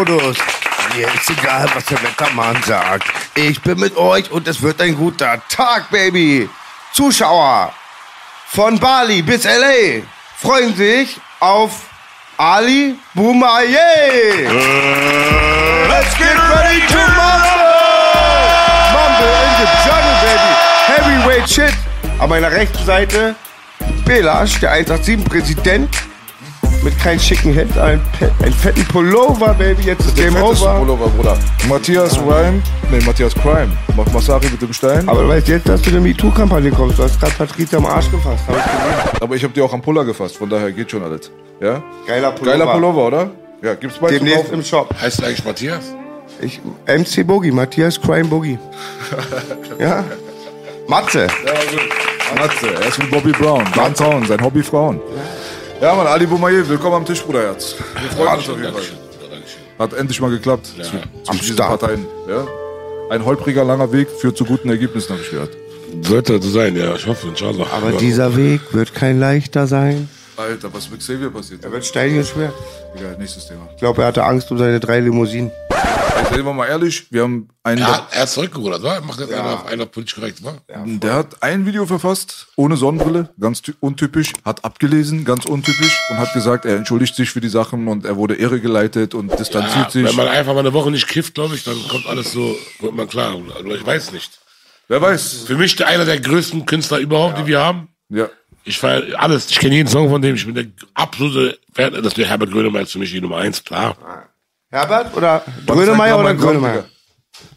Flugmodus. Mir ist egal, was der Wettermann sagt. Ich bin mit euch und es wird ein guter Tag, Baby. Zuschauer von Bali bis L.A. freuen sich auf Ali Boumaier. Let's get ready to mumble. Mumble in the jungle, baby. Heavyweight shit. An meiner rechten Seite Belasch, der 187-Präsident. Mit keinem schicken Hemd, einen, Pe- einen fetten Pullover, Baby. Jetzt ist Game over. Pullover, Bruder. Matthias Rhyme, nee, Matthias Crime. Macht Masari mit dem Stein. Aber du weißt jetzt, dass du in eine MeToo-Kampagne kommst. Du hast gerade Patricia am Arsch gefasst. Hab ich gesehen. Aber ich habe dir auch am Puller gefasst, von daher geht schon alles. Ja? Geiler Pullover. Geiler Pullover, oder? Ja, gibt's bald zu Demnächst kaufen. im Shop. Heißt du eigentlich Matthias? Ich, MC Boogie, Matthias Crime Boogie. ja? Matze. Matze, er ist wie Bobby Brown. Downtown, sein Hobby Frauen. Ja, Mann, Ali Boumaier, willkommen am Tisch, Bruderherz. Wir freuen uns auf jeden Fall. Hat endlich mal geklappt. Ja. Am Zwischen diesen Start. Parteien. Ja? Ein holpriger, langer Weg führt zu guten Ergebnissen, habe ich gehört. Sollte so sein, ja. Ich hoffe, inshallah. Aber dieser Weg wird kein leichter sein. Alter, was mit Xavier passiert? Er wird schwer. Egal, nächstes Thema. Ich glaube, er hatte Angst um seine drei Limousinen. Ey, Seien wir mal ehrlich, wir haben einen. Er, hat, er ist zurückgerudert, wa? Macht jetzt einer, einer politisch korrekt, wa? Der hat ein Video verfasst, ohne Sonnenbrille, ganz ty- untypisch, hat abgelesen, ganz untypisch und hat gesagt, er entschuldigt sich für die Sachen und er wurde irregeleitet und distanziert Ja, sich. wenn man einfach mal eine Woche nicht kifft, glaube ich, dann kommt alles so, wird man klar. Also ich weiß nicht. Wer weiß. Für mich der einer der größten Künstler überhaupt, die wir haben. Ja. Ich feier alles. Ich kenne jeden Song von dem. Ich bin der absolute Fan. Das wäre Herbert Grönemeyer ist für mich die Nummer eins, klar. Herbert oder Grönemeyer oder Grönemeyer?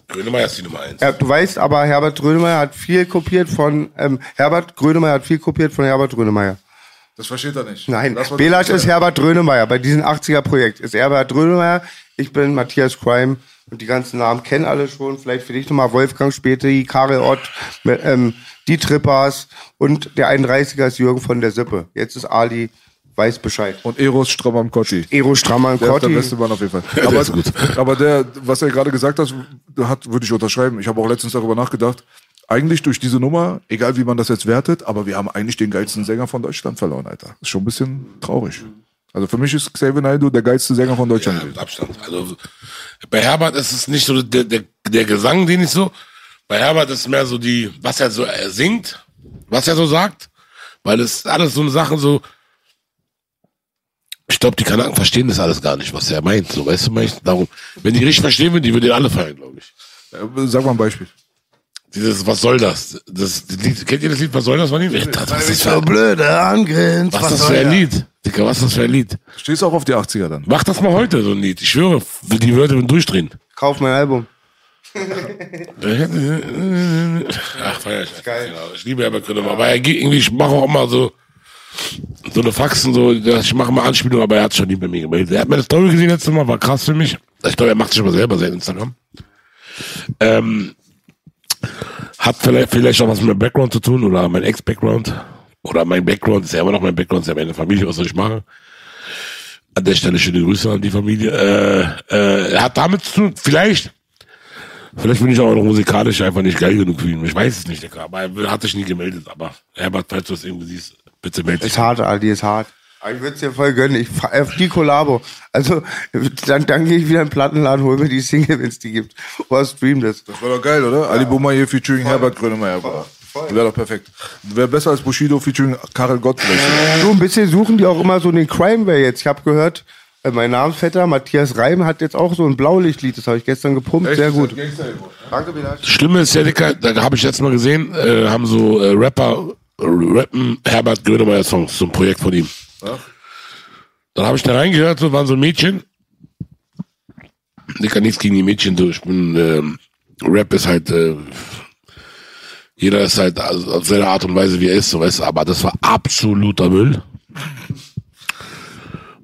Grönemeyer ist die Nummer eins. Ja, du weißt aber, Herbert Grönemeyer hat viel kopiert von, ähm, Herbert Grönemeyer hat viel kopiert von Herbert Grönemeyer. Das versteht er nicht. Nein, Belasch ist. Herbert Grönemeyer. Bei diesem 80er-Projekt ist Herbert Grönemeyer. Ich bin Matthias Crime. Und die ganzen Namen kennen alle schon. Vielleicht für dich nochmal Wolfgang Späti, Karel Ott, ähm, die Trippers und der 31er ist Jürgen von der Sippe. Jetzt ist Ali, weiß Bescheid. Und Eros Stramm am Kotti. Ero Strammer Der ist der Kotti. beste Mann auf jeden Fall. Aber, ist gut. aber der, was er gerade gesagt hat, hat würde ich unterschreiben. Ich habe auch letztens darüber nachgedacht. Eigentlich durch diese Nummer, egal wie man das jetzt wertet, aber wir haben eigentlich den geilsten Sänger von Deutschland verloren, Alter. Ist schon ein bisschen traurig. Also für mich ist Xavier Naidoo der geilste Sänger von Deutschland. Ja, mit. Abstand. Also bei Herbert ist es nicht so der, der, der Gesang, den ich so. Bei Herbert ist mehr so die, was er so er singt, was er so sagt, weil es alles so eine Sache so. Ich glaube, die Kanaken verstehen das alles gar nicht, was er meint. So, weißt du, mein ich, darum, wenn die richtig verstehen würden, die würden den alle feiern, glaube ich. Äh, Sag mal ein Beispiel. Dieses, was soll das? Das Lied, kennt ihr das Lied, was soll das, Mann? Was ist das für, blöde angrinst. was ist das für ein Lied? Dicker, was ist das für ein Lied? Stehst du auch auf die 80er dann? Mach das mal heute, so ein Lied. Ich schwöre, die Wörter würden durchdrehen. Kauf mein Album. Ach, feier ich. Geil. Genau. Ich liebe Herbert Grönemeyer. Aber er geht irgendwie, ich mache auch immer so, so eine Faxen, so, ich mache mal Anspielungen, aber er hat schon nie bei mir gemeldet. Er hat mir das Story gesehen letztes Mal, war krass für mich. Ich glaube, er macht sich aber selber sein Instagram. Ähm, hat vielleicht, vielleicht auch was mit meinem Background zu tun oder mein Ex-Background. Oder mein Background ist ja immer noch mein Background, ist ja meine Familie, was soll ich machen? An der Stelle schöne Grüße an die Familie. Äh, äh, hat damit zu tun, vielleicht, Vielleicht bin ich auch noch musikalisch einfach nicht geil genug für ihn. Ich weiß es nicht. Aber er hat sich nie gemeldet. Aber Herbert, falls du es irgendwie siehst, bitte melde dich. Ist hart, Ali, ist hart. Ich würde es dir voll gönnen. Ich auf die Kollabo. Also, dann, dann gehe ich wieder in den Plattenladen, hol mir die Single, wenn es die gibt. Oder stream das. Das war doch geil, oder? Ali Boumaier featuring Herbert Grönemeyer. Wäre doch perfekt. Wäre besser als Bushido featuring Karel Gott vielleicht. So ein bisschen suchen die auch immer so den Crime Way jetzt. Ich habe gehört, äh, mein Namensvetter Matthias Reim hat jetzt auch so ein Blaulichtlied. Das habe ich gestern gepumpt. Sehr gut. Danke. Das Schlimme ist ja, Dicker, da habe ich letztes Mal gesehen, äh, haben so äh, Rapper äh, rappen Herbert Grönemeyer Songs, so ein Projekt von ihm. Dann habe ich da reingehört, so waren so Mädchen, Dicker, nichts gegen die Mädchen. Ich bin, ähm, Rap ist halt, äh, jeder ist halt also auf seine Art und Weise, wie er ist, so weißt aber das war absoluter Müll.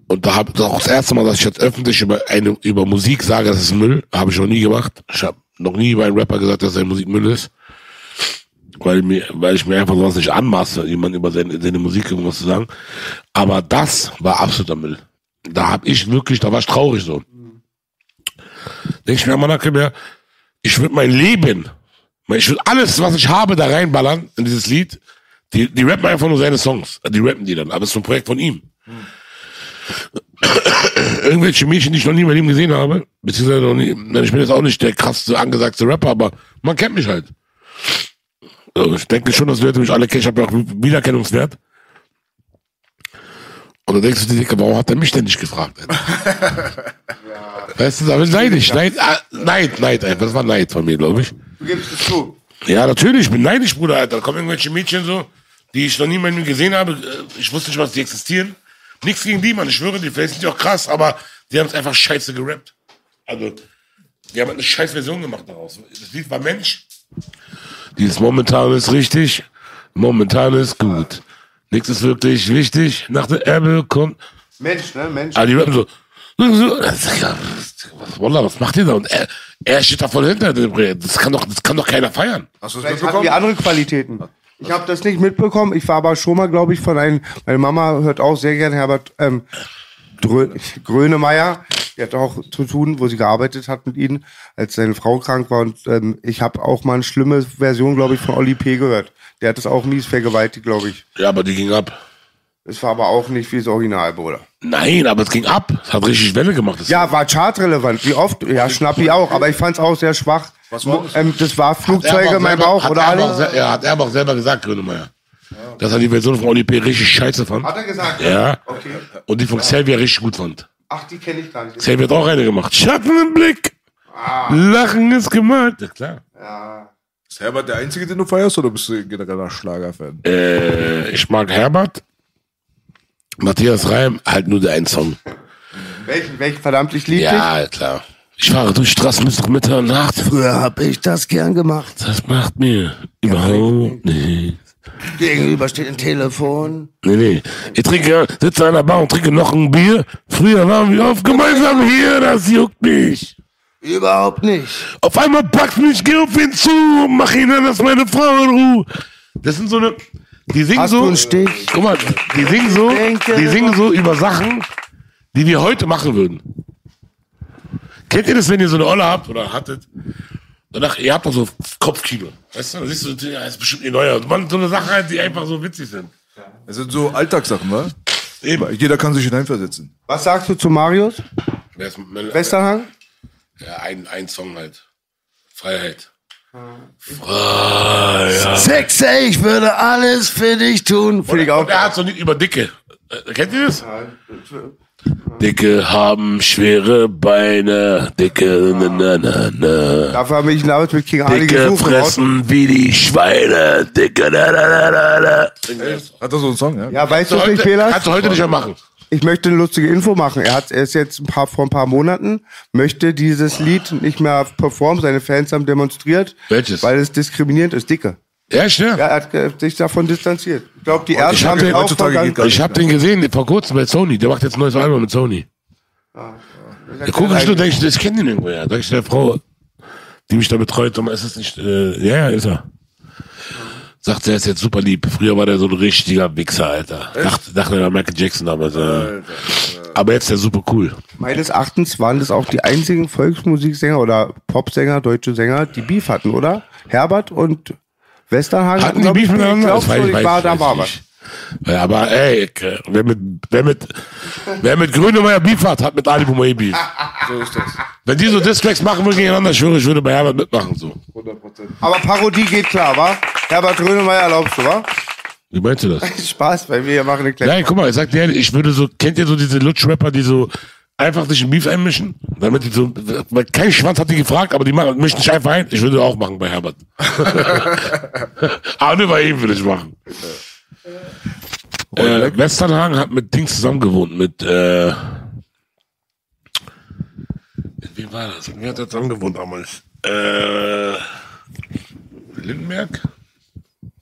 Und da habe auch das erste Mal, dass ich jetzt öffentlich über eine über Musik sage, das ist Müll, habe ich noch nie gemacht. Ich habe noch nie bei einem Rapper gesagt, dass seine Musik Müll ist. Weil, mir, weil ich mir einfach sonst nicht anmaße, jemand über seine, seine Musik irgendwas zu sagen. Aber das war absoluter Müll. Da hab ich wirklich, da war ich traurig so. Denk ich mir, Manake mehr, ich würde mein Leben, ich würde alles, was ich habe, da reinballern in dieses Lied. Die, die rappen einfach nur seine Songs. Die rappen die dann, aber es ist ein Projekt von ihm. Irgendwelche Mädchen, die ich noch nie meinem Leben gesehen habe, beziehungsweise noch nie, ich bin jetzt auch nicht der krasseste, angesagte Rapper, aber man kennt mich halt. Also ich denke schon, dass die Leute mich alle kennen, ich habe ja auch Wiedererkennungswert. Und du denkst du dir, warum hat er mich denn nicht gefragt? Alter? Weißt du, bin neidisch. Neid, ah, Neid, Neid, Alter. Das war Neid von mir, glaube ich. Du gibst es zu. Ja, natürlich, ich bin neidisch, Bruder, Alter. Da kommen irgendwelche Mädchen so, die ich noch nie mal gesehen habe. Ich wusste nicht, was die existieren. Nichts gegen die, Mann. Ich schwöre dir, vielleicht sind die auch krass, aber die haben es einfach scheiße gerappt. Also, die haben eine scheiß Version gemacht daraus. Das Lied war Mensch. Dieses momentan ist richtig, momentan ist gut. Nichts ist wirklich wichtig. Nach der Erbe kommt. Mensch, ne? Mensch. Aber die rappen so. so was, Wallah, was macht ihr da? Und er, er steht da voll hinter dem Projekt. Das kann doch, das kann doch keiner feiern. Hast du das Vielleicht hatten die mitbekommen? andere Qualitäten. Ich habe das nicht mitbekommen. Ich war aber schon mal, glaube ich, von einem. Meine Mama hört auch sehr gerne Herbert ähm, Drö Grönemeyer. Die hat auch zu tun, wo sie gearbeitet hat mit ihnen, als seine Frau krank war. Und ähm, ich habe auch mal eine schlimme Version, glaube ich, von Oli P. gehört. Der hat das auch mies vergewaltigt, glaube ich. Ja, aber die ging ab. Es war aber auch nicht wie das Original, Bruder. Nein, aber es ging ab. Es hat richtig Welle gemacht. Ja, war chartrelevant. Wie oft? Ja, Schnappi auch. Aber ich fand es auch sehr schwach. Was war das? Ähm, das war Flugzeuge in meinem selber- Bauch, oder er Ali? se- Ja, hat er aber auch selber gesagt, Grönemeyer. Dass er die Version von Oli P. richtig scheiße fand. Hat er gesagt? Ja. Okay. Und die von Xavier richtig gut fand. Ach, die kenne ich gar nicht. Xavier hat auch eine gemacht. Schatten im Blick. Ah. Lachen ist gemalt. Ja, klar. Ja. Ist Herbert der Einzige, den du feierst, oder bist du genereller Schlagerfan? Äh, ich mag Herbert. Matthias Reim, halt nur der einen Song. Welchen, welchen verdammt ich lieb dich? Ja, klar. Ich fahre durch Straßen bis nach Mitternacht. Früher hab ich das gern gemacht. Das macht mir überhaupt nichts. Gegenüber steht ein Telefon. Nee, nee. Ich trinke, sitze an der Bar und trinke noch ein Bier. Früher waren wir oft gemeinsam hier, das juckt mich. Überhaupt nicht. Auf einmal packt mich, geh auf ihn zu und mach ihn an, dass meine Frau in Ruhe. Das sind so eine, die singen Hast so. du einen Stich? Guck mal, die singen so, die singen so über Sachen, die wir heute machen würden. Kennt ihr das, wenn ihr so eine Olle habt oder hattet? Danach, ihr habt doch so Kopfkino. Weißt du, da siehst du, ja, ist bestimmt ein neuer. Man, so eine Sache halt, die einfach so witzig sind. Das sind so Alltagssachen, wa? Eben. Jeder kann sich hineinversetzen. Was sagst du zu Marius? Wer ist mit- Westerhang? Ja, ein, ein Song halt. Freiheit. Freiheit. Sexe, ich würde alles für dich tun. Finde ich auch. Und er hat so ein Lied über Dicke. Äh, kennt ihr das? Dicke haben schwere Beine. Dicke, na, na, na, na. Dafür habe ich damals mit King Ali Dicke gesucht. fressen wie die Schweine. Dicke, na, na, na, na, na. Hat er so einen Song, ja? Ja, weißt du es du nicht, Pelas? kannst du heute nicht mehr machen. Ich möchte eine lustige Info machen. Er hat er ist jetzt ein paar, vor ein paar Monaten, möchte dieses Lied nicht mehr performen. Seine Fans haben demonstriert. Welches? Weil es diskriminierend ist, Dicke. Ja, stimmt. Ja, er hat äh, sich davon distanziert. Ich glaube, die Ärzte hab haben den auch vergangen. Ich hab den gesehen vor kurzem bei Sony. Der macht jetzt ein neues Album mit Sony. Da gucke ich nur, denke ich, ich kenne den irgendwo ja. Sag ich der Frau, die mich da betreut, sag mal, ist es nicht, äh, ja, ja, ist er. Sagt, er ist jetzt super lieb. Früher war der so ein richtiger Wichser, Alter. Dachte, dachte er war Michael Jackson damals. Äh. Aber jetzt ist er super cool. Meines Erachtens waren das auch die einzigen Volksmusiksänger oder Popsänger, deutsche Sänger, die Beef hatten, oder? Herbert und Westerhagen Hatten die glaub ich, Beef miteinander? Ich weiß- ich weiß- war, da war was. Ja, aber ey, wer mit, wer mit, wer mit Grönemeyer Beef hat, hat mit Ali Boumaier Beef. So ist das. Wenn die so Distracks machen würden gegeneinander, ich schwöre, ich würde bei Herbert mitmachen, so. 100%. Aber Parodie geht klar, wa? Herbert Rönemeyer erlaubst du, wa? Wie meinst du das? Spaß, weil wir hier machen eine kleine... Nein, guck mal, ich sag dir ehrlich, ich würde so, kennt ihr so diese Lutsch-Rapper, die so einfach sich in Beef einmischen? Damit die so, weil kein Schwanz hat die gefragt, aber die machen, mischen sich einfach ein. Ich würde auch machen bei Herbert. aber nur bei ihm würde ich machen. Äh, Westernhagen hat mit Dings zusammen gewohnt, mit, äh, mit wem war das? Wer hat das angewohnt damals? Äh, Lindenberg?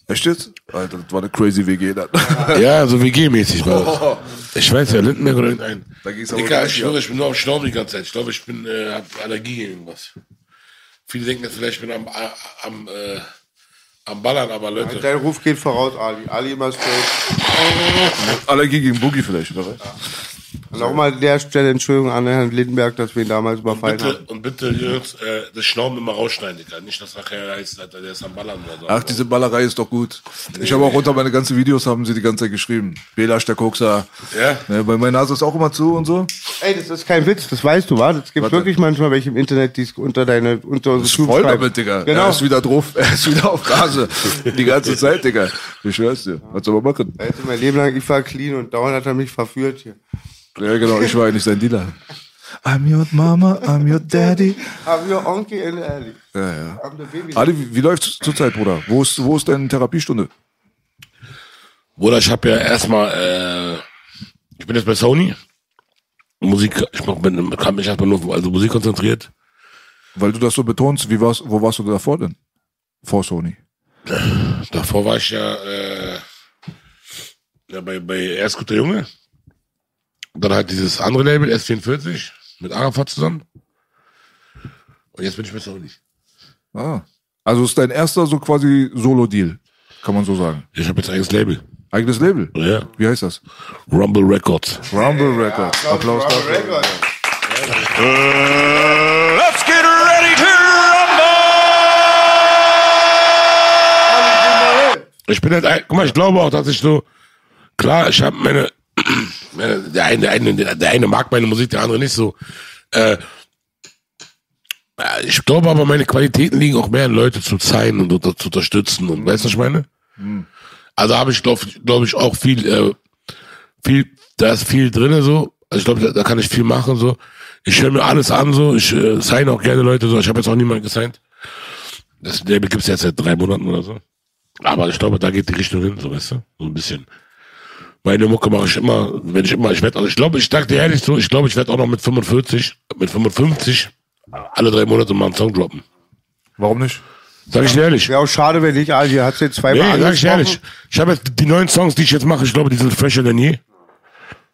Echt jetzt? Alter, das war eine crazy WG dann. Ja, so WG-mäßig war das. Ich weiß ja, Lindenberg oder irgendein. Da ging's aber gleich, ich schwöre, ich bin nur am Schnauben die ganze Zeit. Ich glaube, ich bin, äh, hab Allergie gegen irgendwas. Viele denken jetzt vielleicht, ich bin am, äh, am, äh, am Ballern, aber Leute. Dein Ruf geht voraus, Ali. Ali immer straight. Allergie gegen Boogie vielleicht, oder was? Nochmal an der Stelle Entschuldigung an Herrn Lindenberg, dass wir ihn damals überfallen Bitte, haben. und bitte, Jungs, äh, das Schnauben immer rausschneiden, Digga. Nicht, dass nachher heißt, Alter, der ist am Ballern oder so. Ach, diese Ballerei ist doch gut. Ich habe auch unter meine ganzen Videos haben sie die ganze Zeit geschrieben. Belasch, der Kokser. Ja? Ne, bei meiner Nase ist auch immer zu und so. Ey, das ist kein Witz, das weißt du, wa? Es gibt Warte. wirklich manchmal welche im Internet, die es unter deine, unter unsere Ist Tube voll schreiben. damit, Digga. Genau. Er ist wieder drauf. Er ist wieder auf Gase. Die ganze Zeit, Digga. Ich schwör's dir. Was soll man machen? Er ist mein Leben lang, ich war clean und dauernd hat er mich verführt hier. Ja, genau. Ich war eigentlich sein Dealer. I'm your mama, I'm your daddy. I'm your Onkel in Ali. Ja, ja. I'm the baby. Ali, wie, wie läuft's zurzeit, Bruder? Wo ist, wo ist deine Therapiestunde? Bruder, ich habe ja erstmal, äh, ich bin jetzt bei Sony. Musik, ich mach, bin, kann mich erstmal nur auf also Musik konzentriert. Weil du das so betonst, wie warst, wo warst du davor denn? Vor Sony. Davor war ich ja, äh, ja bei, bei Erst guter Junge. Dann halt dieses andere Label, S44, mit Arafat zusammen. Und jetzt bin ich bei Sony. Ah. Also ist dein erster so quasi Solo-Deal, kann man so sagen. Ich habe jetzt eigenes Label. Eigenes Label. Ja. Wie heißt das? Rumble Records. Rumble Records. Applaus dafür. Let's get ready to Ich bin halt, ein- guck mal, ich glaube auch, dass ich so, klar, ich habe meine, der eine, der eine, mag meine Musik, der andere nicht so. Äh, ich glaube aber, meine Qualitäten liegen auch mehr in Leute zu zeigen und unter, zu unterstützen und weißt du, was ich meine? Also habe ich, glaube glaub ich, auch viel, äh, viel, da ist viel drinne so. Also ich glaube, da, da kann ich viel machen so. Ich höre mir alles an so. Ich äh, sign auch gerne Leute so. Ich habe jetzt auch niemanden gesigned. Das Label gibt's jetzt seit drei Monaten oder so. Aber ich glaube, da geht die Richtung hin, so weißt du, so ein bisschen. Meine Mucke mache ich immer, wenn ich immer, ich werde, also ich glaube, ich sag dir ehrlich so, ich glaube, ich werde auch noch mit 45, mit 55 alle drei Monate mal einen Song droppen. Warum nicht? Sag ich dir ehrlich. Wäre auch schade, wenn nicht, Ali. Hat's jetzt zweimal Nee, sag ich ehrlich. Ich habe jetzt die neuen Songs, die ich jetzt mache, ich glaube, die sind fresher denn je.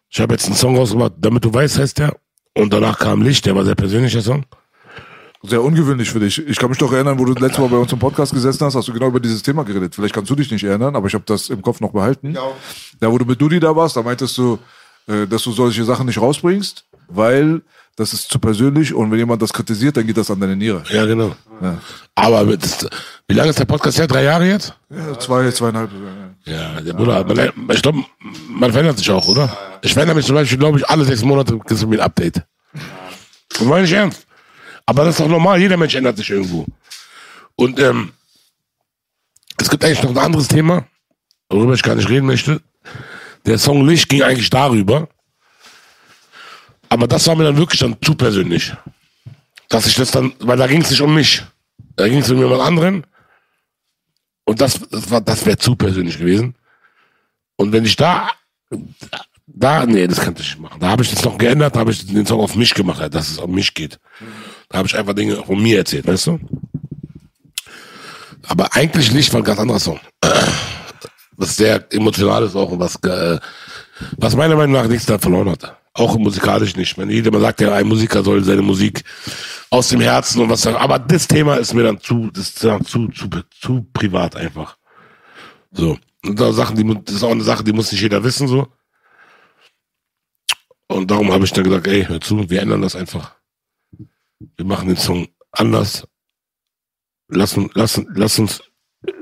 Ich habe jetzt einen Song rausgebracht, damit du weißt, heißt der. Und danach kam Licht, der war sehr persönlicher Song. Sehr ungewöhnlich für dich. Ich kann mich doch erinnern, wo du letztes Mal bei uns im Podcast gesessen hast, hast du genau über dieses Thema geredet. Vielleicht kannst du dich nicht erinnern, aber ich habe das im Kopf noch behalten. Ja. Da, wo du mit Dudi da warst, da meintest du, äh, dass du solche Sachen nicht rausbringst, weil das ist zu persönlich und wenn jemand das kritisiert, dann geht das an deine Niere. Ja, genau. Ja. Aber mit, wie lange ist der Podcast her? Drei Jahre jetzt? Ja, zwei, zweieinhalb. ja. Ja, der Bruder, man, ich glaube, man verändert sich auch, oder? Ich verändere mich zum Beispiel, glaube ich, alle sechs Monate gibt es mir ein Update. Und meine ich ernst. Aber das ist doch normal, jeder Mensch ändert sich irgendwo. Und ähm, es gibt eigentlich noch ein anderes Thema, worüber ich gar nicht reden möchte. Der Song Licht ging eigentlich darüber. Aber das war mir dann wirklich dann zu persönlich. Dass ich das dann, weil da ging es nicht um mich. Da ging es um jemand anderen. Und das, das war, das wäre zu persönlich gewesen. Und wenn ich da, da, nee, das kann ich nicht machen. Da habe ich das noch geändert, da habe ich den Song auf mich gemacht, dass es um mich geht. Da habe ich einfach Dinge von mir erzählt, weißt du? Aber eigentlich nicht, war ein ganz anderer Song. Was sehr emotional ist auch und was, äh, was meiner Meinung nach nichts da verloren hat. Auch musikalisch nicht. Wenn jeder mal sagt, ja, ein Musiker soll seine Musik aus dem Herzen und was sagen. Aber das Thema ist mir dann zu, das ist dann zu, zu, zu privat einfach. So. Und da Sachen, die, das ist auch eine Sache, die muss nicht jeder wissen, so. Und darum habe ich dann gesagt, ey, hör zu, wir ändern das einfach. Wir machen den Song anders. Lass, uns- lass, lass uns,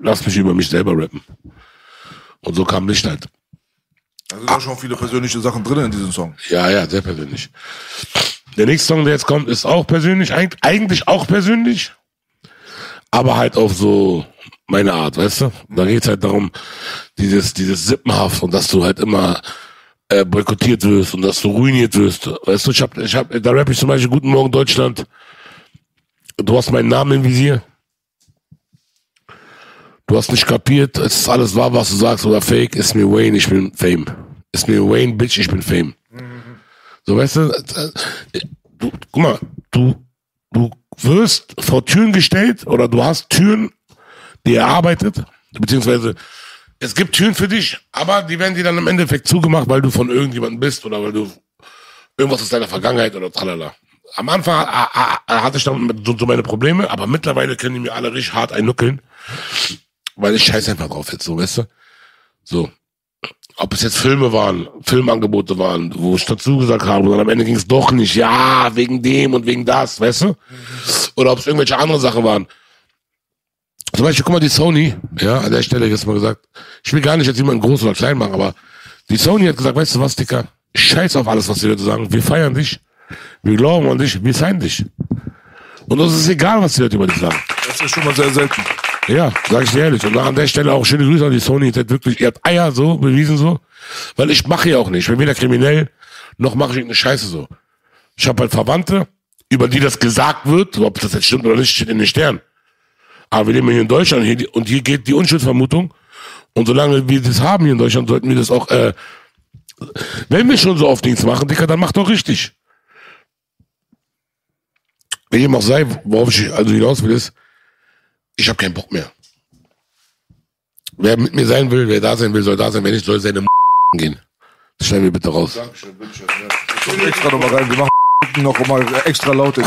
lass mich über mich selber rappen. Und so kam Licht halt. Da sind schon viele persönliche Sachen drin in diesem Song. Ja, ja, sehr persönlich. Der nächste Song, der jetzt kommt, ist auch persönlich, eig- eigentlich auch persönlich, aber halt auf so meine Art, weißt du? Da geht's halt darum, dieses, dieses Sippenhaft und dass du halt immer äh, boykottiert wirst und dass du ruiniert wirst. Weißt du, ich hab, ich hab, da rap ich zum Beispiel Guten Morgen Deutschland. Du hast meinen Namen im Visier. Du hast nicht kapiert, es ist alles wahr, was du sagst oder fake, ist mir Wayne, ich bin Fame. Ist mir Wayne, Bitch, ich bin Fame. So, weißt du, du, guck mal, du, du wirst vor Türen gestellt oder du hast Türen, die erarbeitet, beziehungsweise es gibt Türen für dich, aber die werden dir dann im Endeffekt zugemacht, weil du von irgendjemandem bist oder weil du irgendwas aus deiner Vergangenheit oder tralala. Am Anfang ah, ah, ah, hatte ich dann so, so meine Probleme, aber mittlerweile können die mir alle richtig hart einnuckeln, weil ich scheiß einfach drauf jetzt, so, weißt du? So. Ob es jetzt Filme waren, Filmangebote waren, wo ich dazu gesagt habe, und dann am Ende ging es doch nicht, ja, wegen dem und wegen das, weißt du? Oder ob es irgendwelche andere Sachen waren. Zum Beispiel, guck mal, die Sony, ja, an der Stelle jetzt mal gesagt, ich will gar nicht jetzt jemanden groß oder klein machen, aber die Sony hat gesagt, weißt du was, Dicker, scheiß auf alles, was die Leute sagen, wir feiern dich, wir glauben an dich, wir sein dich. Und uns ist egal, was die Leute über dich sagen. Das ist schon mal sehr selten. Ja, sag ich dir ehrlich. Und an der Stelle auch schöne Grüße an die Sony. Die hat wirklich, ihr habt Eier so, bewiesen so. Weil ich mache ja auch nicht. Ich bin weder kriminell, noch mache ich irgendeine Scheiße so. Ich habe halt Verwandte, über die das gesagt wird, ob das jetzt stimmt oder nicht, steht in den Sternen. Aber wir leben hier in Deutschland hier, und hier geht die Unschuldsvermutung. Und solange wir das haben hier in Deutschland, sollten wir das auch, äh, wenn wir schon so oft nichts machen, Dicker, dann macht doch richtig. Dem auch sei, worauf ich also hinaus will, ist, ich habe keinen Bock mehr. Wer mit mir sein will, wer da sein will, soll da sein. Wer nicht, soll seine M gehen. Das schneiden wir bitte raus. Dankeschön, bitteschön. Ja. Ich extra nochmal rein. Wir machen noch mal extra laut.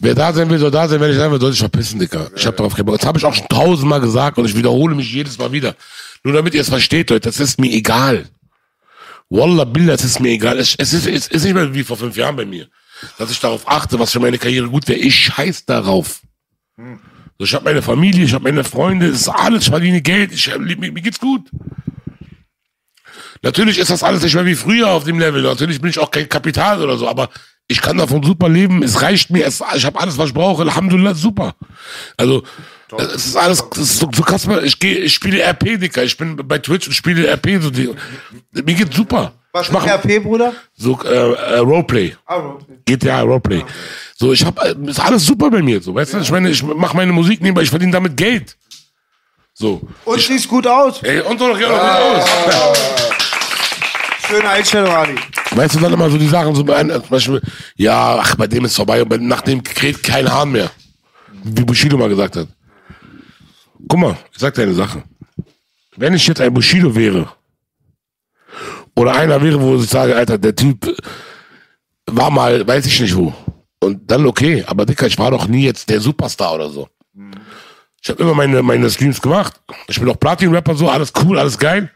Wer da sein will, soll da sein. Wer nicht sein will, soll sich verpissen, Dicker. Ich hab darauf keinen Bock. Das habe ich auch schon tausendmal gesagt und ich wiederhole mich jedes Mal wieder. Nur damit ihr es versteht, Leute, das ist mir egal. Wallah Billah, es ist mir egal. Es, es, ist, es ist nicht mehr wie vor fünf Jahren bei mir. Dass ich darauf achte, was für meine Karriere gut wäre. Ich scheiß darauf. So, ich habe meine Familie, ich habe meine Freunde, es ist alles, ich verdiene Geld, ich, mir, mir geht's gut. Natürlich ist das alles nicht mehr wie früher auf dem Level. Natürlich bin ich auch kein Kapital oder so, aber ich kann davon super leben. Es reicht mir. Es, ich habe alles, was ich brauche. Alhamdulillah, super. Also es ist alles, das ist so, so krass. Ich gehe, ich spiele RP, Dicker. Ich bin bei Twitch und spiele RP. So die, mir geht's super. Was ich ist mache RP, Bruder? so äh, äh, Roleplay. Ah, Roleplay. GTA Roleplay. So, ich habe ist alles super bei mir. So, weißt du, ich meine, ich mache meine Musik nebenbei, ich verdiene damit Geld. So. Und siehst gut aus. Ey, und so noch ja noch gut aus. Schöne Einstellung, Ali. Weißt du dann immer so die Sachen, so bei einem, zum Beispiel, ja, ach, bei dem ist vorbei und bei, nach dem kräht kein Hahn mehr. Wie Bushido mal gesagt hat. Guck mal, ich sag dir eine Sache. Wenn ich jetzt ein Bushido wäre, oder einer wäre, wo ich sage, Alter, der Typ war mal, weiß ich nicht wo. Und dann okay, aber Dicker, ich war doch nie jetzt der Superstar oder so. Ich habe immer meine, meine Streams gemacht. Ich bin auch Platin-Rapper, so, alles cool, alles geil.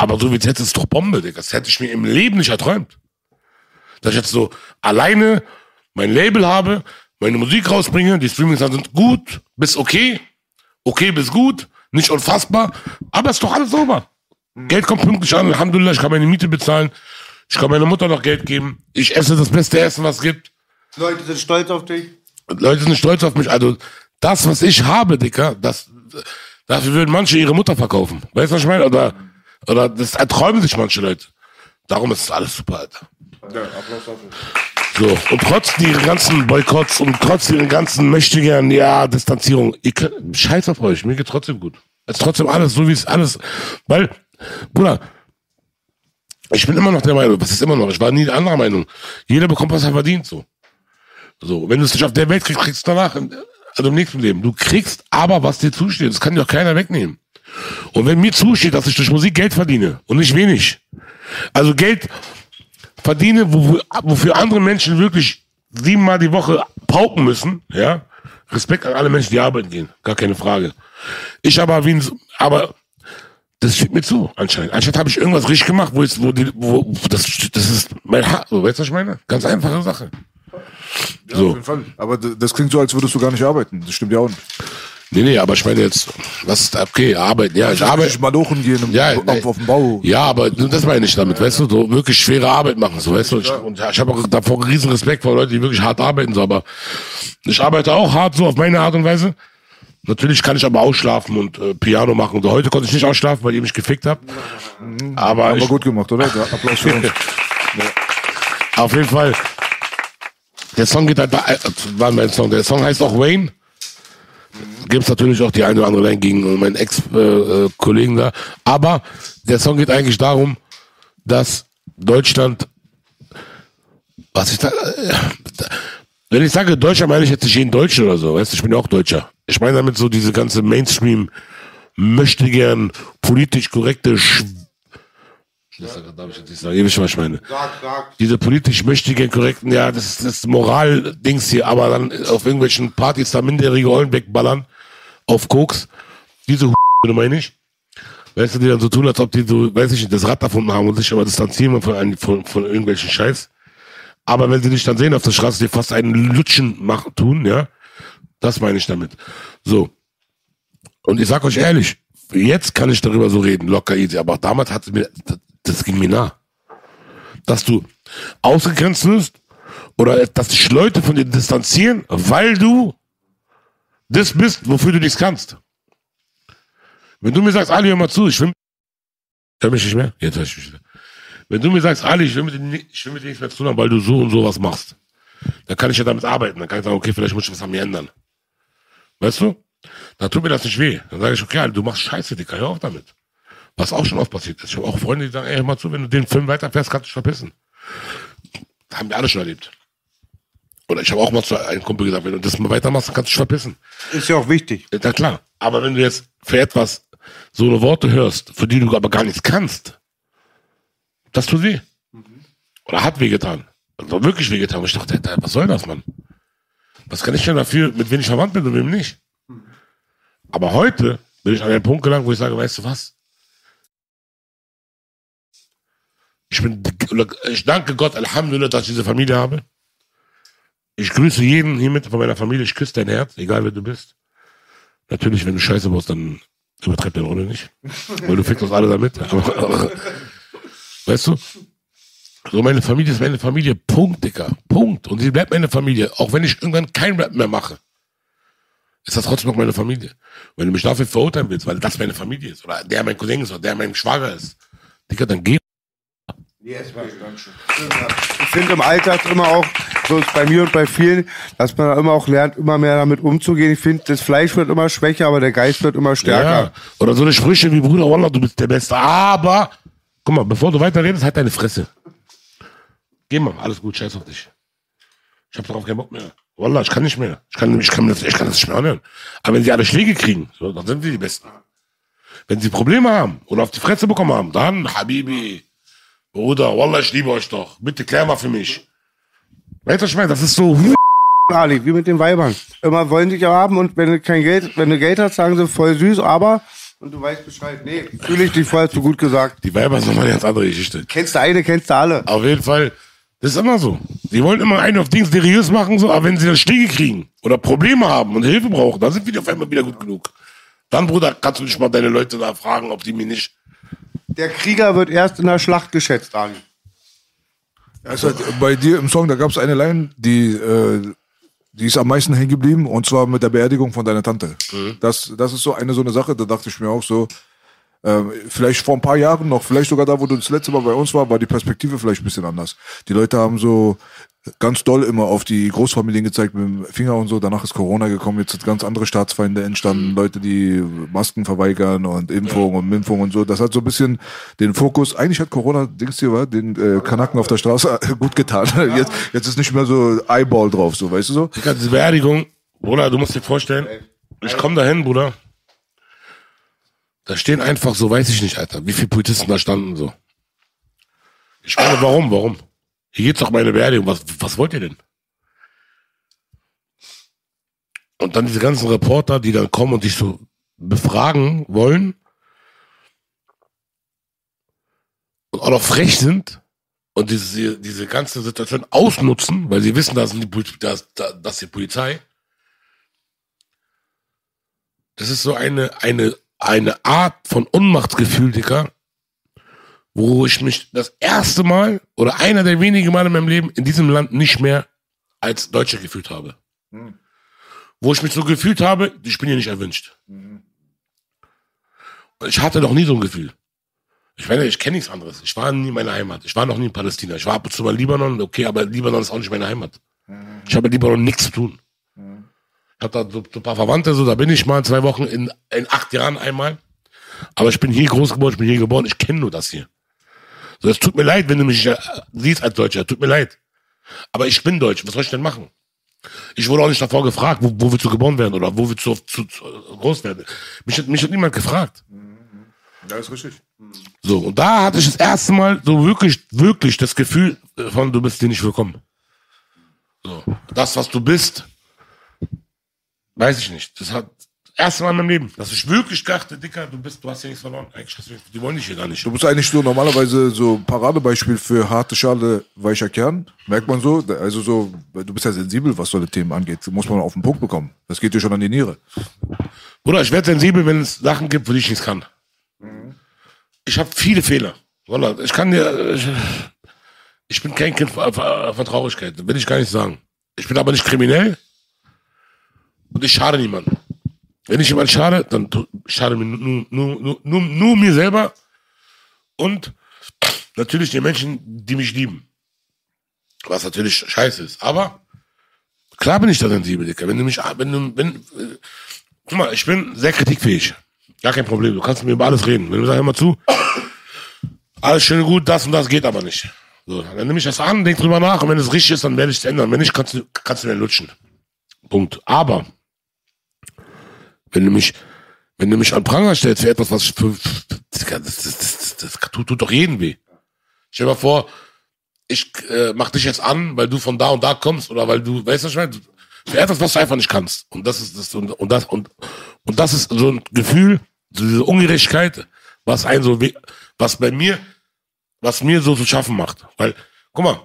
Aber so wie jetzt ist es doch Bombe, Digga. Das hätte ich mir im Leben nicht erträumt. Dass ich jetzt so alleine mein Label habe, meine Musik rausbringe, die Streamings sind gut, bis okay, okay bis gut, nicht unfassbar, aber ist doch alles sauber. Geld kommt pünktlich an, Alhamdulillah, ich kann meine Miete bezahlen, ich kann meiner Mutter noch Geld geben, ich esse das beste Essen, was es gibt. Leute sind stolz auf dich. Leute sind stolz auf mich. Also das, was ich habe, Dicker, das, dafür würden manche ihre Mutter verkaufen. Weißt du, was ich meine? Oder, oder das erträumen sich manche Leute. Darum ist alles super, Alter. So, und trotz ihren ganzen Boykotts und trotz ihren ganzen Möchtegern, ja, Distanzierung, ihr könnt, scheiß auf euch, mir geht trotzdem gut. Es ist trotzdem alles so, wie es alles, weil, Bruder, ich bin immer noch der Meinung, was ist immer noch, ich war nie der anderer Meinung. Jeder bekommt, was er verdient, so. So, wenn du es nicht auf der Welt kriegst, kriegst du danach, also im nächsten Leben. Du kriegst aber, was dir zusteht. Das kann dir auch keiner wegnehmen. Und wenn mir zusteht, dass ich durch Musik Geld verdiene und nicht wenig, also Geld verdiene, wo, wo- wofür andere Menschen wirklich siebenmal die Woche pauken müssen, ja, Respekt an alle Menschen, die arbeiten gehen, gar keine Frage. Ich aber wie ein, aber das steht mir zu, anscheinend. Anscheinend habe ich irgendwas richtig gemacht, wo jetzt, wo, die, wo das, das ist mein Haar, so, weißt du, was ich meine? Ganz einfache Sache. Auf So. jeden Fall. Aber das klingt so, als würdest du gar nicht arbeiten. Das stimmt ja auch nicht. Nee, nee, aber ich meine jetzt, was ist, okay, arbeiten, ja, ich arbeite. Ich Malochen gehen im, Ja, auf, nee. auf dem Bau. Ja, aber das meine ich damit, weißt du, so wirklich schwere Arbeit machen, so, weißt du, ich, und ja, ich habe auch davor riesen Respekt vor Leuten, die wirklich hart arbeiten, so, aber ich arbeite auch hart, so, auf meine Art und Weise. Natürlich kann ich aber ausschlafen und äh, Piano machen. So, heute konnte ich nicht ausschlafen, weil ihr mich gefickt habt. Aber, Aber ich, gut gemacht, oder? Der Applaus für uns. auf jeden Fall, der Song geht halt, äh, war mein Song, der Song heißt auch Wayne. Gibt's natürlich auch die eine oder andere Line gegen meinen Ex-Kollegen da. Aber der Song geht eigentlich darum, dass Deutschland, was ich da, äh, Wenn ich sage Deutscher, meine ich jetzt nicht jeden Deutschen oder so. Weißt du, ich bin ja auch Deutscher. Ich meine damit so diese ganze Mainstream, möchte gern politisch korrekte Sch das darf ich jetzt nicht sagen. Ihr wisst, was ich meine. Sag, sag. Diese politisch möchte gern korrekten, ja, das ist das Moral-Dings hier, aber dann auf irgendwelchen Partys da minderjährige Eulen wegballern, auf Koks. Diese Hu meine ich. Weißt du, die dann so tun, als ob die so, weiß ich nicht, das Rad davon haben und sich aber distanzieren von, einem- von, von irgendwelchen Scheiß. Aber wenn sie dich dann sehen auf der Straße, die fast einen Lutschen machen, tun, ja, das meine ich damit. So. Und ich sag euch ehrlich, jetzt kann ich darüber so reden, locker easy, aber damals hat es mir, das, ging mir nah. Dass du ausgegrenzt wirst oder dass sich Leute von dir distanzieren, weil du das bist, wofür du nichts kannst. Wenn du mir sagst, Ali, hör mal zu, ich will, hör mich nicht mehr? Jetzt hör ich mich wieder. Wenn du mir sagst, Ali, ich will mit dir, ich will mit dir nichts mehr zu tun haben, weil du so und so was machst, dann kann ich ja damit arbeiten. Dann kann ich sagen, okay, vielleicht muss ich was an mir ändern. Weißt du? Dann tut mir das nicht weh. Dann sage ich, okay, Ali, du machst Scheiße, Dicker, hör auf damit. Was auch schon oft passiert ist. Ich habe auch Freunde, die sagen, ey, hör mal zu, wenn du den Film weiterfährst, kannst du dich verpissen. Das haben wir alle schon erlebt. Oder ich habe auch mal zu einem Kumpel gesagt, wenn du das mal weitermachst, dann kannst du dich verpissen. Ist ja auch wichtig. Ja, na klar. Aber wenn du jetzt für etwas so eine Worte hörst, für die du aber gar nichts kannst, das tut weh. Oder hat wehgetan. Also wirklich wehgetan. Und ich dachte, was soll das, Mann? Was kann ich denn dafür, mit wem ich verwandt bin und wem nicht? Aber heute bin ich an den Punkt gelangt, wo ich sage, weißt du was? Ich bin, ich danke Gott, Alhamdulillah, dass ich diese Familie habe. Ich grüße jeden hiermit von meiner Familie. Ich küsse dein Herz, egal wer du bist. Natürlich, wenn du Scheiße baust, dann übertreib deine Rolle nicht. Weil du fickst uns alle damit. Aber, aber, weißt du? So, meine Familie ist meine Familie. Punkt, Dicker. Punkt. Und sie bleibt meine Familie. Auch wenn ich irgendwann kein Rap mehr mache, ist das trotzdem noch meine Familie. Wenn du mich dafür verurteilen willst, weil das meine Familie ist, oder der mein Cousin ist, oder der mein Schwager ist, Dicker, dann geh. Ich finde im Alltag immer auch, so ist bei mir und bei vielen, dass man immer auch lernt, immer mehr damit umzugehen. Ich finde, das Fleisch wird immer schwächer, aber der Geist wird immer Ja. stärker. Oder so eine Sprüche wie Bruder Wallah, du bist der Beste. Aber, guck mal, bevor du weiter redest, halt deine Fresse. Geh mal, alles gut, scheiß auf dich. Ich hab darauf keinen Bock mehr. Wallah, ich kann nicht mehr. Ich kann, ich kann, das, ich kann das nicht mehr anhören. Aber wenn sie alle Schläge kriegen, so, dann sind sie die Besten. Wenn sie Probleme haben oder auf die Fresse bekommen haben, dann, Habibi, Bruder, Wallah, ich liebe euch doch. Bitte klär mal für mich. Weißt du, ich meine? Das ist so, Ali, wie mit den Weibern. Immer wollen dich ja haben und wenn du kein Geld, wenn du Geld hast, sagen sie voll süß, aber und du weißt Bescheid. Nee, fühle ich dich voll, hast du gut gesagt. die Weiber sind mal eine ganz andere Geschichte. Kennst du eine, kennst du alle. Auf jeden Fall. Das ist immer so. Die wollen immer einen auf Dings seriös machen, so, aber wenn sie dann Schläge kriegen oder Probleme haben und Hilfe brauchen, dann sind wir auf einmal wieder gut genug. Dann, Bruder, kannst du nicht mal deine Leute da fragen, ob die mir nicht. Der Krieger wird erst in der Schlacht geschätzt, Ali. Also bei dir im Song, da gab es eine Line, die, äh, die ist am meisten hängen geblieben, und zwar mit der Beerdigung von deiner Tante. Das, das ist so eine so eine Sache, da dachte ich mir auch so, ähm, vielleicht vor ein paar Jahren noch, vielleicht sogar da, wo du das letzte Mal bei uns war, war die Perspektive vielleicht ein bisschen anders. Die Leute haben so ganz doll immer auf die Großfamilien gezeigt mit dem Finger und so. Danach ist Corona gekommen, jetzt sind ganz andere Staatsfeinde entstanden, Leute, die Masken verweigern und Impfung und Impfung und so. Das hat so ein bisschen den Fokus, eigentlich hat Corona, Dings hier, war, den äh, Kanaken auf der Straße gut getan. Jetzt, jetzt ist nicht mehr so Eyeball drauf, so, weißt du so? Digga, diese Beerdigung, Bruder, du musst dir vorstellen, ich komm da hin, Bruder. Da stehen einfach so, weiß ich nicht, Alter, wie viele Polizisten da standen so. Ich meine, warum, warum? Hier geht's doch meine Beerdigung, was, was wollt ihr denn? Und dann diese ganzen Reporter, die dann kommen und dich so befragen wollen und auch noch frech sind und diese, diese ganze Situation ausnutzen, weil sie wissen, dass die, dass, dass die Polizei, das ist so eine, eine, eine Art von Unmachtsgefühl, Dicker, wo ich mich das erste Mal oder einer der wenigen Male in meinem Leben in diesem Land nicht mehr als Deutscher gefühlt habe. Wo ich mich so gefühlt habe, ich bin hier nicht erwünscht. Und ich hatte noch nie so ein Gefühl. Ich meine, ich kenne nichts anderes. Ich war nie in meiner Heimat. Ich war noch nie in Palästina. Ich war ab und zu mal in Libanon, okay, aber Libanon ist auch nicht meine Heimat. Ich habe mit Libanon nichts zu tun. Ich habe da so, so ein paar Verwandte, so da bin ich mal zwei Wochen in, in acht Jahren einmal. Aber ich bin hier groß geworden, ich bin hier geboren, ich kenne nur das hier. So, es tut mir leid, wenn du mich äh, siehst als Deutscher, tut mir leid. Aber ich bin Deutsch, was soll ich denn machen? Ich wurde auch nicht davor gefragt, wo, wo willst du geboren werden oder wo willst du zu, zu, groß werden. Mich hat, mich hat niemand gefragt. Ja, ist richtig. So, und da hatte ich das erste Mal so wirklich, wirklich das Gefühl von, du bist hier nicht willkommen. So, das, was du bist, weiß ich nicht. Das hat erste Mal in meinem Leben, dass ich wirklich dachte, Dicker, du bist, du hast hier nichts verloren. Eigentlich, hast du- die wollen dich hier gar nicht. Du bist eigentlich so normalerweise so ein Paradebeispiel für harte Schale, weicher Kern. Merkt man so. Also so, du bist ja sensibel, was solche Themen angeht. Muss man auf den Punkt bekommen. Das geht dir schon an die Niere. Bruder, ich werde sensibel, wenn es Sachen gibt, die ich nichts kann. Ich habe viele Fehler. Ich kann dir, ich, ich bin kein Kind von, von Traurigkeit, will ich gar nicht sagen. Ich bin aber nicht kriminell und ich schade niemandem. Wenn ich jemand schade, dann schade mir nur, nur, nur, nur, nur mir selber und natürlich den Menschen, die mich lieben. Was natürlich scheiße ist. Aber klar bin ich da sensibel, Dicker. Wenn du mich, wenn du, wenn, äh, guck mal, ich bin sehr kritikfähig. Gar kein Problem. Du kannst mit mir über alles reden. Wenn du sagst immer zu, alles schön und gut, das und das geht aber nicht. So, dann nehme ich das an, denk drüber nach und wenn es richtig ist, dann werde ich es ändern. Wenn nicht, kannst du, kannst du mir lutschen. Punkt. Aber, wenn du mich, wenn du mich an Pranger stellst für etwas, was für, das, das, das, das, tut, doch jeden weh. Stell dir mal vor, ich äh, mach dich jetzt an, weil du von da und da kommst oder weil du, weißt du, was ich meine? Für etwas, was du einfach nicht kannst. Und das ist das und, und das und und das ist so ein Gefühl, so diese Ungerechtigkeit, was ein so, weh- was bei mir, was mir so zu schaffen macht. Weil, guck mal,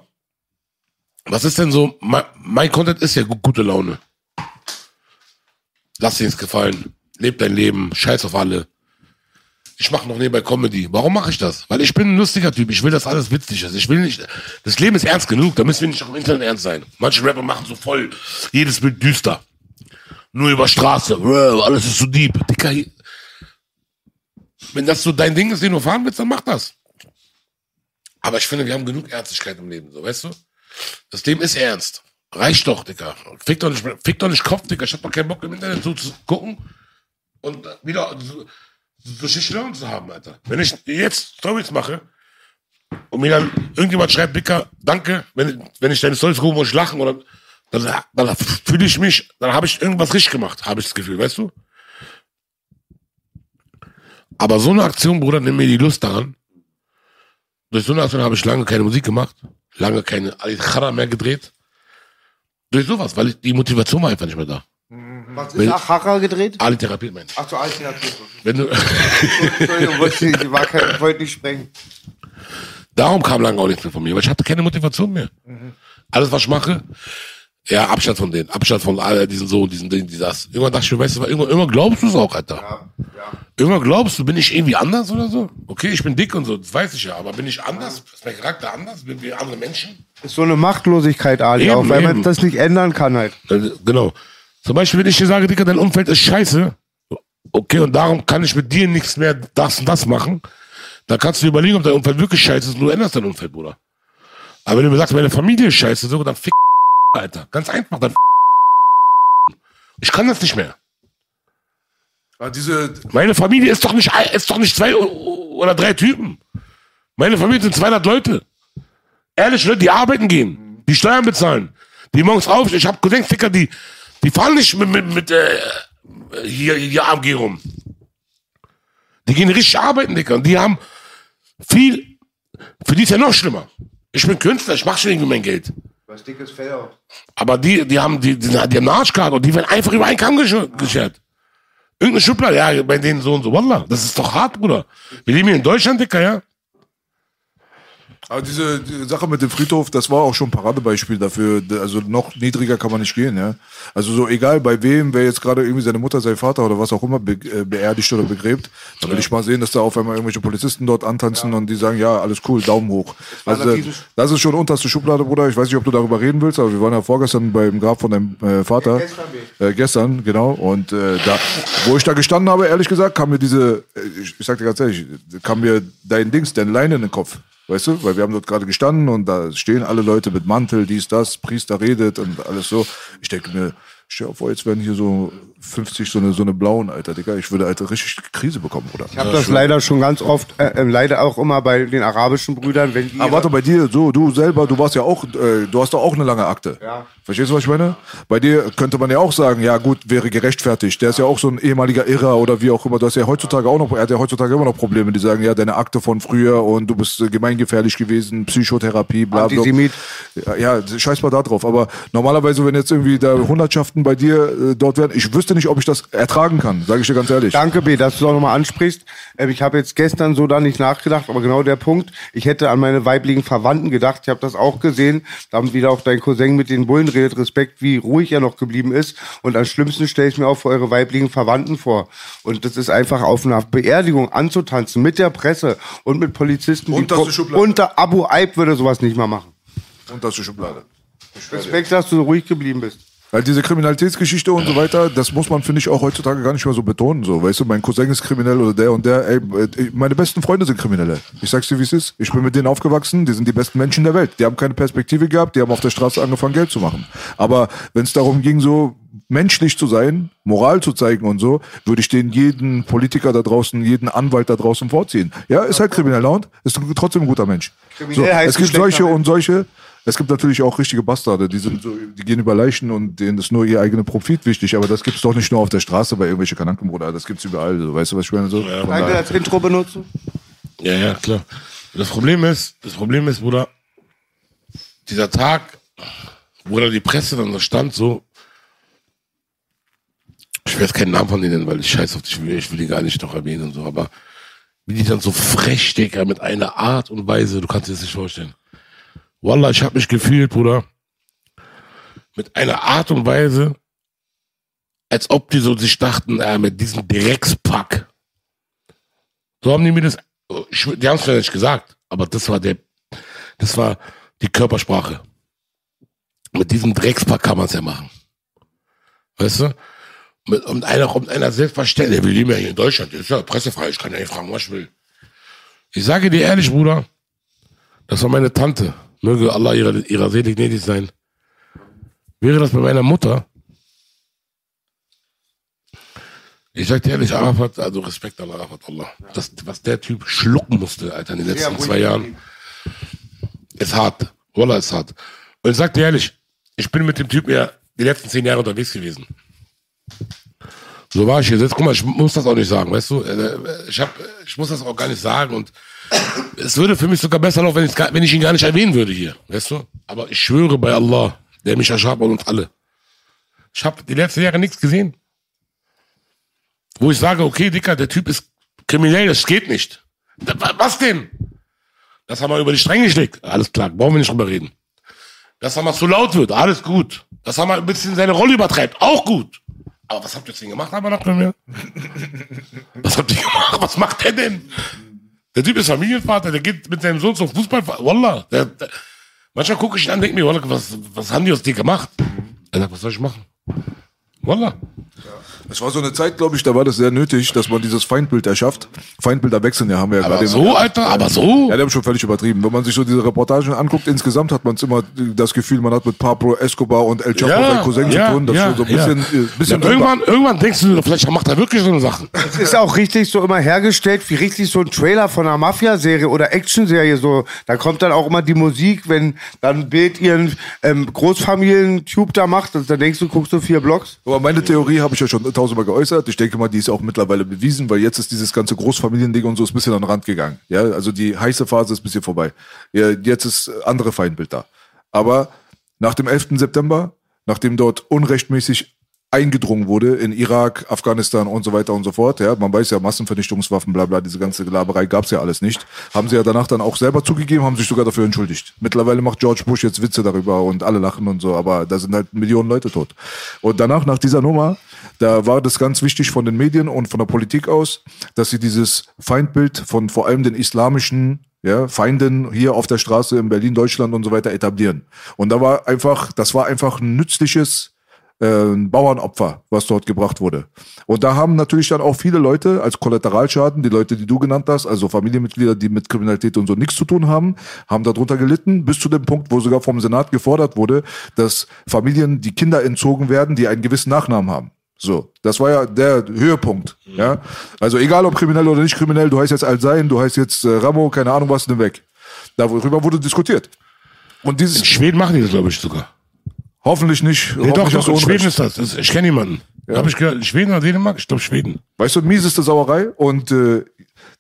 was ist denn so? Mein, mein Content ist ja gu- gute Laune. Lass dir es gefallen. Leb dein Leben. Scheiß auf alle. Ich mache noch nebenbei Comedy. Warum mache ich das? Weil ich bin ein lustiger Typ. Ich will, dass alles witzig ist. Ich will nicht. Das Leben ist ernst genug. Da müssen wir nicht auch im Internet ernst sein. Manche Rapper machen so voll jedes Bild düster. Nur über Straße. Alles ist so deep. Dicker, wenn das so dein Ding ist, den du fahren willst, dann mach das. Aber ich finde, wir haben genug Ernstigkeit im Leben, so, weißt du? Das Leben ist ernst. Reicht doch, Dicker. Fick doch nicht, fick doch nicht Kopf, Dicker. Ich hab doch keinen Bock im Internet so zu gucken und wieder so, so schlechte Laune zu haben, Alter. Wenn ich jetzt Stories mache und mir dann irgendjemand schreibt, Dicker, danke, wenn, wenn ich deine Stories gucke, muss ich lachen oder dann, dann fühle ich mich, dann habe ich irgendwas richtig gemacht, habe ich das Gefühl, weißt du? Aber so eine Aktion, Bruder, nimm mir die Lust daran. Durch so eine Aktion habe ich lange keine Musik gemacht, lange keine Ali Chara mehr gedreht. Durch sowas, weil ich, die Motivation war einfach nicht mehr da. Was ist Achara gedreht? Ali therapiert mein. Ach so, Alternative. Wenn du, Entschuldigung, wollte ich, war kein, wollte nicht sprengen. darum kam lange auch nichts mehr von mir, weil ich hatte keine Motivation mehr. Alles, was ich mache, ja, Abstand von denen, Abstand von all diesen so, diesen Dingen, die das. Irgendwann dachte ich mir, weißt du, irgendwann, irgendwann glaubst du es auch, Alter. Irgendwann glaubst du, bin ich irgendwie anders oder so? Okay, ich bin dick und so, das weiß ich ja, aber bin ich anders? Ist mein Charakter anders? Bin wir andere Menschen? Ist so eine Machtlosigkeit, Ali, Eben, auch, weil man eben. das nicht ändern kann halt. Äh, Genau. Zum Beispiel, wenn ich dir sage, Dicker, dein Umfeld ist scheiße, okay, und darum kann ich mit dir nichts mehr das und das machen, dann kannst du dir überlegen, ob dein Umfeld wirklich scheiße ist und du änderst dein Umfeld, Bruder. Aber wenn du mir sagst, meine Familie ist scheiße, so, dann fick, Alter. Ganz einfach, dann Ich kann das nicht mehr. Ah, diese, Meine Familie ist doch nicht, ist doch nicht zwei oder drei Typen. Meine Familie sind 200 Leute. Ehrlich, Leute, die arbeiten gehen, die Steuern bezahlen, die morgens aufstehen. Ich hab Cousins, Ficker, die, die fahren nicht mit, mit, mit äh, hier, hier AMG rum. Die gehen richtig arbeiten, Dicker. Und die haben viel, für die ist ja noch schlimmer. Ich bin Künstler, ich mach schon irgendwie mein Geld. Was dickes Fell auch. Aber die, die haben, die, die, die haben Arschkarte und die werden einfach über einen Kamm gesch- geschert. Irgendeine Schublade, ja, bei denen so und so. Wallah, das ist doch hart, Bruder. Wir leben hier in Deutschland, Dicker, ja? Aber diese, die Sache mit dem Friedhof, das war auch schon ein Paradebeispiel dafür. Also noch niedriger kann man nicht gehen, ja. Also so egal bei wem, wer jetzt gerade irgendwie seine Mutter, sein Vater oder was auch immer be äh, beerdigt oder begräbt, da will ich mal sehen, dass da auf einmal irgendwelche Polizisten dort antanzen und die sagen, ja, alles cool, Daumen hoch. Also, das ist schon unterste Schublade, Bruder. Ich weiß nicht, ob du darüber reden willst, aber wir waren ja vorgestern beim Grab von deinem äh, Vater. gestern Äh, gestern, genau. Und äh, da, wo ich da gestanden habe, ehrlich gesagt, kam mir diese, äh, ich, ich sag dir ganz ehrlich, kam mir dein Dings, dein Leine in den Kopf. Weißt du? Weil wir haben dort gerade gestanden und da stehen alle Leute mit Mantel, dies, das, Priester redet und alles so. Ich denke mir, Stell dir vor, jetzt werden hier so 50 so eine, so eine blauen, Alter, Digga. Ich würde, Alter, richtig Krise bekommen, Bruder. Ich habe das leider schon ganz oft, äh, äh, leider auch immer bei den arabischen Brüdern, wenn die. Aber warte, bei dir, so, du selber, du warst ja auch, äh, du hast doch auch eine lange Akte. Ja. Verstehst du, was ich meine? Bei dir könnte man ja auch sagen, ja gut, wäre gerechtfertigt. Der ist ja auch so ein ehemaliger Irrer oder wie auch immer. Du hast ja heutzutage auch noch, er hat ja heutzutage immer noch Probleme, die sagen, ja, deine Akte von früher und du bist äh, gemeingefährlich gewesen, Psychotherapie, bla bla. Antisemit. Ja, ja, scheiß mal da drauf. Aber normalerweise, wenn jetzt irgendwie da Hundertschaften bei dir äh, dort wären, ich wüsste nicht, ob ich das ertragen kann, sage ich dir ganz ehrlich. Danke, B, dass du es auch nochmal ansprichst. Ähm, Ich habe jetzt gestern so da nicht nachgedacht, aber genau der Punkt. Ich hätte an meine weiblichen Verwandten gedacht. Ich habe das auch gesehen. Da haben wieder auch dein Cousin mit den Bullen redet. Respekt, wie ruhig er noch geblieben ist. Und am schlimmsten stelle ich mir auch für eure weiblichen Verwandten vor. Und das ist einfach auf einer Beerdigung anzutanzen mit der Presse und mit Polizisten. Und die Schublade. und der Abu Aib würde sowas nicht mal machen. Und das ist Schublade. Respekt, dass du so ruhig geblieben bist. Weil diese Kriminalitätsgeschichte und so weiter, das muss man, finde ich, auch heutzutage gar nicht mehr so betonen. So, weißt du, mein Cousin ist kriminell oder der und der. Ey, äh, meine besten Freunde sind Kriminelle. Ich sag's dir, wie es ist. Ich bin mit denen aufgewachsen. Die sind die besten Menschen der Welt. Die haben keine Perspektive gehabt. Die haben auf der Straße angefangen, Geld zu machen. Aber wenn es darum ging, so menschlich zu sein, Moral zu zeigen und so, würde ich den jeden Politiker da draußen, jeden Anwalt da draußen vorziehen. Ja, ist halt krimineller und ist trotzdem ein guter Mensch. So, Kriminell heißt es gibt solche und solche. Es gibt natürlich auch richtige Bastarde, die sind so, die gehen über Leichen und denen ist nur ihr eigener Profit wichtig, aber das gibt's doch nicht nur auf der Straße bei irgendwelche Kananken, Bruder, das gibt's überall, so, weißt du, was ich meine? So, Danke, daher- als Intro benutzen. Ja, ja, klar. Das Problem ist, das Problem ist, Bruder, dieser Tag, wo da die Presse dann da stand, so, ich jetzt keinen Namen von denen nennen, weil ich scheiß auf dich, ich will, ich will die gar nicht noch erwähnen und so, aber wie die dann so frech, Digga, mit einer Art und Weise, du kannst dir das nicht vorstellen. Wallah, ich hab mich gefühlt, Bruder, mit einer Art und Weise, als ob die so sich dachten, äh, mit diesem Dreckspack, so haben die mir das, ich, die haben es mir nicht gesagt, aber das war der, das war die Körpersprache. Mit diesem Dreckspack kann man es ja machen. Weißt du? Mit, und einer kommt einer selbstverständlich, wir leben ja hier in Deutschland, das ist ja pressefrei, ich kann ja nicht fragen, was ich will. Ich sage dir ehrlich, Bruder, das war meine Tante, möge Allah ihrer, ihrer Seele gnädig sein. Wäre das bei meiner Mutter, ich sag dir ehrlich, Arafat, also Respekt an Arafat, Allah. Das, was der Typ schlucken musste, Alter, in den letzten zwei Jahren, ist hart. Wallah, ist hart. Und ich sag dir ehrlich, ich bin mit dem Typen ja die letzten zehn Jahre unterwegs gewesen. So war ich. Jetzt, guck mal, ich muss das auch nicht sagen, weißt du? Äh, Ich, hab, ich muss das auch gar nicht sagen und es würde für mich sogar besser laufen, wenn, gar- wenn ich ihn gar nicht erwähnen würde hier, weißt du? Aber ich schwöre bei Allah, der mich erschaffen und uns alle. Ich habe die letzten Jahre nichts gesehen, wo ich sage, okay, Dicker, der Typ ist kriminell, das geht nicht. Was denn? Dass er mal über die Stränge schlägt, alles klar, brauchen wir nicht drüber reden. Dass er mal zu laut wird, alles gut. Dass er mal ein bisschen seine Rolle übertreibt, auch gut. Aber was habt ihr denn gemacht, aber noch bei mir? Was habt ihr gemacht? Was macht der denn? Der Typ ist Familienvater, der geht mit seinem Sohn zum Fußball. Wallah. Der, der, manchmal gucke ich ihn an und denke mir, Wallah, was, was haben die aus dir gemacht? Er sagt, was soll ich machen? Wallah. Es war so eine Zeit, glaube ich, da war das sehr nötig, dass man dieses Feindbild erschafft. Feindbilder wechseln ja, haben wir ja Aber gerade. so, Alter, aber so. Ja, die haben schon völlig übertrieben. Wenn man sich so diese Reportagen anguckt, insgesamt hat man immer das Gefühl, man hat mit Pablo Escobar und El Chapo, sein Cousin, zu tun. Das ist schon so ein bisschen, äh, bisschen ja, irgendwann, irgendwann denkst du, vielleicht macht er wirklich so eine Sache. Es ist auch richtig so immer hergestellt, wie richtig so ein Trailer von einer Mafia-Serie oder Action-Serie. So, da kommt dann auch immer die Musik, wenn dann ein Bild ihren ähm, Großfamilien-Tube da macht. Und dann denkst du, guckst du vier Blocks. Aber meine Theorie habe ich ja schon tausendmal geäußert. Ich denke mal, die ist auch mittlerweile bewiesen, weil jetzt ist dieses ganze Großfamiliending und so ist ein bisschen an den Rand gegangen. Ja, also die heiße Phase ist ein bisschen vorbei. Ja, jetzt ist andere Feindbild da. Aber nach dem 11. September, nachdem dort unrechtmäßig eingedrungen wurde in Irak, Afghanistan und so weiter und so fort. Ja, man weiß ja, Massenvernichtungswaffen, bla bla, diese ganze Laberei gab's ja alles nicht. Haben sie ja danach dann auch selber zugegeben, haben sich sogar dafür entschuldigt. Mittlerweile macht George Bush jetzt Witze darüber und alle lachen und so, aber da sind halt Millionen Leute tot. Und danach, nach dieser Nummer, da war das ganz wichtig von den Medien und von der Politik aus, dass sie dieses Feindbild von vor allem den islamischen ja, Feinden hier auf der Straße in Berlin, Deutschland und so weiter etablieren. Und da war einfach, das war einfach ein nützliches äh, Bauernopfer, was dort gebracht wurde. Und da haben natürlich dann auch viele Leute als Kollateralschaden, die Leute, die du genannt hast, also Familienmitglieder, die mit Kriminalität und so nichts zu tun haben, haben darunter gelitten, bis zu dem Punkt, wo sogar vom Senat gefordert wurde, dass Familien die Kinder entzogen werden, die einen gewissen Nachnamen haben. So, das war ja der Höhepunkt. Ja, also egal ob kriminell oder nicht kriminell, du heißt jetzt Alsein, du heißt jetzt äh, Ramo, keine Ahnung was, nimm weg. Darüber wurde diskutiert. Und dieses In Schweden machen die das, glaube ich, sogar. Hoffentlich nicht. Nee, doch, hoffentlich doch, in Unrecht. Schweden ist das. das ich kenne jemanden. Hab ich gehört, Schweden oder Dänemark? Ich glaube Schweden. Weißt du, mieseste Sauerei. Und äh,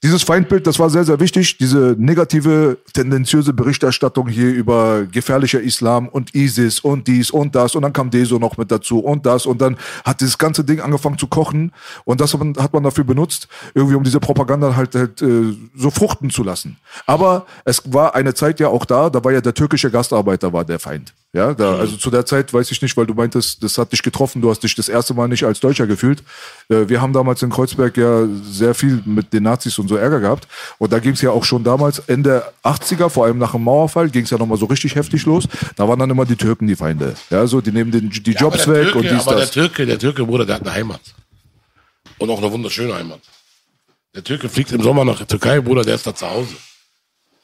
dieses Feindbild, das war sehr, sehr wichtig. Diese negative, tendenziöse Berichterstattung hier über gefährlicher Islam und ISIS und dies und das. Und dann kam Deso noch mit dazu und das. Und dann hat dieses ganze Ding angefangen zu kochen. Und das hat man, dafür benutzt, irgendwie um diese Propaganda halt, halt äh, so fruchten zu lassen. Aber es war eine Zeit ja auch da, da war ja der türkische Gastarbeiter war der Feind. Ja, da, also zu der Zeit weiß ich nicht, weil du meintest, das hat dich getroffen, du hast dich das erste Mal nicht als Deutscher gefühlt. Äh, wir haben damals in Kreuzberg ja sehr viel mit den Nazis und so Ärger gehabt. Und da ging es ja auch schon damals, Ende 80er, vor allem nach dem Mauerfall, ging es ja nochmal so richtig heftig los. Da waren dann immer die Türken die Feinde. Ja, so, die nehmen den, die Ja, Jobs weg Türke, und dies, aber das. der Türke, der Türke, Bruder, der hat eine Heimat. Und auch eine wunderschöne Heimat. Der Türke fliegt im Sommer nach der Türkei, Bruder, der ist da zu Hause.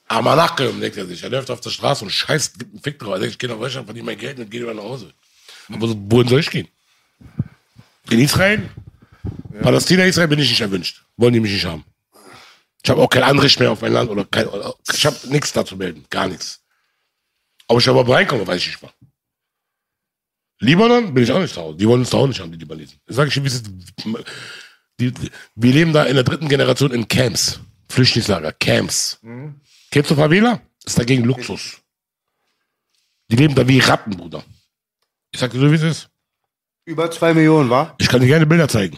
Aber nachgekommen, denkt er sich. Er läuft auf der Straße und scheißt, gibt einen Fick drauf. Er denkt, ich gehe nach Deutschland, verdiene mein Geld und gehe wieder nach Hause. Aber so, wohin soll ich gehen? In Israel? Palästina, Israel bin ich nicht erwünscht. Wollen die mich nicht haben. Ich habe auch kein Anrecht mehr auf mein Land oder kein, oder- ich habe nichts da zu melden. Gar nichts. Ob ich aber reinkomme, weiß ich nicht mal. Libanon bin ich auch nicht zu Hause. Die wollen uns da auch nicht haben, die Libanesen. Sag ich es ist. Die, die, wir leben da in der dritten Generation in Camps. Flüchtlingslager, Camps. Kennst du Favela? Ist dagegen Luxus. Die leben da wie Ratten, Bruder. Ich sag dir so, wie es ist. Über zwei Millionen, wa? Ich kann dir gerne Bilder zeigen.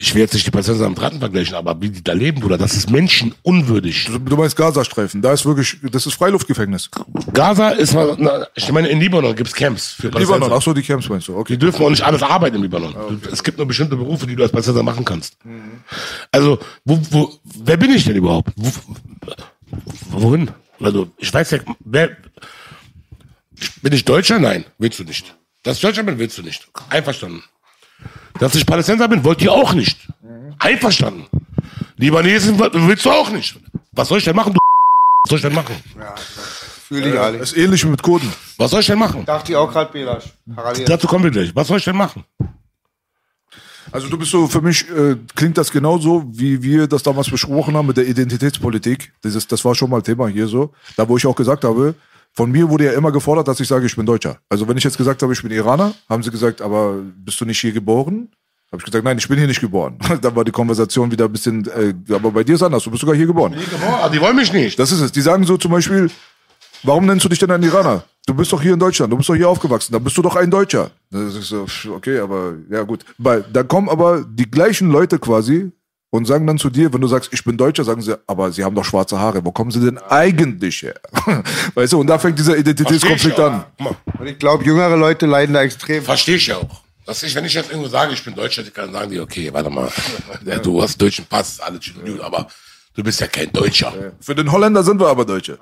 Ich will jetzt nicht die Palästinenser mit Ratten vergleichen, aber wie die da leben, Bruder, das ist menschenunwürdig. Du, du meinst Gazastreifen, da ist wirklich, das ist Freiluftgefängnis. Gaza ist, mal- na, ich meine, in Libanon gibt's Camps für Libanon, Palästinenser. ach so, die Camps meinst du, okay. Die dürfen auch nicht alles arbeiten im Libanon. Du, es gibt nur bestimmte Berufe, die du als Palästinenser machen kannst. Also, wo, wo, wer bin ich denn überhaupt? Wo, wohin? Also, ich weiß ja, wer, bin ich Deutscher? Nein, willst du nicht. Dass ich Deutscher bin, willst du nicht. Einverstanden. Dass ich Palästinenser bin, wollt ihr auch nicht. Einverstanden. Libanesen willst du auch nicht. Was soll ich denn machen, du Was soll ich denn machen? Fühl dich alle. Das ist ähnlich wie mit Kurden. Was soll ich denn machen? Dachte ich auch gerade, Belasch. Parallel. Dazu kommen wir gleich. Was soll ich denn machen? Also du bist so, für mich äh, klingt das genauso, wie wir das damals besprochen haben mit der Identitätspolitik. Dieses, das war schon mal Thema hier so. Da wo ich auch gesagt habe, von mir wurde ja immer gefordert, dass ich sage, ich bin Deutscher. Also wenn ich jetzt gesagt habe, ich bin Iraner, haben sie gesagt, aber bist du nicht hier geboren? Habe ich gesagt, nein, ich bin hier nicht geboren. Dann war die Konversation wieder ein bisschen, äh, aber bei dir ist anders, du bist sogar hier geboren. Ah, die wollen mich nicht. Das ist es. Die sagen so zum Beispiel, warum nennst du dich denn ein Iraner? Du bist doch hier in Deutschland, du bist doch hier aufgewachsen, dann bist du doch ein Deutscher. Das ist so, okay, aber ja gut. Da kommen aber die gleichen Leute quasi und sagen dann zu dir, wenn du sagst, ich bin Deutscher, sagen sie, aber sie haben doch schwarze Haare. Wo kommen sie denn eigentlich her? weißt du, und da fängt dieser Identitätskonflikt an. Und ich glaube, jüngere Leute leiden da extrem. Verstehe ich ja auch. Dass ich, wenn ich jetzt irgendwo sage, ich bin Deutscher, die kann sagen die, okay, warte mal, ja, du hast deutschen Pass, alles schön aber du bist ja kein Deutscher. Für den Holländer sind wir aber Deutsche.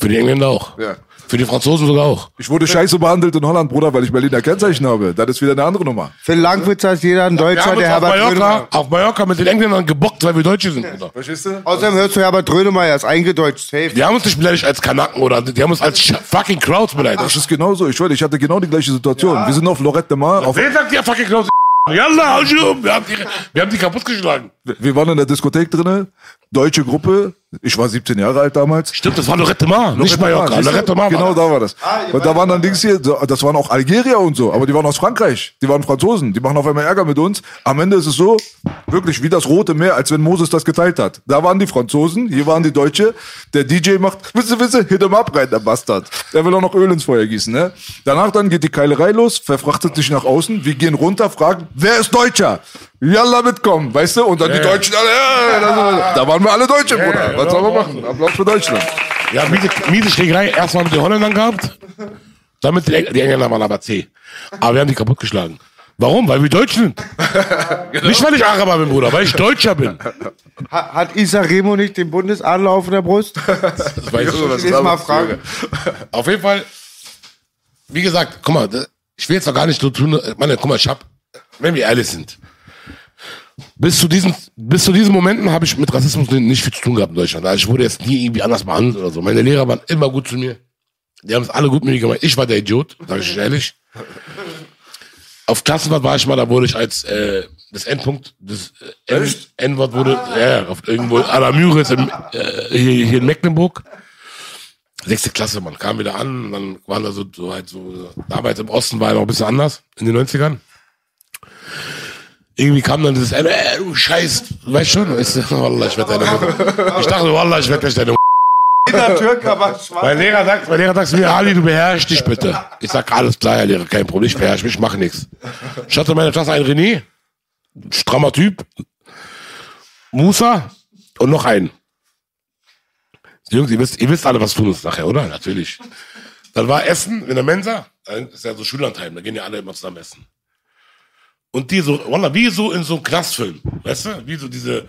Für die Engländer auch. Ja. Für die Franzosen sogar auch. Ich wurde scheiße behandelt in Holland, Bruder, weil ich Berliner Kennzeichen habe. Das ist wieder eine andere Nummer. Für Langwitz heißt jeder ein Deutscher, der auf Herbert Mallorca, Grönemeyer. auf Mallorca mit den Engländern gebockt, weil wir Deutsche sind, Bruder. Verstehst du? Außerdem hörst du Herbert Grönemeyer, ist eingedeutscht. Safe. Die haben uns nicht beleidigt als Kanaken oder die haben uns als fucking Crowds Das beleidigt. ist genauso. Ich schwöre, ich hatte genau die gleiche Situation. Wir sind auf Lorette de Mar. Auf, Wer sagt dir fucking Crowds? Yalla, um. Wir haben die, wir haben die kaputt geschlagen. wir waren in der Diskothek drinne, deutsche Gruppe. Ich war 17 Jahre alt damals. Stimmt, das war Lorette Mar, nicht Lorette Mar, Mallorca. Lorette Mar Genau, war da war das. und da waren dann Dings hier, das waren auch Algerier und so, aber die waren aus Frankreich. Die waren Franzosen. Die machen auf einmal Ärger mit uns. Am Ende ist es so, wirklich wie das Rote Meer, als wenn Moses das geteilt hat. Da waren die Franzosen, hier waren die Deutsche. Der DJ macht, wisse, wisse, hit him up rein, der Bastard. Der will auch noch Öl ins Feuer gießen, ne? Danach dann geht die Keilerei los, verfrachtet sich nach außen. Wir gehen runter, fragen, wer ist Deutscher? Yalla mitkommen, weißt du? Und dann die Deutschen alle, ja, da, da waren wir alle Deutsche, Bruder. Was soll man machen? Applaus für Deutschland. Ja, miese, miese Schlägerei. Erstmal mit den Holländern gehabt. Dann mit den die Engländer waren aber zäh. Aber wir haben die kaputt geschlagen. Warum? Weil wir Deutsch sind. Nicht, weil ich Araber bin, Bruder, weil ich Deutscher bin. Ha- Hat Isa Remo nicht den Bundesadler auf der Brust? Das weiß ich. Ich will mal fragen. Auf jeden Fall, wie gesagt, guck mal, das- ich will jetzt auch gar nicht so tun, meine, guck mal, ich hab, wenn wir ehrlich sind, bis zu diesen, bis zu diesen Momenten habe ich mit Rassismus nicht viel zu tun gehabt in Deutschland. Also ich wurde jetzt nie irgendwie anders behandelt oder so. Meine Lehrer waren immer gut zu mir. Die haben es alle gut mit mir gemacht. Ich war der Idiot, sage ich ehrlich. Auf Klassenfahrt war ich mal, da wurde ich als äh, das Endpunkt, das äh, N-Wort wurde, ja, auf irgendwo à la Müritz in, äh, hier, hier in Mecklenburg. Sechste Klasse, man kam wieder an, dann waren da so, so halt so, damals im Osten war ja noch ein bisschen anders, in den 90ern. Irgendwie kam dann dieses, äh, du Scheiß, weißt schon, ich, so, Wallah, ich werde deine Mutter. Ich dachte, Wallah, ich werde gleich deine Jeder schwarz. mein Lehrer sagt, mein Lehrer sagt zu mir, Ali, du beherrschst dich bitte. Ich sag, alles klar, Herr Lehrer, kein Problem, ich beherrsche mich, ich mache nichts. Ich hatte in meiner Klasse einen René, strammer Typ, Musa und noch einen. Jungs, ihr wisst, ihr wisst alle, was tun ist nachher, oder? Natürlich. Dann war Essen in der Mensa, das ist ja so Schülerntime, da gehen ja alle immer zusammen essen. Und die so, Wallah, wie so in so einem Knastfilm, weißt du? Wie so diese,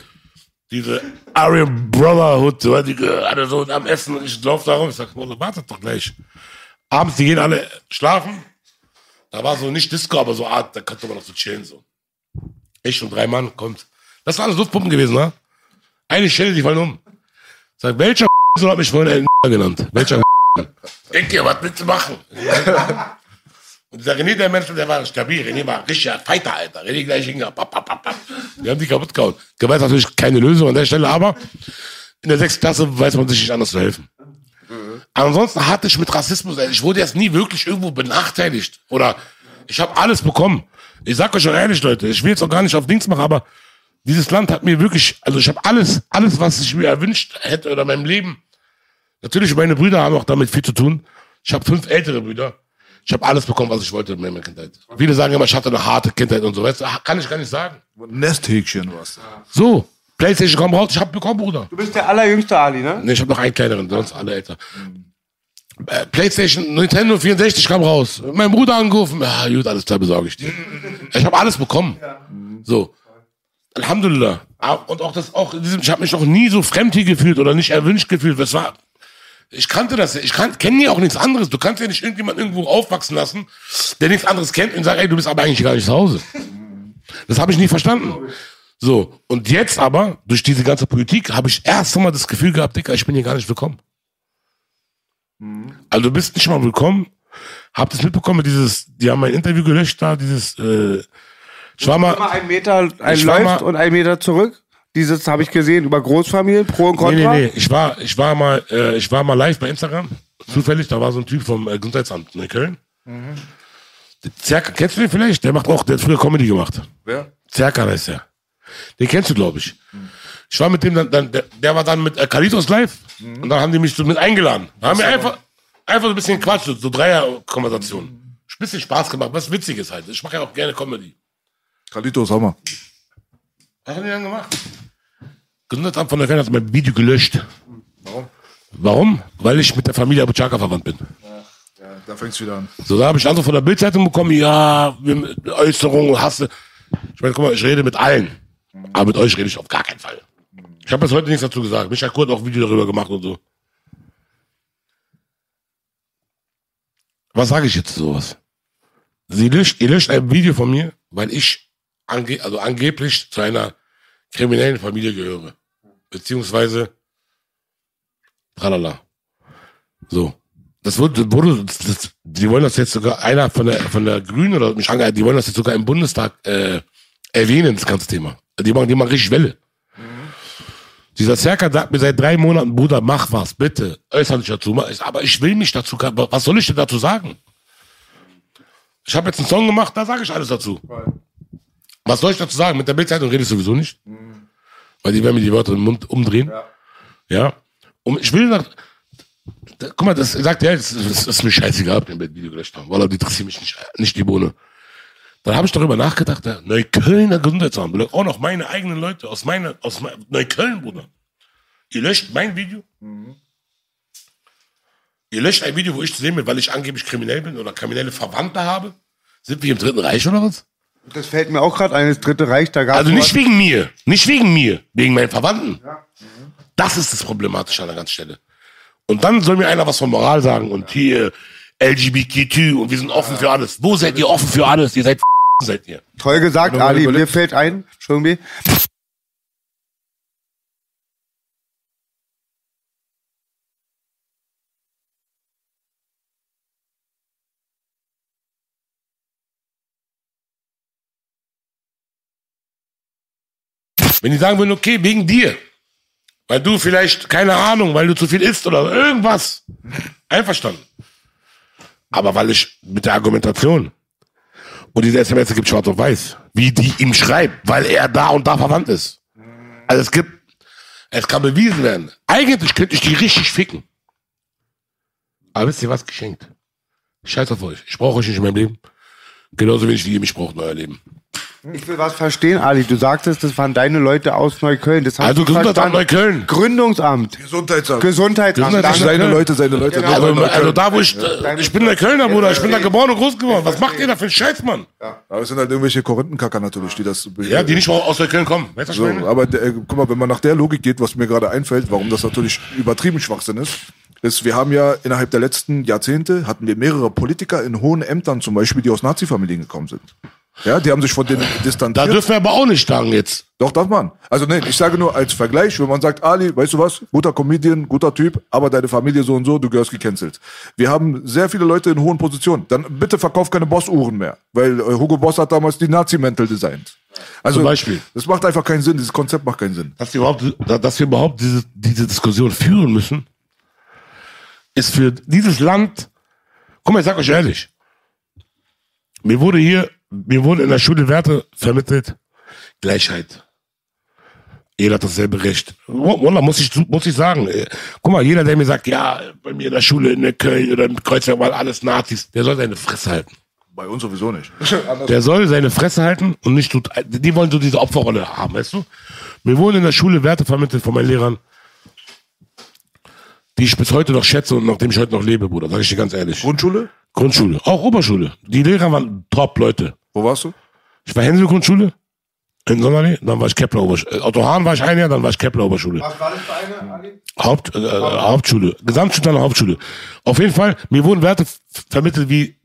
diese Aryan Brotherhood, die alle so am Essen und ich laufe da rum, ich sag, Wallah, wartet doch gleich. Abends, die gehen alle schlafen. Da war so nicht Disco, aber so Art, da konnte man noch so chillen, so. Ich und drei Mann, kommt. Das waren alles Luftpumpen gewesen, ne? Eine Stelle, die fallen um. Sag, welcher so hat mich vorhin ein genannt? Welcher Denk dir, was willst du machen? Dieser René, der Mensch, der war stabil. René war richtiger Fighter, Alter. René gleich papp, papp. Die haben die kaputt gehauen. Gewalt ist natürlich keine Lösung an der Stelle, aber in der sechsten Klasse weiß man sich nicht anders zu helfen. Ansonsten hatte ich mit Rassismus, ich wurde jetzt nie wirklich irgendwo benachteiligt. Oder ich habe alles bekommen. Ich sag euch schon ehrlich, Leute, ich will jetzt auch gar nicht auf Dings machen, aber dieses Land hat mir wirklich, also ich habe alles, alles, was ich mir erwünscht hätte oder in meinem Leben. Natürlich, meine Brüder haben auch damit viel zu tun. Ich habe fünf ältere Brüder. Ich habe alles bekommen, was ich wollte in meiner Kindheit. Viele sagen immer, ich hatte eine harte Kindheit und so. Weißt du, kann ich gar nicht sagen. Nesthäkchen was. So, Playstation komm raus, ich habe bekommen, Bruder. Du bist der allerjüngste Ali, ne? Nee, ich habe noch einen kleineren, sonst alle älter. Äh, Playstation, Nintendo 64 kam raus. Mein Bruder angerufen. Ja, gut, alles klar, besorge ich dir. Ich habe alles bekommen. So. Alhamdulillah. Ah, Und auch das, auch in diesem, ich habe mich noch nie so fremd hier gefühlt oder nicht erwünscht gefühlt. Das war, ich kannte das, ja. ich kenne ja auch nichts anderes. Du kannst ja nicht irgendjemand irgendwo aufwachsen lassen, der nichts anderes kennt und sagt, ey, du bist aber eigentlich gar nicht zu Hause. Das habe ich nie verstanden. So, und jetzt aber, durch diese ganze Politik, habe ich erst einmal das Gefühl gehabt, Dicker, ich bin hier gar nicht willkommen. Also du bist nicht mal willkommen. Habt es mitbekommen, dieses, die haben mein Interview gelöscht da, dieses, äh, ich war Immer mal, ein Meter, ein läuft mal- und ein Meter zurück. Dieses habe ich gesehen über Großfamilien, Pro und nee, Contra. nee, nee, ich war, ich war mal, äh, ich war mal live bei Instagram, zufällig, da war so ein Typ vom äh, Gesundheitsamt in Köln. Zerka, kennst du den vielleicht? Der macht auch, der hat früher Comedy gemacht. Wer? Zerkan heißt der. Den kennst du, glaube ich. Ich war mit dem dann, dann der, der war dann mit äh, Kalitos live und dann haben die mich so mit eingeladen. Da haben wir einfach, einfach so ein bisschen Quatsch, so Dreier-Konversation. Ein bisschen Spaß gemacht, was Witziges halt. Ich mache ja auch gerne Comedy. Kalitos Hammer. Was haben die dann gemacht? Gesundheitsamt von der Köln hat mein Video gelöscht. Warum? Warum? Weil ich mit der Familie Abu Chaka verwandt bin. Da fängt's wieder an. So, da habe ich Antwort von der Bildzeitung bekommen, ja, Äußerungen, Hasse. Ich meine, guck mal, ich rede mit allen. Aber mit euch rede ich auf gar keinen Fall. Ich habe bis heute nichts dazu gesagt. Michael Kurt auch ein Video darüber gemacht und so. Was sage ich jetzt zu sowas? Sie löscht, ihr löscht ein Video von mir, weil ich ange also angeblich zu einer kriminellen Familie gehöre. Beziehungsweise tralala. So. Das wurde, wurde das, die wollen das jetzt sogar, einer von der, von der Grünen oder mich angehalten, die wollen das jetzt sogar im Bundestag äh, erwähnen, das ganze Thema. Die machen, die machen richtig Welle. Dieser Zerka sagt mir seit drei Monaten, Bruder, mach was, bitte. Äußere dich dazu. Aber ich will mich dazu, was soll ich denn dazu sagen? Ich habe jetzt einen Song gemacht, da sage ich alles dazu. Was soll ich dazu sagen? Mit der Bildzeitung rede ich sowieso nicht. Weil die werden mir die Wörter im Mund umdrehen. Ja. Und ich will nach, da, guck mal, das sagt ja, das, ist mir scheißegal, ob die ein Video gelöscht haben, weil die interessiert mich nicht, nicht die Bohne. Dann habe ich darüber nachgedacht, der Neuköllner Gesundheitsamt, auch noch meine eigenen Leute aus meiner, aus mein, Neukölln, Bruder. Ihr löscht mein Video? Ihr löscht ein Video, wo ich zu sehen bin, weil ich angeblich kriminell bin oder kriminelle Verwandte habe? Sind wir im Dritten Reich oder was? Das fällt mir auch gerade ein, das dritte Reich, da gab Also nicht wegen mir, nicht wegen mir, wegen meinen Verwandten. Das ist das Problematische an der ganzen Stelle. Und dann soll mir einer was von Moral sagen und hier LGBTQ und wir sind offen für alles. Wo seid ihr offen für alles? Ihr seid seid ihr. Toll gesagt, Ali. Mir fällt ein, Entschuldigung, Wenn die sagen würden, okay, wegen dir, weil du vielleicht, keine Ahnung, weil du zu viel isst oder irgendwas, einverstanden. Aber weil ich mit der Argumentation und diese SMS gibt schwarz auf weiß, wie die ihm schreibt, weil er da und da verwandt ist. Also es gibt, es kann bewiesen werden. Eigentlich könnte ich die richtig ficken. Aber wisst ihr was geschenkt? Scheiß auf euch. Ich brauche euch nicht in meinem Leben. Genauso wenig wie ihr mich braucht in euer Leben. Ich will was verstehen, Ali. Du sagtest, das waren deine Leute aus Neukölln. Das Also Gesundheitsamt verstanden. Neukölln. Gründungsamt. Gesundheitsamt. Gesundheitsamt. Gesundheitsamt. Seine Leute, seine Leute. Genau. Also, also da, wo ich, äh, ich bin der Kölner, Bruder. Ich bin da geboren und groß geworden. Was macht ihr da für einen Scheiß, Mann? Aber es sind halt irgendwelche Korinthenkacker natürlich, die das. Ja, die nicht aus Neukölln kommen. Weißt du, was So, ich meine? aber der, äh, guck mal, wenn man nach der Logik geht, was mir gerade einfällt, warum das natürlich übertrieben Schwachsinn ist, ist, wir haben ja innerhalb der letzten Jahrzehnte hatten wir mehrere Politiker in hohen Ämtern zum Beispiel, die aus Nazi-Familien gekommen sind. Ja, die haben sich von denen Da distanziert. dürfen wir aber auch nicht sagen jetzt. Doch, darf man. Also nein, ich sage nur als Vergleich, wenn man sagt, Ali, weißt du was, guter Comedian, guter Typ, aber deine Familie so und so, du gehörst gecancelt. Wir haben sehr viele Leute in hohen Positionen. Dann bitte verkauf keine Boss-Uhren mehr, weil äh, Hugo Boss hat damals die Nazi-Mäntel designt. Also, Zum Beispiel. Das macht einfach keinen Sinn, dieses Konzept macht keinen Sinn. Dass wir überhaupt, dass wir überhaupt diese, diese Diskussion führen müssen, ist für dieses Land, guck mal, ich sag euch ehrlich, mir wurde hier, mir wurde in der Schule Werte vermittelt, Gleichheit. Jeder hat dasselbe Recht. Wallah, muss ich, muss ich sagen. äh, Guck mal, jeder, der mir sagt, ja, bei mir in der Schule in der Köln oder im Kreuzberg waren alles Nazis, der soll seine Fresse halten. Bei uns sowieso nicht. Der soll seine Fresse halten und nicht, tut- die wollen so diese Opferrolle haben, weißt du? Mir wurden in der Schule Werte vermittelt von meinen Lehrern, die ich bis heute noch schätze und nachdem ich heute noch lebe, Bruder, sag ich dir ganz ehrlich. Grundschule? Grundschule, auch Oberschule. Die Lehrer waren Top-Leute. Wo warst du? Ich war Hänsel Grundschule in Sonderlee, dann war ich Kepler Oberschule. Otto Hahn war ich ein Jahr, dann war ich Kepler Oberschule. Was war das für eine, Ali? Haupt, äh, Hauptschule, Gesamtschule, dann Hauptschule. Auf jeden Fall, mir wurden Werte vermittelt wie,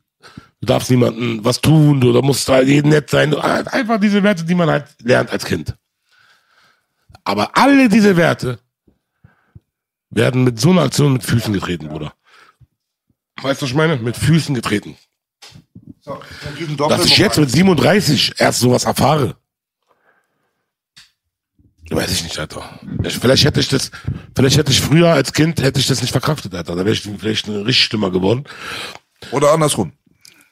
du darfst niemanden was tun, du, da musst halt jeden nett sein. Halt Einfach diese Werte, die man halt lernt als Kind. Aber alle diese Werte werden mit so einer Aktion mit Füßen getreten, Bruder. Weißt du, was ich meine? Mit Füßen getreten. So, ein Dass ich jetzt mit 37 erst sowas erfahre. Weiß ich nicht, Alter. Ich, vielleicht hätte ich das, vielleicht hätte ich früher als Kind, hätte ich das nicht verkraftet, Alter. Da wäre ich vielleicht richtig schlimmer geworden. Oder andersrum.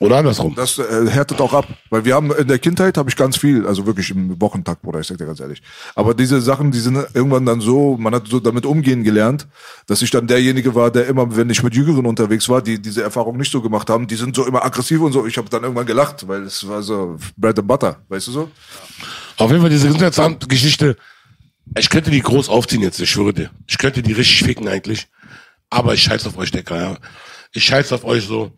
Oder andersrum. Das äh, härtet auch ab. Weil wir haben in der Kindheit habe ich ganz viel, also wirklich im Wochentakt, Bruder, ich sag dir ganz ehrlich. Aber diese Sachen, die sind irgendwann dann so, man hat so damit umgehen gelernt, dass ich dann derjenige war, der immer, wenn ich mit Jüngeren unterwegs war, die diese Erfahrung nicht so gemacht haben, die sind so immer aggressiv und so. Ich habe dann irgendwann gelacht, weil es war so Bread and Butter, weißt du so? Auf jeden Fall diese Gesundheitsamt-Geschichte, ich könnte die groß aufziehen jetzt, ich schwöre dir. Ich könnte die richtig ficken eigentlich. Aber ich scheiß auf euch, Decker, ja. Ich scheiß auf euch so.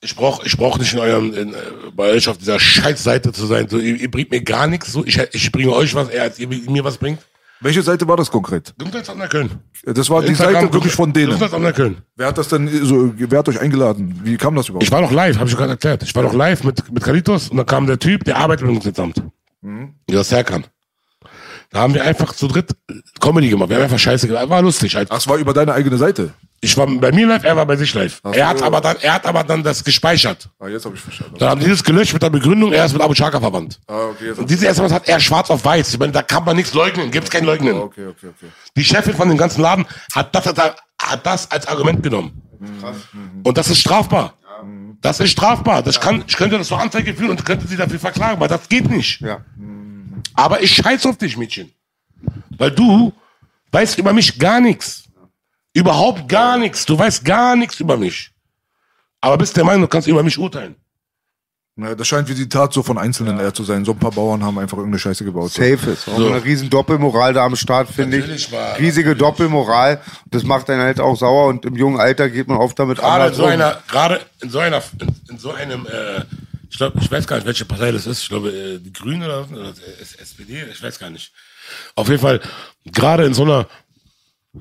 Ich brauch, ich brauch nicht in eurem, in, äh, bei euch auf dieser Scheißseite zu sein. So, ihr, ihr bringt mir gar nichts. So, ich, ich bringe euch was, eher als ihr mir was bringt. Welche Seite war das konkret? Gesundheitsamt nach Köln. Das war die Instagram, Seite wirklich von denen. Gesundheitsamt nach Köln. Wer hat das denn so, wer hat euch eingeladen? Wie kam das überhaupt? Ich war noch live, habe ich gerade erklärt. Ich war noch live mit, mit Kalitos und dann kam der Typ, der arbeitet im Gesundheitsamt. Mhm. Ja, Serkan. Da haben wir einfach zu dritt Comedy gemacht. Wir haben einfach Scheiße gemacht. War lustig. Halt. Ach, es war über deine eigene Seite. Ich war bei mir live, er war bei sich live. Ach Er hat so. aber dann, er hat aber dann das gespeichert. Ah, jetzt habe ich verstanden. Dann haben die das gelöscht mit der Begründung, er ist mit Abu Chaka verwandt. Ah, okay, Und diese SMS hat er schwarz auf weiß. Ich meine, da kann man nichts leugnen, gibt's kein Leugnen. okay, okay, okay. Die Chefin von dem ganzen Laden hat das, hat, hat das als Argument genommen. Und das ist strafbar. Das ist strafbar. Das kann, ich könnte das zur Anzeige führen und könnte sie dafür verklagen, weil das geht nicht. Ja. Aber ich scheiß auf dich, Mädchen. Weil du weißt über mich gar nichts. Überhaupt gar nichts. Du weißt gar nichts über mich. Aber bist der Meinung, du kannst über mich urteilen. Na, das scheint wie die Tat so von Einzelnen eher zu sein. So ein paar Bauern haben einfach irgendeine Scheiße gebaut. So. Safe ist. Auch eine riesen Doppelmoral da am Start, finde Natürlich ich. war- Riesige Doppelmoral. Das macht einen halt auch sauer und im jungen Alter geht man oft damit Gerade in so um. einer, gerade in so einer, in, in so einem, äh, ich glaube, ich weiß gar nicht, welche Partei das ist. Ich glaube, äh, die Grünen oder, oder S- SPD, ich weiß gar nicht. Auf jeden Fall, gerade in so einer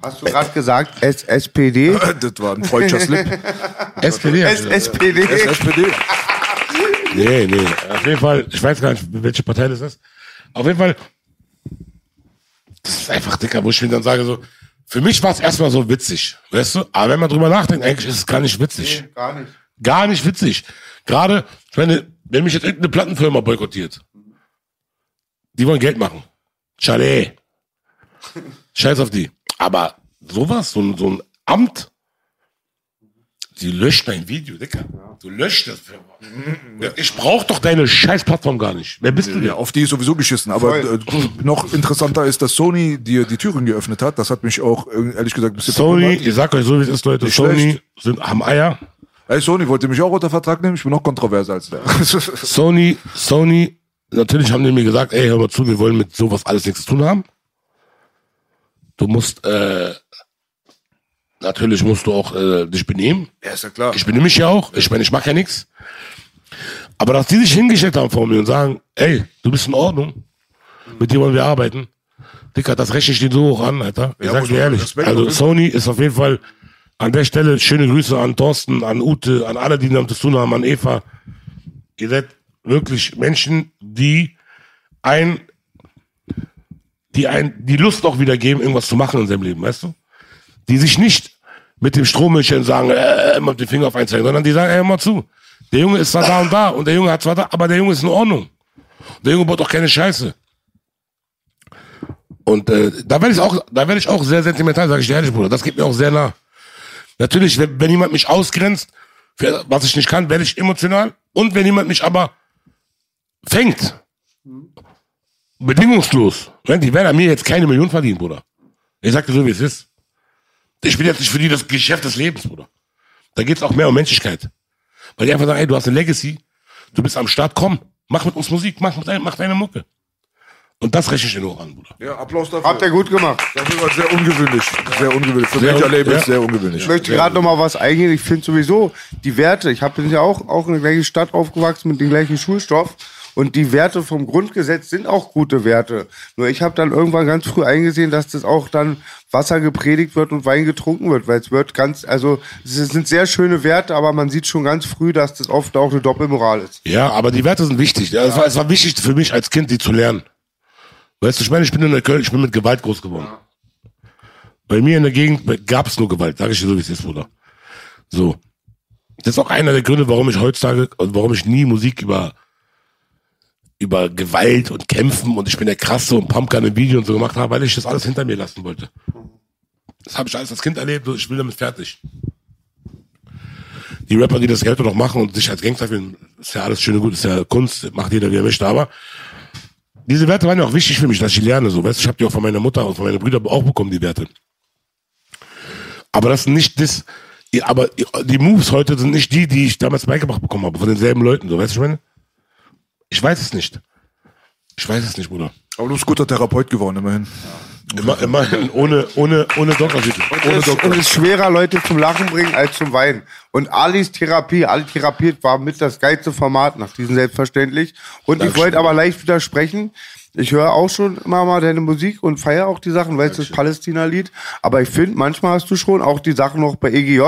Hast du gerade gesagt S SPD? Das war ein freudscher Slip. SPD. S SPD. SPD. Nee, nee. Auf jeden Fall, ich weiß gar nicht, welche Partei das ist. Auf jeden Fall, das ist einfach dicker, wo ich mir dann sage, so, für mich war es erstmal so witzig, weißt du? Aber wenn man drüber nachdenkt, eigentlich ist es gar nicht witzig. Gar nicht. Gar nicht witzig. Gerade, ich meine, wenn mich jetzt irgendeine Plattenfirma boykottiert, die wollen Geld machen. Chalet. Scheiß auf die. Aber sowas, so ein, so ein Amt, die löscht dein Video, Dicker. Du löscht das. Ich brauch doch deine scheiß Plattform gar nicht. Wer bist du Ja, denn? auf die ist sowieso geschissen. Aber äh, noch interessanter ist, dass Sony dir die Türen geöffnet hat. Das hat mich auch äh, ehrlich gesagt ein bisschen Sony, ich sag euch so, wie es ist, Leute. Nicht Sony schlecht. sind, haben Eier. Hey, Sony wollte mich auch unter Vertrag nehmen. Ich bin noch kontroverser als der. Sony, Sony, natürlich haben die mir gesagt, ey, hör mal zu, wir wollen mit sowas alles nichts zu tun haben. Du musst, äh, natürlich musst du auch äh, dich benehmen. ja, ist ja klar. Ich benehme mich ja auch. Ich meine, ich mache ja nichts. Aber dass die sich hingestellt haben vor mir und sagen, ey, du bist in Ordnung, mit dir wollen wir arbeiten. Dicker, das rechne ich dir so hoch an, Alter. Ich Ja, sag muss dir ehrlich. Also Sony ist auf jeden Fall an der Stelle schöne Grüße an Thorsten, an Ute, an alle, die damit zu tun haben, an Eva. Ihr seid wirklich Menschen, die ein, die ein, die Lust auch wieder geben, irgendwas zu machen in seinem Leben, weißt du? Die sich nicht mit dem Strohmilchchen sagen, äh, immer dem Finger auf einen zeigen, sondern die sagen, ey, mal zu. Der Junge ist zwar da und da und der Junge hat zwar da, aber der Junge ist in Ordnung. Der Junge baut doch keine Scheiße. Und äh, da werde ich auch, da werde ich auch sehr sentimental, sage ich dir ehrlich, Bruder. Das geht mir auch sehr nah. Natürlich, wenn, wenn jemand mich ausgrenzt, für was ich nicht kann, werde ich emotional. Und wenn jemand mich aber fängt, bedingungslos, die werden an mir jetzt keine Million verdienen, Bruder. Ich sag dir so, wie es ist. Ich bin jetzt nicht für die das Geschäft des Lebens, Bruder. Da geht's auch mehr um Menschlichkeit. Weil die einfach sagen, ey, du hast eine Legacy, du bist am Start, komm, mach mit uns Musik, mach, mach deine Mucke. Und das rechne ich dir noch an, Bruder. Ja, Applaus dafür. Habt ihr gut gemacht. Das war sehr ungewöhnlich. Sehr ungewöhnlich. Für un- Labels ja. sehr ungewöhnlich. Ich möchte gerade noch mal was eingehen. Ich finde sowieso die Werte. Ich habe ja auch, auch in der gleichen Stadt aufgewachsen mit dem gleichen Schulstoff. Und die Werte vom Grundgesetz sind auch gute Werte. Nur ich habe dann irgendwann ganz früh eingesehen, dass das auch dann Wasser gepredigt wird und Wein getrunken wird, weil es wird ganz, also es sind sehr schöne Werte, aber man sieht schon ganz früh, dass das oft auch eine Doppelmoral ist. Ja, aber die Werte sind wichtig. Ja, es, war, es war wichtig für mich als Kind, die zu lernen. Weißt du, ich meine, ich bin in der Köln, ich bin mit Gewalt groß geworden. Bei mir in der Gegend gab es nur Gewalt, sage ich dir so, wie es ist, Bruder. So. Das ist auch einer der Gründe, warum ich heutzutage und warum ich nie Musik über über Gewalt und Kämpfen und ich bin der krasse und Pumpgun im Video und so gemacht habe, weil ich das alles hinter mir lassen wollte. Das habe ich alles als Kind erlebt und ich will damit fertig. Die Rapper, die das Geld noch machen und sich als Gangster fühlen, ist ja alles schön und gut, ist ja Kunst, macht jeder, wie er möchte, aber diese Werte waren ja auch wichtig für mich, dass ich lerne, so, weißt du, ich habe die auch von meiner Mutter und von meinen Brüdern auch bekommen, die Werte. Aber das sind nicht das, ja, aber die Moves heute sind nicht die, die ich damals beigebracht bekommen habe, von denselben Leuten, so, weißt du, ich meine? Ich weiß es nicht. Ich weiß es nicht, Bruder. Aber du bist guter Therapeut geworden, immerhin. Immer, immerhin ohne, ohne, ohne Doktortitel. Und es, und es ist schwerer, Leute zum Lachen bringen als zum Weinen. Und Alis Therapie, Ali therapiert war mit das geilste Format nach diesem selbstverständlich. Und ich Dankeschön. wollte aber leicht widersprechen. Ich höre auch schon immer mal deine Musik und feiere auch die Sachen, weil es das Palästina-Lied. Aber ich finde, manchmal hast du schon auch die Sachen noch bei EGJ,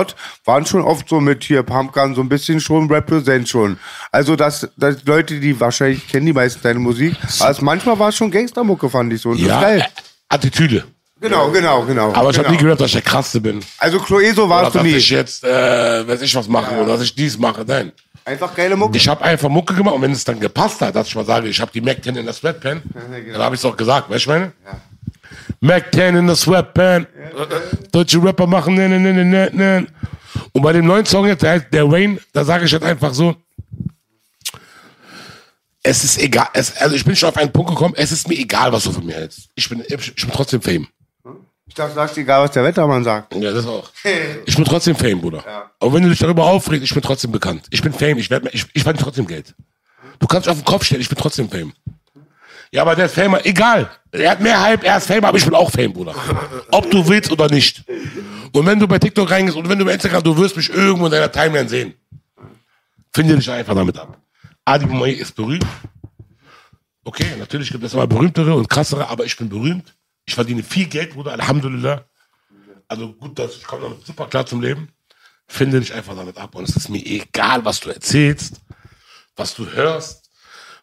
waren schon oft so mit hier Pumpgun, so ein bisschen schon Represent schon. Also, dass, dass Leute, die wahrscheinlich kennen die meisten deine Musik, also manchmal war es schon Gangstermucke, fand ich so. Und das Ja, ist geil. Attitüde. Genau, genau, genau. Aber ich habe genau. nie gehört, dass ich der Krasse bin. Also, Cloeso Oder warst du dass nie. ich jetzt, äh, weiß ich was mache, oder dass ich dies mache. Nein. Einfach geile Mucke. Ich habe einfach Mucke gemacht und wenn es dann gepasst hat, dass ich mal sage, ich habe die Mac 10 in der Sweatpan, genau. dann habe ich es auch gesagt, weißt du, ich meine? Mac 10 in der Sweatpan, deutsche Rapper machen, ne, ne, ne, ne, ne, ne. Und bei dem neuen Song jetzt, der, heißt der Wayne, da sage ich halt einfach so, es ist egal, es, also ich bin schon auf einen Punkt gekommen, es ist mir egal, was du von mir hältst. Ich bin, ich bin trotzdem Fame. Ich dachte, sagst egal, was der Wettermann sagt. Ja, das auch. Ich bin trotzdem Fame, Bruder. Auch wenn du dich darüber aufregst, ich bin trotzdem bekannt. Ich bin Fame, ich, werd, mir- ich, ich verdiene trotzdem Geld. Du kannst dich auf den Kopf stellen, ich bin trotzdem Fame. Ja, aber der ist Famer, egal. Er hat mehr Hype, er ist Fame, aber ich bin auch Fame, Bruder. Ob du willst oder nicht. Und wenn du bei TikTok reingehst und wenn du bei Instagram, du wirst mich irgendwo in deiner Timeline sehen. Finde dich einfach damit ab. Adi Boumaier ist berühmt. Okay, natürlich gibt es aber berühmtere und krassere, aber ich bin berühmt. Ich verdiene viel Geld, Bruder, Alhamdulillah. also gut, dass ich komme damit super klar zum Leben. Finde dich einfach damit ab. Und es ist mir egal, was du erzählst, was du hörst,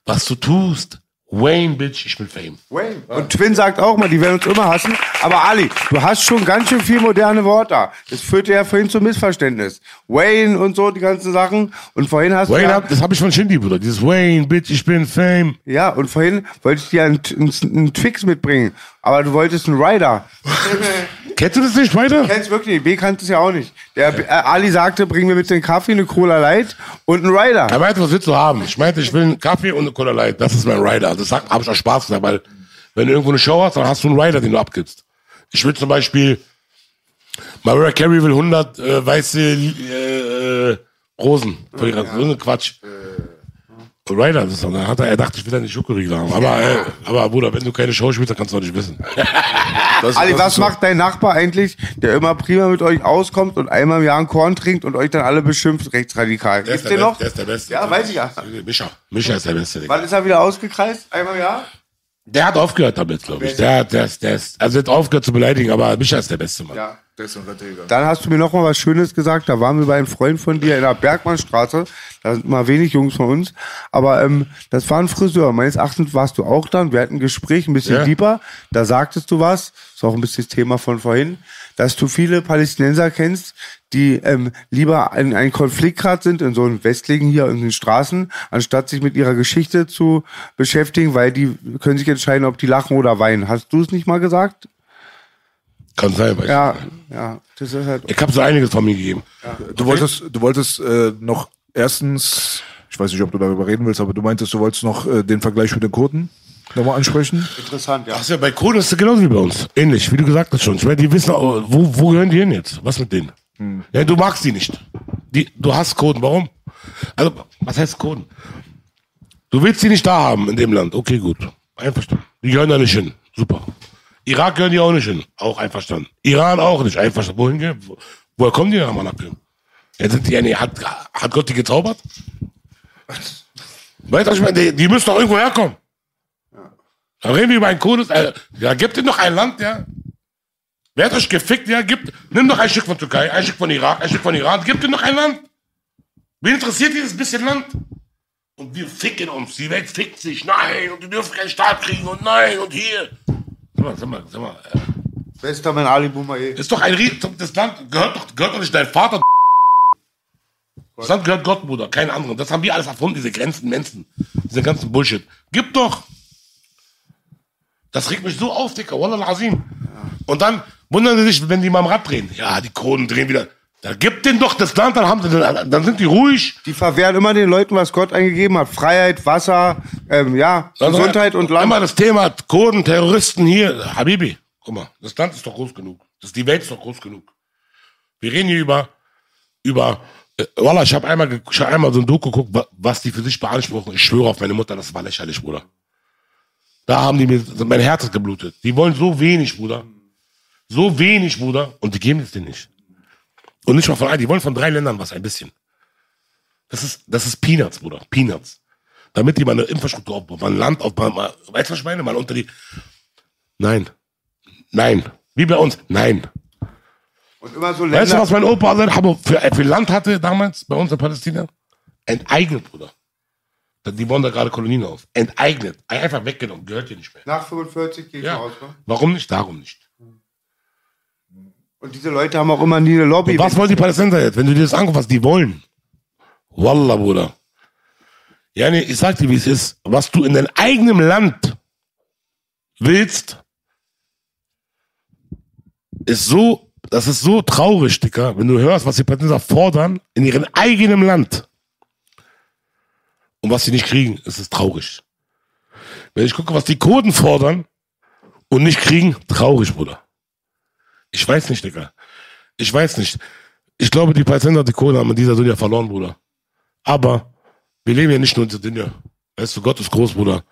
was du tust. Wayne, Bitch, ich bin Fame. Wayne. Und Twin sagt auch mal, die werden uns immer hassen. Aber Ali, du hast schon ganz schön viel moderne Worte. Das führte ja vorhin zum Missverständnis. Wayne und so, die ganzen Sachen. Und vorhin hast Wayne, du. Ja, hab- das habe ich von Shindy, Bruder. Dieses Wayne, Bitch, ich bin Fame. ja, und vorhin wollte ich dir einen, einen, einen Twix mitbringen. Aber du wolltest einen Rider. Kennst du das nicht weiter? Kennst wirklich nicht. B kannte es ja auch nicht. Der äh, Ali sagte, bring mir bitte einen Kaffee, eine Cola Light und einen Rider. Er meinte, was willst du haben? Ich meinte, ich will einen Kaffee und eine Cola Light. Das ist mein Rider. Das habe ich auch Spaß gesagt, weil wenn du irgendwo eine Show hast, dann hast du einen Rider, den du abgibst. Ich will zum Beispiel, Mariah Carey will 100 äh, weiße äh, äh, Rosen. Für ihre, so eine Quatsch. Rider, das ist doch, dann hat er, er dachte, ich will da nicht Schokoriegel haben. Aber, äh, aber Bruder, wenn du keine Show spielst, dann kannst du auch nicht wissen. Das, Ali, das was macht dein Nachbar eigentlich, der immer prima mit euch auskommt und einmal im Jahr einen Korn trinkt und euch dann alle beschimpft, rechtsradikal? Der ist, Gibt's der, den noch? Beste, der ist der Beste. Ja, weiß ich ja. Mischa. Mischa ist der Beste. Digga. Wann ist er wieder ausgekreist? Einmal im Jahr? Der hat aufgehört damit, glaube ich. Der, hat- der, ist, der ist, also der hat aufgehört zu beleidigen, aber Mischa ist der Beste, Mann. Ja. Ein Rettiger. Dann hast du mir noch mal was Schönes gesagt. Da waren wir bei einem Freund von dir in der Bergmannstraße. Da sind mal wenig Jungs von uns. Aber ähm, das war ein Friseur. Meines Erachtens warst du auch dann. Wir hatten ein Gespräch, ein bisschen Ja. deeper. Da sagtest du was. Ist auch ein bisschen das Thema von vorhin. Dass du viele Palästinenser kennst, die ähm, lieber in einen Konfliktgrad sind, in so einem Westlichen hier in den Straßen, anstatt sich mit ihrer Geschichte zu beschäftigen, weil die können sich entscheiden, ob die lachen oder weinen. Hast du es nicht mal gesagt? Kann sein, weiß Ja, ja. Das ist halt. Ich habe so einiges von mir gegeben. Du wolltest, du wolltest äh, noch erstens, ich weiß nicht, ob du darüber reden willst, aber du meintest, du wolltest noch äh, den Vergleich mit den Kurden nochmal ansprechen. Interessant, ja. Ach ja, bei Kohle ist es genauso wie bei uns. Ähnlich, wie du gesagt hast schon. Ich meine, die wissen, auch, wo, wo gehören die hin jetzt? Was mit denen? Ja, du magst die nicht. Die, du hast Coden. Warum? Also, was heißt Coden? Du willst die nicht da haben in dem Land. Okay, gut. Einverstanden. Die gehören da nicht hin. Super. Irak gehören die auch nicht hin. Auch einverstanden. Iran auch nicht. Einverstanden. Wohin gehen? Wo, woher kommen die denn Anabgehen? Ja, sind die, nee, hat, hat Gott die gezaubert? Weißt du, ich meine? Die, die müssen doch irgendwo herkommen. Da reden wir über einen Kurdis. Äh, ja, gebt ihm doch ein Land, ja. Wer hat euch gefickt, ja? Gibt, nimm doch ein Stück von Türkei, ein Stück von Irak, ein Stück von Iran. Gebt ihm doch ein Land. Wen interessiert dieses bisschen Land? Und wir ficken uns. Die Welt fickt sich. Nein, und die dürfen keinen Staat kriegen. Und nein, und hier. Sag mal, sag mal, sag mal. Äh, Bester Mann Ali Boumaier. ist doch ein Riesen. Das Land gehört doch, gehört doch nicht dein Vater. Das Land gehört Gott, Bruder, kein anderen. Das haben wir alles erfunden, diese Grenzen, Menschen. Diese ganzen Bullshit. Gib doch. Das regt mich so auf, Dicker. Wallah Azim. Und dann wundern sie sich, wenn die mal am Rad drehen. Ja, die Kronen drehen wieder. Da gib denen doch das Land, dann, haben sie, dann, dann sind die ruhig. Die verwehren immer den Leuten, was Gott eingegeben hat. Freiheit, Wasser, ähm, ja, Dann Gesundheit und Land. Immer das Thema Kurden, Terroristen hier. Habibi, guck mal, das Land ist doch groß genug. Das, die Welt ist doch groß genug. Wir reden hier über, über, äh, Wallah, ich habe einmal, ich hab einmal so ein Doku geguckt, wa- was die für sich beanspruchen. Ich schwöre auf meine Mutter, das war lächerlich, Bruder. Da haben die mir, mein Herz hat geblutet. Die wollen so wenig, Bruder. So wenig, Bruder. Und die geben es dir nicht. Und nicht mal von einem, die wollen von drei Ländern was, ein bisschen. Das ist, das ist Peanuts, Bruder. Peanuts. Damit die mal eine Infrastruktur aufbauen, mal ein Land aufbauen, mal, weißt du, was ich meine? Mal unter die, nein. Nein. Wie bei uns? Nein. Und immer so Weißt du, Länder. was mein Opa Allah Yarhamu für, für Land hatte damals bei uns in Palästina? Enteignet, Bruder. Die bauen da gerade Kolonien auf. Enteignet. Einfach weggenommen. Gehört dir nicht mehr. nach 45 gehe ich Ja. raus. Ne? Warum nicht? Darum nicht. Und diese Leute haben auch immer nie eine Lobby. Was wollen die Palästinenser jetzt? Wenn du dir das anguckst, was die wollen. Wallah, Bruder. Ja, nee, ich sag dir, wie es ist. Was du in deinem eigenen Land willst, ist so, das ist so traurig, Dicker, wenn du hörst, was die Palästinenser fordern in ihrem eigenen Land. Und was sie nicht kriegen, ist es traurig. Wenn ich gucke, was die Kurden fordern und nicht kriegen, traurig, Bruder. Ich weiß nicht, Digga. Ich weiß nicht. Ich glaube, die Palästinenser die Kurden haben in dieser Dunja verloren, Bruder. Aber wir leben ja nicht nur in dieser Dunja. Weißt du, Gott ist groß, Bruder.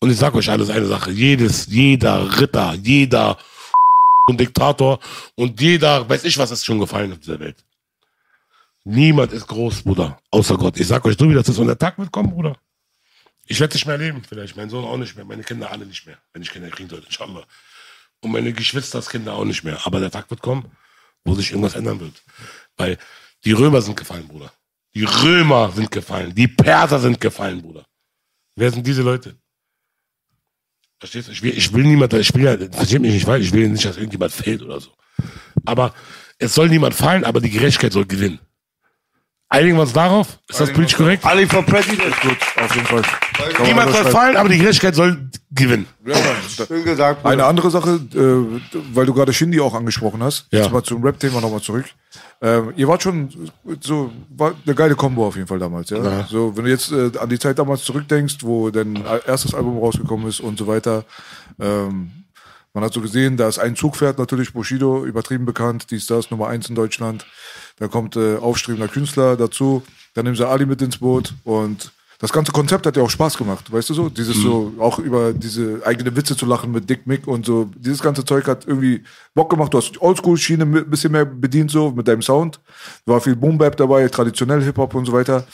Und ich sag euch alles eine Sache. Jedes, jeder Ritter, jeder und Diktator und jeder, weiß ich was, ist schon gefallen auf dieser Welt. Niemand ist groß, Bruder, außer Gott. Ich sag euch so, wie das ist. Und der Tag wird kommen, Bruder. Ich werde nicht mehr leben, vielleicht. Mein Sohn auch nicht mehr. Meine Kinder alle nicht mehr. Wenn ich Kinder kriegen sollte, inshallah. Und meine Geschwisterskinder auch nicht mehr. Aber der Tag wird kommen, wo sich irgendwas ändern wird. Weil die Römer sind gefallen, Bruder. Die Römer sind gefallen. Die Perser sind gefallen, Bruder. Wer sind diese Leute? Verstehst du? Ich will, ich will niemand, ich will ja, versteht mich nicht falsch, ich will nicht, dass irgendjemand fällt oder so. Aber es soll niemand fallen, aber die Gerechtigkeit soll gewinnen. Einigen wir uns darauf? Ist das politisch korrekt? Ali for President. Gut, auf jeden Fall. Niemand soll fallen, aber die Gerechtigkeit soll gewinnen. Schön gesagt. Eine andere Sache, äh, weil du gerade Shindy auch angesprochen hast, Ja. jetzt mal zum Rap-Thema nochmal zurück. Ähm, ihr wart schon so, war eine geile Kombo auf jeden Fall damals, ja. Ja. So, wenn du jetzt äh, an die Zeit damals zurückdenkst, wo dein erstes Album rausgekommen ist und so weiter, ähm, man hat so gesehen, da ist ein Zugpferd natürlich, Bushido, übertrieben bekannt, dies, das, Nummer eins in Deutschland. Da kommt äh, aufstrebender Künstler dazu, dann nehmen sie Ali mit ins Boot und das ganze Konzept hat ja auch Spaß gemacht, weißt du so? Dieses so, auch über diese eigene Witze zu lachen mit Dick Mick und so. Dieses ganze Zeug hat irgendwie Bock gemacht. Du hast Oldschool-Schiene ein bisschen mehr bedient so mit deinem Sound. War viel Boom-Bap dabei, traditionell Hip-Hop und so weiter.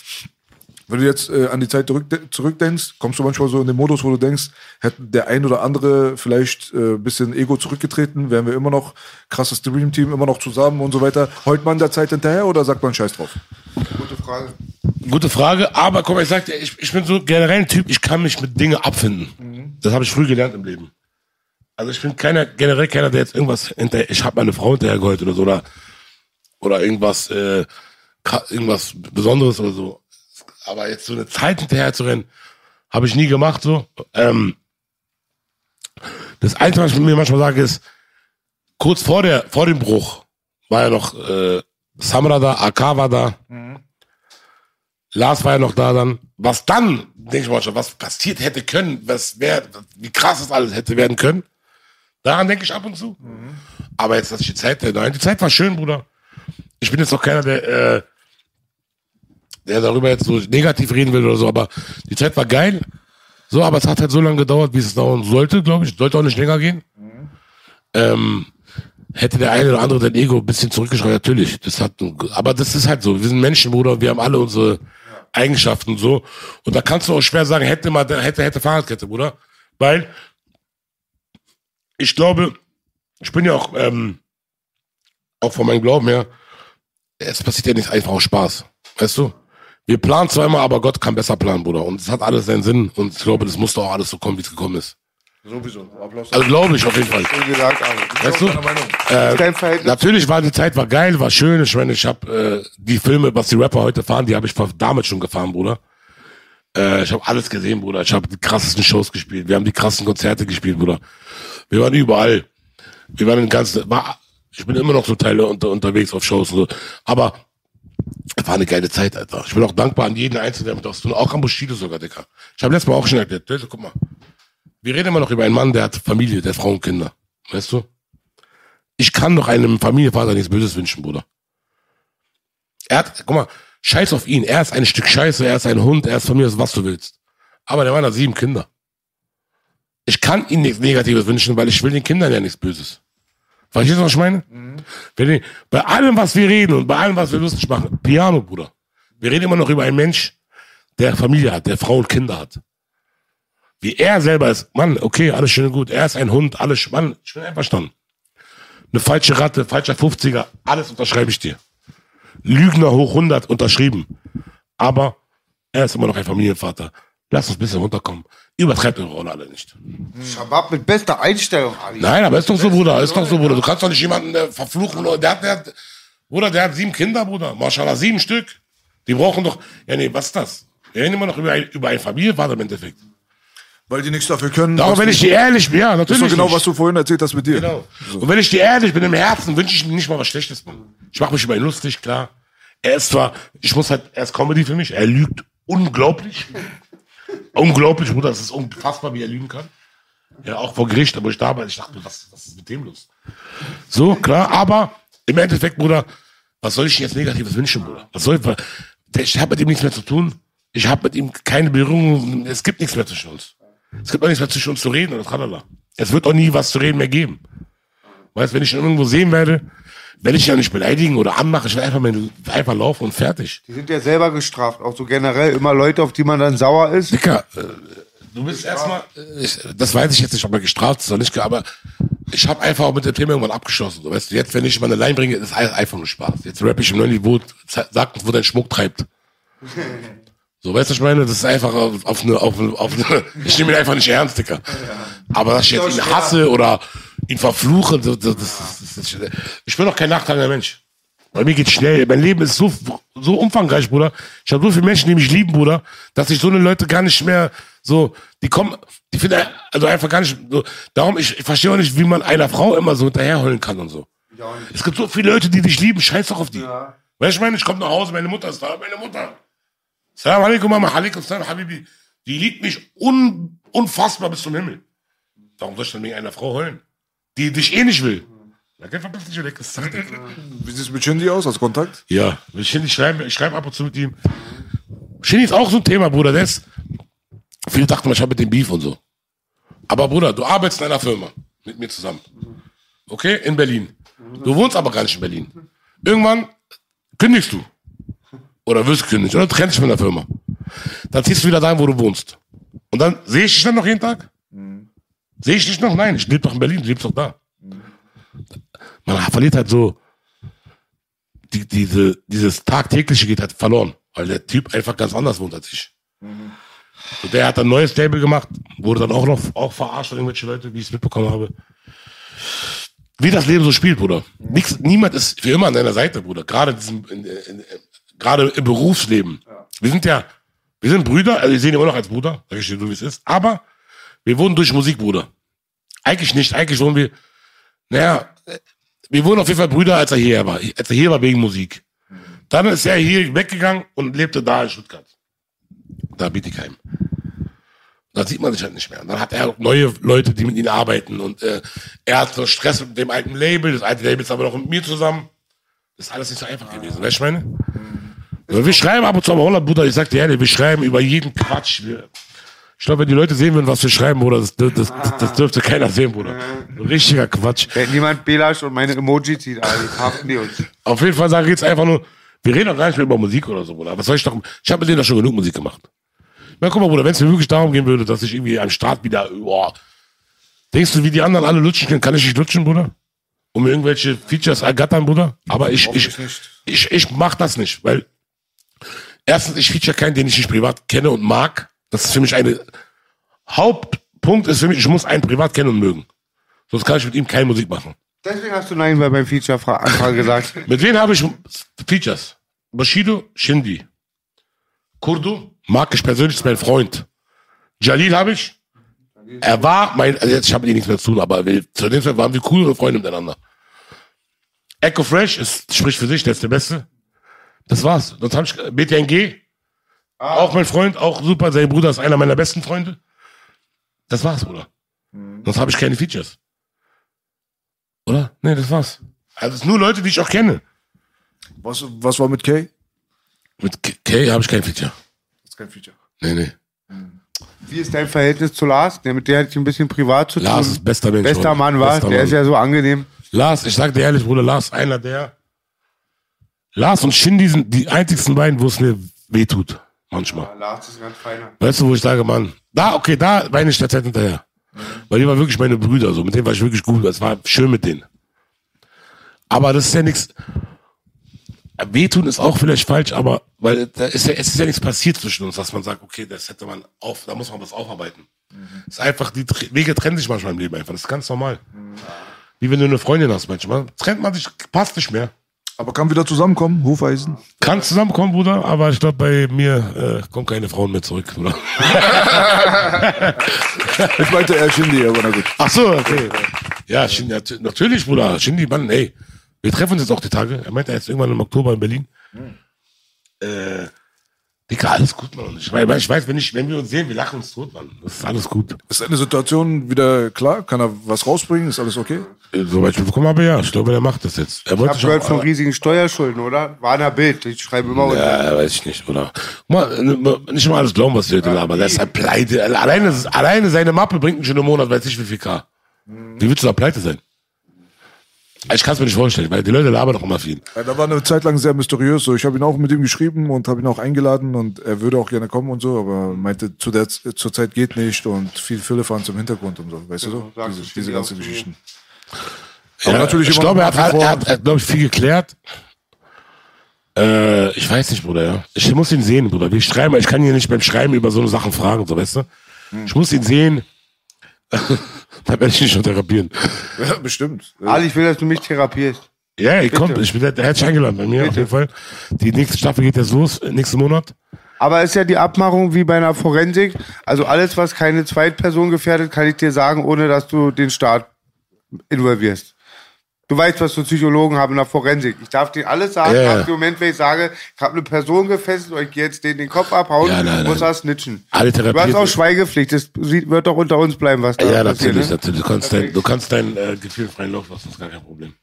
Wenn du jetzt äh, an die Zeit zurück, zurückdenkst, kommst du manchmal so in den Modus, wo du denkst, hätte der ein oder andere vielleicht äh, bisschen Ego zurückgetreten, wären wir immer noch krasses Dream-Team, immer noch zusammen und so weiter. Heult man der Zeit hinterher oder sagt man Scheiß drauf? Gute Frage. Gute Frage, aber guck mal, ich sag dir, ich, ich bin so generell ein Typ, ich kann mich mit Dingen abfinden. Das habe ich früh gelernt im Leben. Also ich bin keiner, generell keiner, der jetzt irgendwas hinterher, ich habe meine Frau hinterhergeholt oder so, oder, oder irgendwas, äh, irgendwas Besonderes oder so. Aber jetzt so eine Zeit hinterher zu rennen, habe ich nie gemacht, so. Ähm, das Einzige, was ich mir manchmal sage, ist, kurz vor der, vor dem Bruch war ja noch, äh, Samra da, AK war da. Lars war ja noch da dann. Was dann, denke ich mal schon, was passiert hätte können, was wär, wie krass das alles hätte werden können. Daran denke ich ab und zu. Aber jetzt, dass ich die Zeit, nein, die Zeit war schön, Bruder. Ich bin jetzt auch keiner, der, äh, der darüber jetzt so negativ reden will oder so, aber die Zeit war geil. So, aber es hat halt so lange gedauert, wie es dauern sollte, glaube ich. Sollte auch nicht länger gehen. Ähm, hätte der eine oder andere dein Ego ein bisschen zurückgeschraubt, natürlich. Das hat, aber das ist halt so. Wir sind Menschen, Bruder. Wir haben alle unsere Eigenschaften und so. Und da kannst du auch schwer sagen, hätte mal, hätte, hätte Fahrradkette, Bruder. Weil ich glaube, ich bin ja auch, ähm, auch von meinem Glauben her, es passiert ja nicht einfach aus Spaß. Weißt du? Wir planen zweimal, aber Gott kann besser planen, Bruder. Und es hat alles seinen Sinn. Und ich glaube, das musste auch alles so kommen, wie es gekommen ist. Sowieso. Applaus. Also glaube ich auf jeden Fall. Schön gesagt, Ali. Weißt du? Dein Verhältnis? Natürlich war die Zeit war geil, war schön. Ich meine, ich habe äh, die Filme, was die Rapper heute fahren, die habe ich damals schon gefahren, Bruder. Äh, ich habe alles gesehen, Bruder. Ich habe die krassesten Shows gespielt. Wir haben die krassen Konzerte gespielt, Bruder. Wir waren überall. Wir waren in ganz, war, ich bin immer noch so Teile unter, unterwegs auf Shows und so. Aber war eine geile Zeit, Alter. Ich bin auch dankbar an jeden Einzelnen, der mit aus. Auch an Bushido sogar, Dicker. Ich habe letztes Mal auch schon erklärt. Leute, guck mal. Wir reden immer noch über einen Mann, der hat Familie, der hat Frau und Kinder. Weißt du? Ich kann doch einem Familienvater nichts Böses wünschen, Bruder. Er hat, guck mal, scheiß auf ihn. Er ist ein Stück Scheiße, er ist ein Hund, er ist von mir, was du willst. Aber der Mann hat sieben Kinder. Ich kann ihm nichts Negatives wünschen, weil ich will den Kindern ja nichts Böses. Verstehst du, was ich meine? Wenn ich, bei allem, was wir reden und bei allem, was wir lustig machen, Piano, Bruder. Wir reden immer noch über einen Mensch, der Familie hat, der Frau und Kinder hat. Wie er selber ist, Mann, okay, alles schön und gut. Er ist ein Hund, alles, Mann, ich bin einverstanden. Eine falsche Ratte, falscher 50er, alles unterschreibe ich dir. Lügner hoch 100 unterschrieben. Aber er ist immer noch ein Familienvater. Lass uns ein bisschen runterkommen. Übertreibt eure Rolle alle nicht. Shabab mit bester Einstellung, Ali. Nein, aber ist doch so, Bruder. Ist doch so, Bruder. Du kannst doch nicht jemanden äh, verfluchen. oder- Der hat, der hat, Bruder, der hat sieben Kinder, Bruder. Maschallah, sieben Stück. Die brauchen doch, ja nee, was ist das? Wir reden immer noch über, ein, über einen Familienvater im Endeffekt. Weil die nichts dafür können. Was wenn ich dir ehrlich bin, ja, Das ist natürlich. doch genau, nicht. was du vorhin erzählt hast mit dir. Genau. Und wenn ich dir ehrlich bin, im Herzen wünsche ich ihm nicht mal was Schlechtes. Mann. Ich mache mich über ihn lustig, klar. Er ist zwar, ich muss halt, er ist Comedy für mich, er lügt unglaublich. Unglaublich, Bruder, das ist unfassbar, wie er lügen kann. Ja, auch vor Gericht, aber ich da war, ich dachte, was, was ist mit dem los? So, klar, aber im Endeffekt, Bruder, was soll ich jetzt Negatives wünschen, Bruder? Was soll ich, ich habe mit ihm nichts mehr zu tun. Ich habe mit ihm keine Berührung, es gibt nichts mehr zwischen uns. Es gibt auch nichts mehr zwischen uns zu reden oder tralala. Es wird auch nie was zu reden mehr geben. Weißt, wenn ich ihn irgendwo sehen werde, werde ich ja nicht beleidigen oder anmachen. Ich will einfach, mal, einfach laufen und fertig. Die sind ja selber gestraft, auch so generell immer Leute, auf die man dann sauer ist. Dicker, äh, du bist erstmal, äh, das weiß ich jetzt nicht, ob er gestraft ist oder nicht, aber ich habe einfach auch mit dem Thema irgendwann abgeschlossen. So, weißt du, jetzt, wenn ich mal eine Line bringe, ist alles einfach nur Spaß. Jetzt rapp ich im neuen Niveau, uns, wo dein Schmuck treibt. So, weißt du, was ich meine? Das ist einfach auf, auf eine, auf auf eine, ich nehme ihn einfach nicht ernst, Dicker. Aber dass ich jetzt ihn hasse oder ihn verfluche, das, das, das, das, ich bin doch kein nachtragender Mensch. Bei mir geht's schnell. Mein Leben ist so, so umfangreich, Bruder. Ich habe so viele Menschen, die mich lieben, Bruder, dass ich so eine Leute gar nicht mehr so, die kommen, die finden also einfach gar nicht so. Darum, ich, ich verstehe auch nicht, wie man einer Frau immer so hinterherholen kann und so. Es gibt so viele Leute, die dich lieben, scheiß doch auf die. Weißt du, ich meine, ich komme nach Hause, meine Mutter ist da, meine Mutter. Salam alaikum, Mama, alaikum salam, Habibi. Die liebt mich un, unfassbar bis zum Himmel. Warum soll ich dann wegen einer Frau heulen? Die dich eh nicht will. Na, geh verpiss dich weg. Wie sieht es mit Shindy aus, als Kontakt? Ja, ich, Shindy schreibe, ich schreibe ab und zu mit ihm. Shindy ist auch so ein Thema, Bruder. Der ist, viele dachten, ich habe mit dem Beef und so. Aber Bruder, du arbeitest in einer Firma mit mir zusammen. Okay? In Berlin. Du wohnst aber gar nicht in Berlin. Irgendwann kündigst du. Oder wirst gekündigt. Oder trennst dich von der Firma. Dann ziehst du wieder dahin, wo du wohnst. Und dann sehe ich dich dann noch jeden Tag? Sehe ich dich noch? Nein, ich lebe doch in Berlin, du lebst doch da. Man verliert halt so die, diese, dieses tagtägliche geht halt verloren, weil der Typ einfach ganz anders wohnt als ich. Und der hat ein neues Label gemacht, wurde dann auch noch auch verarscht von irgendwelche Leute, wie ich es mitbekommen habe. Wie das Leben so spielt, Bruder. Nix, niemand ist für immer an deiner Seite, Bruder. Gerade in diesem, in, in, gerade im Berufsleben. Wir sind ja, wir sind Brüder, also wir sehen ihn immer noch als Bruder, sag ich dir so, wie es ist. Aber wir wurden durch Musik, Bruder. Eigentlich nicht, eigentlich wurden wir, naja, wir wurden auf jeden Fall Brüder, als er hier war. Als er hier war wegen Musik. Dann ist er hier weggegangen und lebte da in Stuttgart. Da Bietigheim. Da sieht man sich halt nicht mehr. Und dann hat er neue Leute, die mit ihm arbeiten. Und äh, er hat so Stress mit dem alten Label. Das alte Label ist aber noch mit mir zusammen. Das ist alles nicht so einfach gewesen. Weißt du, ich meine? Wir schreiben ab und zu am Holland, Bruder. Ich sag dir ehrlich, wir schreiben über jeden Quatsch. Wir, ich glaube, wenn die Leute sehen würden, was wir schreiben, Bruder, das, das, das, das dürfte keiner sehen, Bruder. Richtiger Quatsch. Wenn niemand Belasch und meine Emojis sieht, Alter, die haften die uns. Auf jeden Fall sage ich jetzt einfach nur, wir reden doch gar nicht mehr über Musik oder so, Bruder. Was soll ich doch, ich habe mit denen doch schon genug Musik gemacht. Na, guck mal, Bruder, wenn es mir wirklich darum gehen würde, dass ich irgendwie am Start wieder, boah, denkst du, wie die anderen alle lutschen können, kann ich nicht lutschen, Bruder? Um irgendwelche Features ergattern, Bruder? Aber ich, ich, ich, ich mach das nicht, weil erstens, ich feature keinen, den ich nicht privat kenne und mag. Das ist für mich eine, Hauptpunkt ist für mich, ich muss einen privat kennen und mögen. Sonst kann ich mit ihm keine Musik machen. Deswegen hast du Nein bei beim Feature-Anfrage gesagt. Mit wem habe ich Features? Bushido, Shindi. Kurdu, mag ich persönlich, ist mein Freund. Jalil habe ich. Er war mein, also jetzt, ich habe mit ihm nichts mehr zu tun, aber wir, zu dem Zeit waren wir coole Freunde miteinander. Echo Fresh ist, spricht für sich, der ist der Beste. Das war's. Sonst habe ich BTNG, auch mein Freund, auch super. Sein Bruder ist einer meiner besten Freunde. Das war's, Bruder. Sonst habe ich keine Features. Oder? Nee, das war's. Also es sind nur Leute, die ich auch kenne. Was, was war mit Kay? Mit K- Kay habe ich kein Feature. Das ist kein Feature. Nee, nee. Wie ist dein Verhältnis zu Lars? Der, mit der hatte ich ein bisschen privat zu tun. Lars ist bester Mensch. Bester. Mann war, Bester der Mann. ist ja so angenehm. Lars, ich sag dir ehrlich, Bruder, Lars, einer der. Lars und Shindy sind die einzigsten beiden, wo es mir wehtut. Manchmal. Lars ist ganz feiner. Weißt du, wo ich sage, Mann, da, okay, da weine ich der Zeit hinterher. Weil die waren wirklich meine Brüder, so. Mit denen war ich wirklich gut. Es war schön mit denen. Aber das ist ja nichts. Wehtun ist auch vielleicht falsch, aber, weil da ist ja, es ist ja nichts passiert zwischen uns, dass man sagt, okay, das hätte man auf, da muss man was aufarbeiten. Es ist einfach, die Wege trennen sich manchmal im Leben einfach. Das ist ganz normal. Wie wenn du eine Freundin hast, manchmal. Trennt man sich, passt nicht mehr. Aber kann wieder zusammenkommen, Hufeisen. Kann zusammenkommen, Bruder, aber ich glaube, bei mir äh, kommen keine Frauen mehr zurück, Bruder. Ich meinte eher Shindy, aber na gut. Ach so, okay. Ja, Shindy, nat- natürlich, Bruder. Shindy, Mann, ey. Wir treffen uns jetzt auch die Tage. Er meinte jetzt irgendwann im Oktober in Berlin. Äh, Digga, alles gut, Mann. Ich weiß, ich weiß wenn, ich, wenn wir uns sehen, wir lachen uns tot, Mann. Das ist alles gut. Ist eine Situation wieder klar? Kann er was rausbringen? Ist alles okay? Äh, Soweit ich mitbekommen habe, ja. Ich glaube, er macht das jetzt. Er Ich wollte hab schon, gehört von riesigen Steuerschulden, oder? War in der Bild. Ich schreibe immer unter. Ja, weiß ich nicht, oder? Guck Mal, äh, nicht immer alles glauben, was Leute labern. Der ist halt pleite. Alleine, alleine seine Mappe bringt ihn schon im Monat, weiß ich wie viel K. Wie willst du da pleite sein? Ich kann es mir nicht vorstellen, weil die Leute labern doch immer viel. Ja, da war eine Zeit lang sehr mysteriös. So, ich habe ihn auch mit ihm geschrieben und habe ihn auch eingeladen und er würde auch gerne kommen und so, aber meinte, zu der zur Zeit geht nicht und viel Füllefahren zum Hintergrund und so, weißt du so? Diese, diese ganzen. Geschichten. Aber natürlich ich glaube, er nach hat, er hat, er hat glaube ich, viel geklärt. Äh, ich weiß nicht, Bruder, ja. Ich muss ihn sehen, Bruder. Wir schreiben, ich kann ihn nicht beim Schreiben über so eine Sachen fragen, so, weißt du? Hm. Ich muss ihn sehen. da werde ich ihn schon therapieren. Ja, bestimmt. Ali, ich will, dass du mich therapierst. Ja, ich komm, ich bin der, herzlich eingeladen bei mir, auf jeden Fall. Die nächste Staffel geht jetzt los, äh, nächsten Monat. Aber ist ja die Abmachung wie bei einer Forensik. Also alles, was keine Zweitperson gefährdet, kann ich dir sagen, ohne dass du den Staat involvierst. Du weißt, was so Psychologen haben in der Forensik. Ich darf dir alles sagen, Ja, ja. ab dem Moment, wenn ich sage, ich habe eine Person gefesselt und ich gehe jetzt den den Kopf abhauen, Ja, nein, muss er snitchen. Alle Du hast auch Schweigepflicht. Das wird doch unter uns bleiben, was da Ja, passiert. natürlich, ne? natürlich. Du kannst dein, du kannst dein äh, Gefühl freien Lauf lassen, das ist gar kein Problem.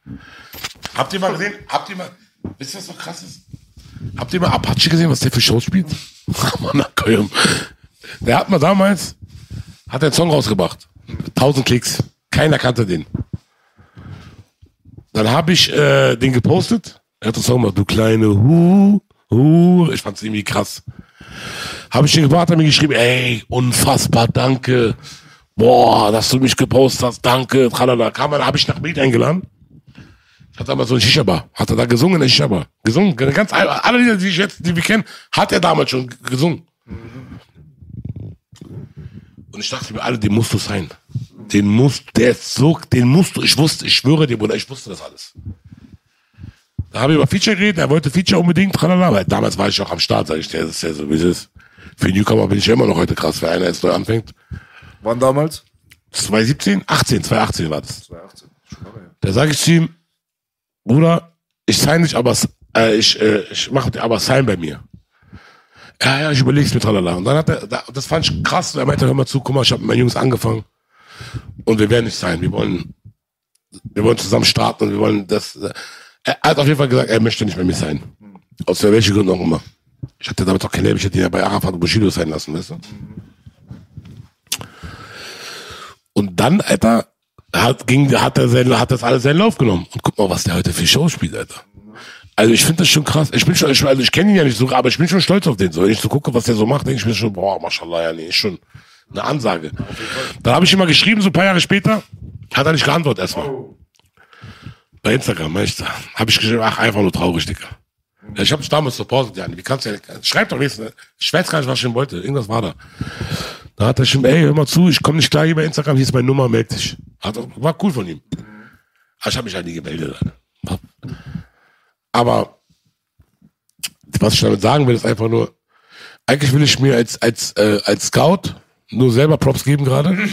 Habt ihr mal gesehen, habt ihr mal, wisst ihr, was so krass ist? Habt ihr mal Apache gesehen, was der für Shows spielt? Der hat mal damals, hat einen Song rausgebracht. 1000 Klicks. Keiner kannte den. Dann habe ich äh, den gepostet. Er hat den Song gemacht, du kleine Hu, Hu. Ich fand's irgendwie krass. Habe ich den gebracht, hat mir geschrieben, ey, unfassbar, danke. Boah, dass du mich gepostet hast, danke. Tralala. Kam er, habe ich nach Bild eingeladen. Hatte damals so ein Shisha-Bar. Hat er da gesungen in der Shisha-Bar. Gesungen. Ganz, alle Lieder, die ich jetzt, die wir kennen, hat er damals schon gesungen. Und ich dachte mir, alle, den musst du sein. Den musst, der so, den musst du, ich wusste, ich schwöre dir, Bruder, ich wusste das alles. Da habe ich über Feature geredet, er wollte Feature unbedingt, tralala, weil damals war ich auch am Start, sag ich dir, das ist ja so, wie es ist. Für Newcomer bin ich ja immer noch heute krass, wenn einer jetzt neu anfängt. Wann damals? 2017? 18, 2018 war das. 2018. Schon lange her. Da sage ich zu ihm, Bruder, ich sign dich, aber äh, ich, äh, ich mache dir aber sign bei mir. Ja, ja, ich überleg's mir, tralala. Und dann hat er, da- das fand ich krass, er meinte, hör mal zu, guck mal, ich habe mit meinen Jungs angefangen und wir werden nicht sein. Wir wollen, wir wollen zusammen starten und wir wollen das. äh, Er hat auf jeden Fall gesagt, er möchte nicht bei mir sein. Aus welchen Gründen auch immer. Ich hatte damit auch kein Leben, ich hätte ihn ja bei Arafat und Bushido sein lassen, weißt du? Und dann, Alter, hat, ging, hat, er sein, hat das alles seinen Lauf genommen. Und guck mal, was der heute für Shows spielt, Alter. Also ich finde das schon krass. Ich bin schon, ich, also ich kenne ihn ja nicht so, aber ich bin schon stolz auf den. So, wenn ich so gucke, was der so macht, denke ich mir schon, boah, mashallah, ja, nee, ist schon eine Ansage. Dann habe ich ihm mal geschrieben, so ein paar Jahre später, hat er nicht geantwortet erstmal. Bei Instagram, echt. Habe ich geschrieben, ach, einfach nur traurig, Dicker. Ja, ich habe dich damals supportet, Jan. Wie kannst du ja, schreib doch nichts. ne? Ich weiß gar nicht, was ich ihm wollte. Irgendwas war da. Da hat er schon, ey, hör mal zu, ich komme nicht klar hier bei Instagram, hier ist meine Nummer, meld dich. Hat, war cool von ihm. Aber ich habe mich halt nie gemeldet. Aber was ich damit sagen will, ist einfach nur, eigentlich will ich mir als, als, äh, als Scout nur selber Props geben gerade.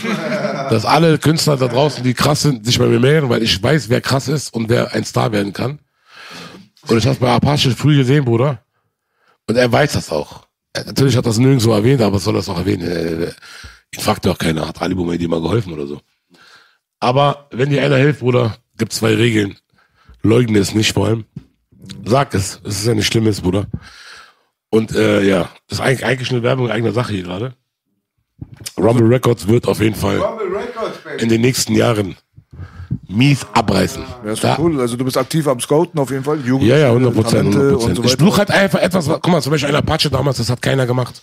dass alle Künstler da draußen, die krass sind, sich bei mir melden, weil ich weiß, wer krass ist und wer ein Star werden kann. Und ich habe bei Apache früh gesehen, Bruder. Und er weiß das auch. Er, natürlich hat das nirgendwo erwähnt, aber soll das auch erwähnen. Äh, ihn fragt ja auch keiner, hat Ali Boumaidy mal geholfen oder so. Aber wenn dir einer hilft, Bruder, gibt zwei Regeln. Leugne es nicht vor allem. Sag es. Es ist ja nicht Schlimmes, Bruder. Und äh, ja, das ist eigentlich, eigentlich eine Werbung eigener Sache hier gerade. Rumble Records wird auf jeden Fall in den nächsten Jahren mies abreißen. Ja, ist Da- doch cool. Also du bist aktiv am Scouten auf jeden Fall. Jugend, ja, ja, 100 Prozent, Talente 100 und Prozent. so ich suche halt einfach etwas, was- guck mal, zum Beispiel ein Apache damals, das hat keiner gemacht.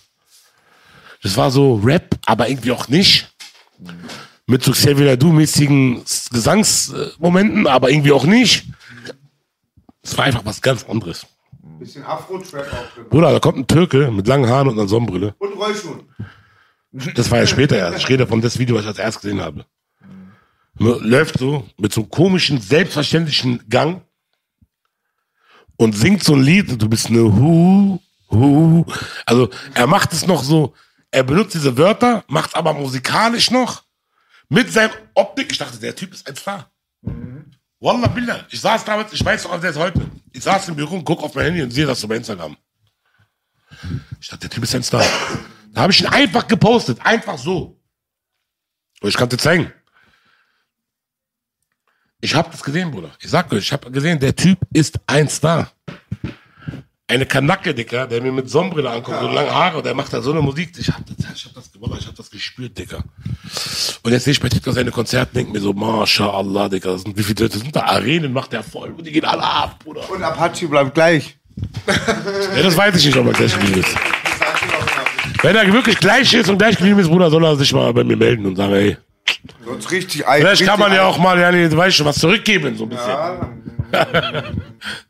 Das war so Rap, aber irgendwie auch nicht. Mit so Xavier Nadu-mäßigen Gesangsmomenten, aber irgendwie auch nicht. Es war einfach was ganz anderes. Bisschen Afro-Trap auch. Bruder, da kommt ein Türke mit langen Haaren und einer Sonnenbrille. Und Rollschuhen. Das war ja später erst. Ich rede von das Video, was ich als erst gesehen habe. Läuft so mit so einem komischen, selbstverständlichen Gang und singt so ein Lied. Du bist eine Hu, Hu. Also er macht es noch so, er benutzt diese Wörter, macht aber musikalisch noch mit seinem Optik. Ich dachte, der Typ ist ein Star. Wallah Bilder. Ich saß damals, ich weiß auch, der ist heute. Ich saß im Büro und guck auf mein Handy und sehe das so bei Instagram. Ich dachte, der Typ ist ein Star. Da habe ich ihn einfach gepostet. Einfach so. Und ich kann dir zeigen. Ich habe das gesehen, Bruder. Ich sag euch, ich habe gesehen, der Typ ist ein Star. Eine Kanacke, Dicker, der mir mit Sonnenbrille anguckt, so lange Haare, der macht da so eine Musik. Ich hab das, ich hab das gewonnen, ich hab das gespürt, Dicker. Und jetzt sehe ich bei TikTok seine Konzerte, denke mir so, MashaAllah, Dicker, das sind, wie viele Leute sind da? Arenen macht der voll und die gehen alle ab, Bruder. Und Apache bleibt gleich. Ja, das weiß ich nicht, ob er gleich geblieben ist. Wenn er wirklich gleich ist und gleich geblieben ist, Bruder, soll er sich mal bei mir melden und sagen, ey, Sonst richtig alt. Vielleicht kann richtig man ja auch mal, ja, nee, du weißt schon, was zurückgeben, so ein bisschen.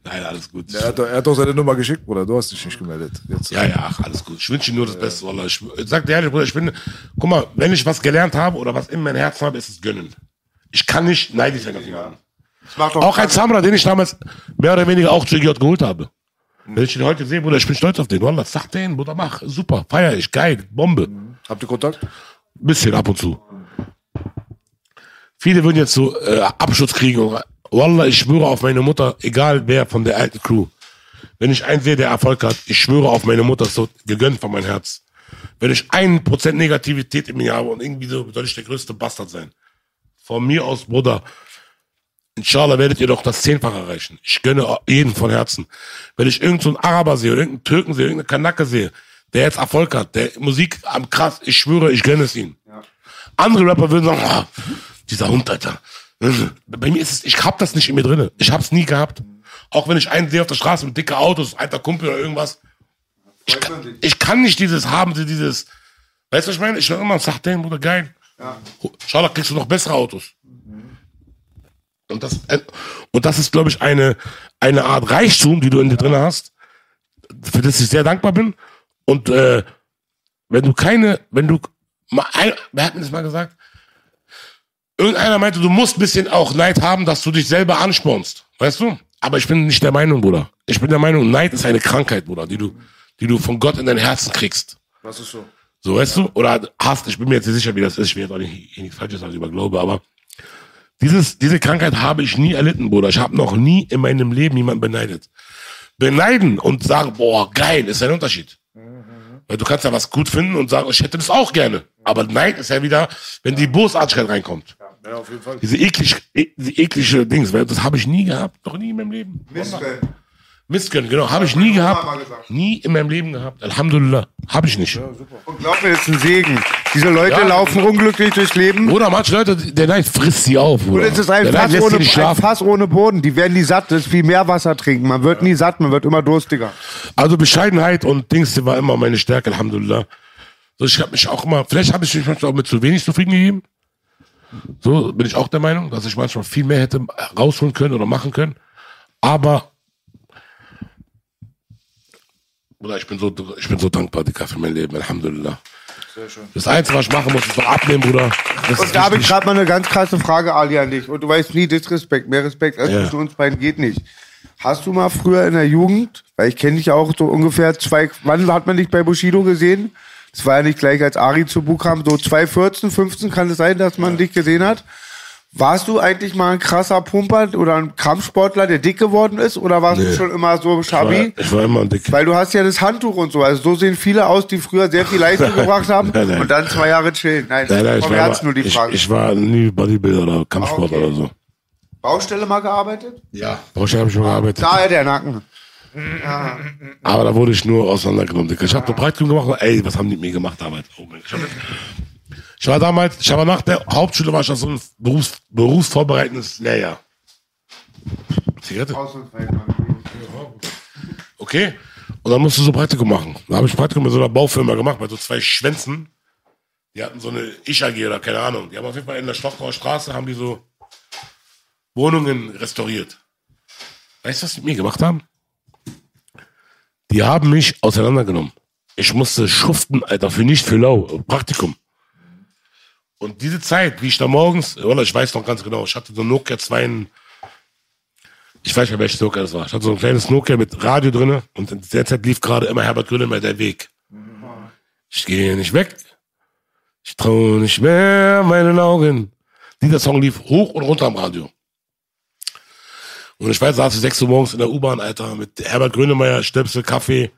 Nein, alles gut. Er hat, doch- er hat doch seine Nummer geschickt, Bruder. Du hast dich nicht gemeldet. Jetzt. Ja, ja, ach, alles gut. Ich wünsche dir nur das Beste, Wallah. Ich, sag dir ehrlich, Bruder, ich bin, guck mal, wenn ich was gelernt habe oder was in meinem Herzen habe, ist es gönnen. Ich kann nicht neidisch sein auf jemanden. Auch ein Samra, den ich damals mehr oder weniger auch zu IGJ geholt habe. Wenn ich ihn heute sehe, Bruder, ich bin stolz auf den. Wallah, sag den, Bruder, mach. Super, feier ich, geil, Bombe. Habt ihr Kontakt? Bisschen ab und zu. Viele würden jetzt so äh, Abschutz kriegen. Und, Wallah, ich schwöre auf meine Mutter, egal wer von der alten Crew. Wenn ich einen sehe, der Erfolg hat, ich schwöre auf meine Mutter, so gegönnt von meinem Herz. Wenn ich ein Prozent Negativität in mir habe und irgendwie so, soll ich der größte Bastard sein. Von mir aus, Bruder, inshallah werdet ihr doch das Zehnfache erreichen. Ich gönne jeden von Herzen. Wenn ich irgendeinen Araber sehe, irgendeinen Türken sehe, irgendeinen Kanake sehe, der jetzt Erfolg hat, der Musik am krass, ich schwöre, ich gönne es ihm. Andere Rapper würden sagen, ah, dieser Hund, Alter. Bei mir ist es, ich hab das nicht in mir drinne. Ich hab's nie gehabt. Auch wenn ich einen sehe auf der Straße mit dicke Autos, alter Kumpel oder irgendwas. Ich kann, ich kann nicht dieses haben, sie dieses, weißt du, was ich meine? Ich höre immer, sag den, Bruder, geil. Schau, da kriegst du noch bessere Autos. Und das, äh, und das ist, glaube ich, eine, eine Art Reichtum, die du in dir drin hast, für das ich sehr dankbar bin. Und äh, wenn du keine, wenn du, mal, ein, wer hat mir das mal gesagt? Irgendeiner meinte, du musst ein bisschen auch Neid haben, dass du dich selber anspornst. Weißt du? Aber ich bin nicht der Meinung, Bruder. Ich bin der Meinung, Neid ist eine Krankheit, Bruder, die du, die du von Gott in dein Herzen kriegst. Was ist so? So, weißt du? Oder hast, ich bin mir jetzt nicht sicher, wie das ist. Ich will jetzt auch nicht, nichts Falsches sagen über Glaube, aber dieses, diese Krankheit habe ich nie erlitten, Bruder. Ich habe noch nie in meinem Leben jemanden beneidet. Beneiden und sagen, boah, geil, ist ein Unterschied. Weil du kannst ja was gut finden und sagen, ich hätte das auch gerne. Aber Neid ist ja wieder, wenn die Bosartigkeit reinkommt. Ja, auf jeden Fall. Diese eklig, e- diese eklige Dings, weil das habe ich nie gehabt, noch nie in meinem Leben. Mistgönn. Missgönnen, genau, habe ich nie gehabt. Nie in meinem Leben gehabt. Alhamdulillah, habe ich nicht. Und glaub mir, das ist ein Segen. Diese Leute Ja. laufen unglücklich durchs Leben. Oder manche Leute, der Neid frisst sie auf. Und Bruder. es ist ein der Neid Fass, lässt sie ohne, nicht ein schlafen. Fass ohne Boden. Die werden nie satt. Das ist wie Meerwasser trinken. Man wird nie satt, man wird immer durstiger. Also Bescheidenheit und Dings, die war immer meine Stärke, Alhamdulillah. So, ich habe mich auch immer, vielleicht habe ich mich manchmal auch mit zu wenig zufrieden gegeben. So bin ich auch der Meinung, dass ich manchmal viel mehr hätte rausholen können oder machen können. Aber Bruder, ich bin so, ich bin so dankbar, Digga, für mein Leben, Alhamdulillah. Das Einzige, was ich machen muss, ist noch abnehmen, Bruder. Das Und da habe ich gerade mal eine ganz krasse Frage, Ali, an dich. Und du weißt nie, Disrespekt, mehr Respekt als Ja. zwischen uns beiden geht nicht. Hast du mal früher in der Jugend, weil ich kenne dich ja auch so ungefähr zwei, wann hat man dich bei Bushido gesehen? Das war ja nicht gleich als Ari zu Buch kam, so 2014, 15 kann es sein, dass man dich gesehen hat. Warst du eigentlich mal ein krasser Pumper oder ein Kampfsportler, der dick geworden ist? Oder warst du Nee. schon immer so ich, war, schabi? ich war immer dick. Weil du hast ja das Handtuch und so. Also so sehen viele aus, die früher sehr viel Leistung gebracht haben Nein, nein. und dann zwei Jahre chillen. Nein, Nein, nein, ich, war immer, nur die ich, Frage. ich war nie Bodybuilder oder Kampfsport Ah, okay. oder so. Baustelle mal gearbeitet? Ja. Baustelle habe ich schon gearbeitet. Daher der Nacken. Aber da wurde ich nur auseinandergenommen. Ich habe ein Praktikum gemacht. und, Ey, was haben die mit mir gemacht damals? Oh mein Gott. Ich, ich war damals, ich war nach der Hauptschule war ich auf so ein Berufs, berufsvorbereitendes Lehrjahr. Zigarette? Okay. Und dann musst du so Praktikum machen. Da habe ich Praktikum bei so einer Baufirma gemacht, bei so zwei Schwänzen. Die hatten so eine Ich-AG oder keine Ahnung. Die haben auf jeden Fall in der Stockauer Straße haben die so Wohnungen restauriert. Weißt du, was die mit mir gemacht haben? Die haben mich auseinandergenommen. Ich musste schuften, Alter, für nicht für lau, Praktikum. Und diese Zeit, wie ich da morgens, oder ich weiß noch ganz genau, ich hatte so ein Nokia 2, ich weiß nicht mehr, welches Nokia das war. Ich hatte so ein kleines Nokia mit Radio drinne und in der Zeit lief gerade immer Herbert Grönemeyer der Weg. Ich gehe nicht weg, ich traue nicht mehr meinen Augen. Dieser Song lief hoch und runter am Radio. Und ich weiß, saß ich 6 Uhr morgens in der U-Bahn, Alter, mit Herbert Grönemeyer, Stöpsel, Kaffee.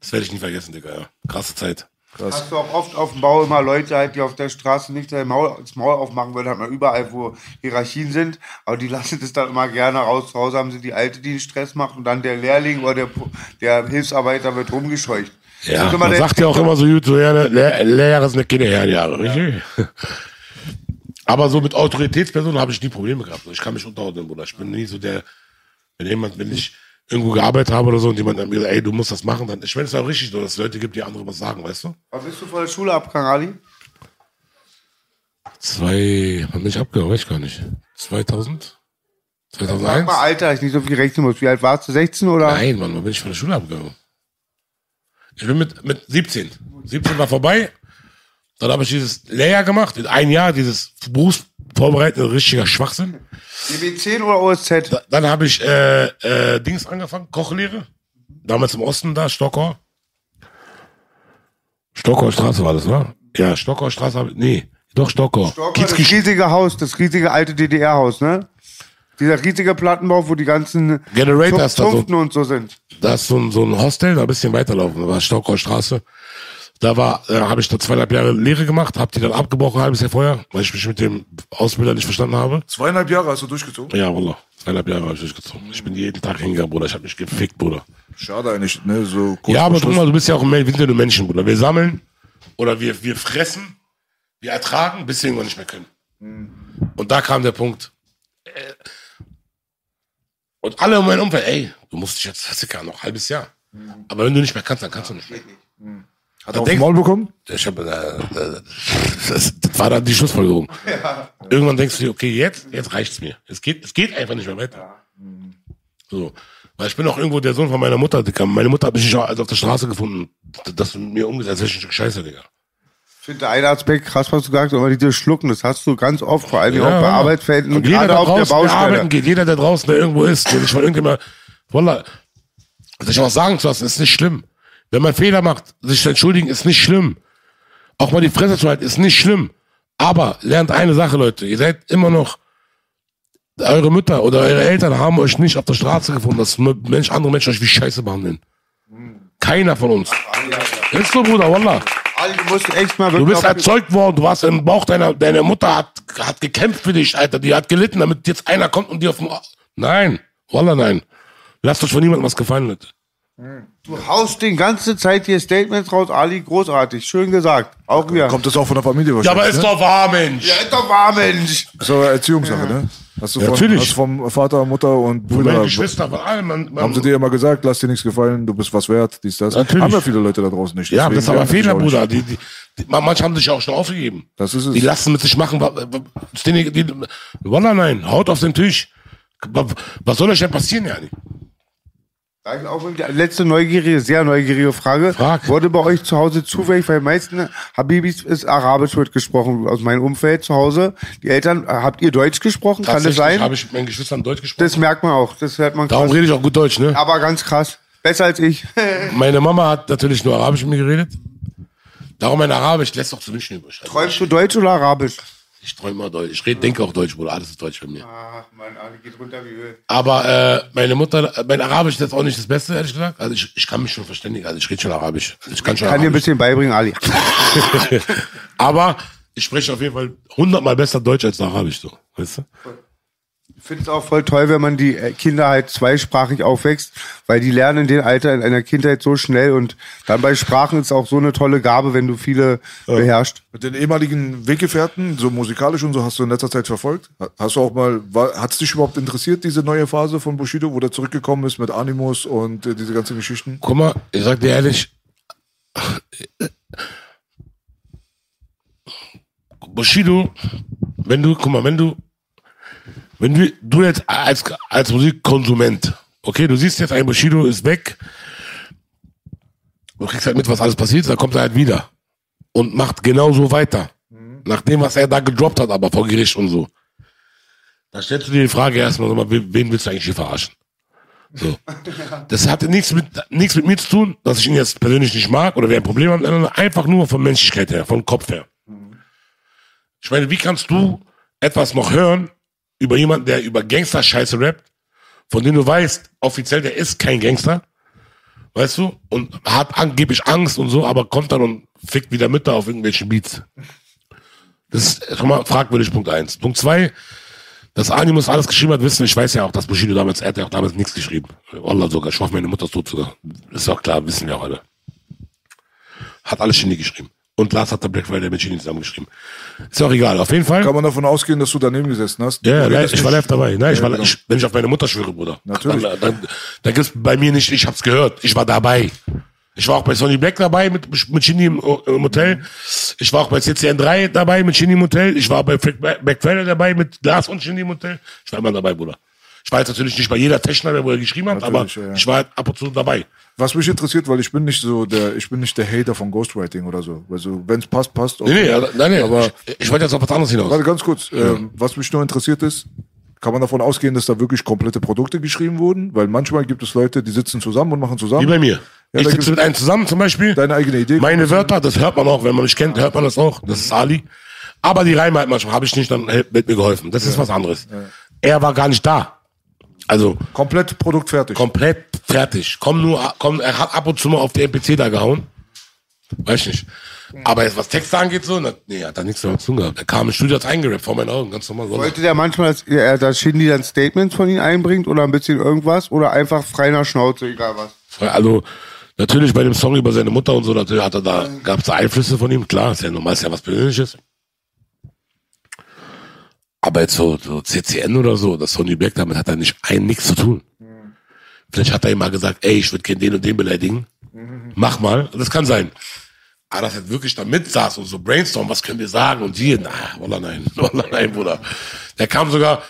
Das werde ich nie vergessen, Digga, ja. Krasse Zeit. Hast du auch oft auf dem Bau immer Leute halt, die auf der Straße nicht das Maul, das Maul aufmachen würden, hat man überall, wo Hierarchien sind, aber die lassen das dann immer gerne raus. Zu Hause haben sie die Alte, die den Stress macht und dann der Lehrling oder der, der Hilfsarbeiter wird rumgescheucht. Das Ja, man der- sagt ja auch immer so gut, so, ja, ne, Lehr Lehrjahre sind keine Herrenjahre, richtig? Aber so mit Autoritätspersonen habe ich nie Probleme gehabt. Ich kann mich unterordnen, Bruder. Ich bin nie so der, wenn jemand, wenn ich irgendwo gearbeitet habe oder so und jemand dann mir sagt, ey, du musst das machen, dann, ich finde es auch richtig, dass es Leute gibt, die andere was sagen, weißt du? Was bist du vor der Schule abgegangen, Ali? Zwei, wann bin ich abgehauen? Weiß ich gar nicht. 2000? Sag 2001? mal, Alter, ich nicht so viel rechnen muss. Wie alt warst du? 16 oder? Nein, Mann, wann bin ich von der Schule abgegangen? Ich bin mit, mit 17. 17 war vorbei. Dann habe ich dieses Lehrjahr gemacht, in ein Jahr, dieses berufsvorbereitende, richtiger Schwachsinn. DB10 oder OSZ? Da, dann habe ich äh, äh, Dings angefangen, Kochlehre. Damals im Osten da, Stockau. Stockauer Straße war das, ne? Ja, Stockauer Straße ich, nee, doch Stockau. Stocker, das riesige Haus, das riesige alte DDR-Haus, ne? Dieser riesige Plattenbau, wo die ganzen Generators da so. Zunften und so sind. da ist so ein, so ein Hostel, da ein bisschen weiterlaufen, da war Stockauer Straße. Da war, äh, habe ich da zweieinhalb Jahre Lehre gemacht, habe die dann abgebrochen, ein halbes Jahr vorher, weil ich mich mit dem Ausbilder nicht verstanden habe. Zweieinhalb Jahre hast du durchgezogen? Ja, Wallah. Zweieinhalb Jahre habe ich durchgezogen. Ich bin jeden Tag hingegangen, Bruder. Ich habe mich gefickt, Bruder. Schade eigentlich, ne? So kurz Ja, aber guck mal, du bist ja auch ein Mensch, wir sind ja nur Menschen, Bruder. Wir sammeln oder wir, wir fressen, wir ertragen, bis wir irgendwann nicht mehr können. Und da kam der Punkt. Äh, Und alle in meinem Umfeld, ey, du musst dich jetzt, hast du gar noch ein halbes Jahr. Aber wenn du nicht mehr kannst, dann kannst du nicht mehr. Hat er auf den Maul bekommen? Ich hab, äh, äh, das, das war dann die Schlussfolgerung. Irgendwann denkst du dir, okay, jetzt, jetzt reicht's mir. Es geht, es geht einfach nicht mehr weiter. So. Weil ich bin auch irgendwo der Sohn von meiner Mutter, Digga. Meine Mutter hat mich also auf der Straße gefunden. Das ist mir umgesetzt, das ist ein Stück Scheiße, Digga. Ich finde einen Aspekt krass, was du gesagt hast, aber dieses Schlucken, das hast du ganz oft, vor allem Ja, auch bei ja. Arbeitsfelden und gerade der auf der draußen der arbeiten Baustelle. geht, jeder, der draußen der irgendwo ist, der sich von irgendjemand, Wallah, sich auch sagen zu lassen, ist nicht schlimm. Wenn man Fehler macht, sich zu entschuldigen, ist nicht schlimm. Auch mal die Fresse zu halten, ist nicht schlimm. Aber lernt eine Sache, Leute. Ihr seid immer noch, eure Mütter oder eure Eltern haben euch nicht auf der Straße gefunden, dass Mensch, andere Menschen euch wie Scheiße behandeln. Keiner von uns. Ist so, Bruder, Wallah. Du Du bist erzeugt worden, du warst im Bauch deiner, deine Mutter hat, hat gekämpft für dich, Alter, die hat gelitten, damit jetzt einer kommt und dir auf dem, nein, Wallah, nein. Lasst euch von niemandem was gefallen, Leute. Du haust die ganze Zeit hier Statements raus, Ali, großartig, schön gesagt. Auch wir. Kommt das auch von der Familie Ja, wahrscheinlich? aber ist ne? doch wahr, Mensch. Ja, ist doch wahr, Mensch. Das ist aber Erziehungssache, ne? Hast du Ja, von, natürlich. Hast vom Vater, Mutter und Brüder. Meine Geschwister, von allem, man, man, Haben sie dir immer gesagt, lass dir nichts gefallen, du bist was wert, dies, das. Natürlich. Haben ja viele Leute da draußen nicht. ja, das ist aber sie Fehler, auch nicht. Bruder. Die, die, die, manche haben sich auch schon aufgegeben. Das ist es. Die lassen mit sich machen, wa- wa- was die, die, Wallah, nein, haut auf den Tisch. Wa- Was soll euch denn passieren, Jani? Sag ich auch mal, die Letzte neugierige, sehr neugierige Frage. Frag. Wurde bei euch zu Hause zufällig, weil meisten Habibis ist Arabisch wird gesprochen aus meinem Umfeld zu Hause. Die Eltern, äh, habt ihr Deutsch gesprochen? Kann das sein? habe ich mit meinen Geschwistern Deutsch gesprochen. Das merkt man auch. Das hört man Darum krass. rede ich auch gut Deutsch, ne? Aber ganz krass. Besser als ich. Meine Mama hat natürlich nur Arabisch mit mir geredet. Darum mein Arabisch lässt doch zu wünschen übrig. Träumst du Deutsch oder Arabisch? Ich träume immer Deutsch. Ich rede, denke auch Deutsch, Bruder. Alles ist Deutsch bei mir. Ach, mein Ali geht runter wie Öl. Aber äh, meine Mutter, mein Arabisch ist jetzt auch nicht das Beste, ehrlich gesagt. Also ich, ich kann mich schon verständigen. Also ich rede schon Arabisch. Also ich kann schon Kann dir ein Arabisch. bisschen beibringen, Ali. Aber ich spreche auf jeden Fall hundertmal besser Deutsch als Arabisch, so. Weißt du? Ich finde es auch voll toll, wenn man die äh, Kinder halt zweisprachig aufwächst, weil die lernen in dem Alter in einer Kindheit so schnell und dann bei Sprachen ist auch so eine tolle Gabe, wenn du viele beherrschst. Mit den ehemaligen Weggefährten, so musikalisch und so, hast du in letzter Zeit verfolgt? Ha- Hast du auch mal, hat es dich überhaupt interessiert, diese neue Phase von Bushido, wo der zurückgekommen ist mit Animus und äh, diese ganzen Geschichten? Guck mal, ich sag dir ehrlich, Bushido, wenn du, guck mal, wenn du, wenn du, du jetzt als, als Musikkonsument, okay, du siehst jetzt, ein Bushido ist weg, du kriegst halt mit, was alles passiert, dann kommt er halt wieder und macht genauso weiter. Nach dem, was er da gedroppt hat, aber vor Gericht und so. Da stellst du dir die Frage erstmal, sag mal, wen wen willst du eigentlich hier verarschen? So. Das hatte nichts mit, nichts mit mir zu tun, dass ich ihn jetzt persönlich nicht mag oder wir ein Problem haben, sondern einfach nur von Menschlichkeit her, vom Kopf her. Ich meine, wie kannst du etwas noch hören über jemanden, der über Gangster-Scheiße rappt, von dem du weißt, offiziell, der ist kein Gangster, weißt du, und hat angeblich Angst und so, aber kommt dann und fickt wieder Mütter auf irgendwelchen Beats. Das ist schon mal fragwürdig, Punkt eins. Punkt zwei, dass Animus alles geschrieben hat, wissen. Ich weiß ja auch, dass Bushido damals, er hat ja auch damals nichts geschrieben. Allah sogar, ich hoffe, meine Mutter ist tot sogar. Ist auch klar, wissen wir auch alle. Hat alles Shindy geschrieben. Und Lars hat der Black Friday mit Shindy zusammengeschrieben. Ist auch egal, auf jeden Fall. Kann man davon ausgehen, dass du daneben gesessen hast? Ja, nein, ich war live dabei. Nein, ich war, genau. ich, wenn ich auf meine Mutter schwöre, Bruder. Natürlich. Dann, dann, dann gibt's bei mir nicht, ich hab's gehört. Ich war dabei. Ich war auch bei Sonny Black dabei mit, mit Shindy im, im Hotel. Ich war auch bei CCN3 dabei mit Shindy im Hotel. Ich war bei Frank McFadden dabei mit Glas und Shindy im Hotel. Ich war immer dabei, Bruder. Ich war jetzt natürlich nicht bei jeder Techner, wo er geschrieben hat, aber Natürlich, ja, ja. ich war halt ab und zu dabei. Was mich interessiert, weil ich bin nicht so der, ich bin nicht der Hater von Ghostwriting oder so. Also wenn es passt, passt. Nee, nee, okay. nein, nee. Aber ich, ich wollte jetzt auf was anderes hinaus. warte ganz kurz. Ähm, was mich nur interessiert ist, kann man davon ausgehen, dass da wirklich komplette Produkte geschrieben wurden? Weil manchmal gibt es Leute, die sitzen zusammen und machen zusammen. Wie bei mir. Ja, ich sitze mit einem zusammen zum Beispiel. deine eigene Idee. Meine Wörter, das hört man auch, wenn man mich kennt, hört man das auch. Das ist Ali. Aber die Reime halt manchmal habe ich nicht, dann wird mir geholfen. Das ist was anderes. Er war gar nicht da. Also Komplett Produkt fertig. komplett fertig. Komm nur, komm, er hat ab und zu mal auf die MPC da gehauen. Weiß ich nicht. Aber jetzt, was Texte angeht, so, na, nee, hat da nichts damit zu tun gehabt. Er kam im Studio, hat eingerappt vor meinen Augen, ganz normal. Wollte der manchmal, dass, er, dass Shindy dann Statements von ihm einbringt oder ein bisschen irgendwas oder einfach frei nach Schnauze, egal was? Also, natürlich bei dem Song über seine Mutter und so, natürlich hat er da, gab es Einflüsse von ihm, klar, ist ja normal, ist ja was Persönliches. Aber jetzt so, so CCN oder so, das Sony Black, damit hat er nicht ein nichts zu tun. Vielleicht hat er ihm mal gesagt, ey, ich würde gerne den und den beleidigen. Mach mal. Das kann sein. Aber dass er wirklich da mitsaß und so brainstorm, was können wir sagen? Und hier, na, wallah nein, wallah nein, Bruder. Der kam sogar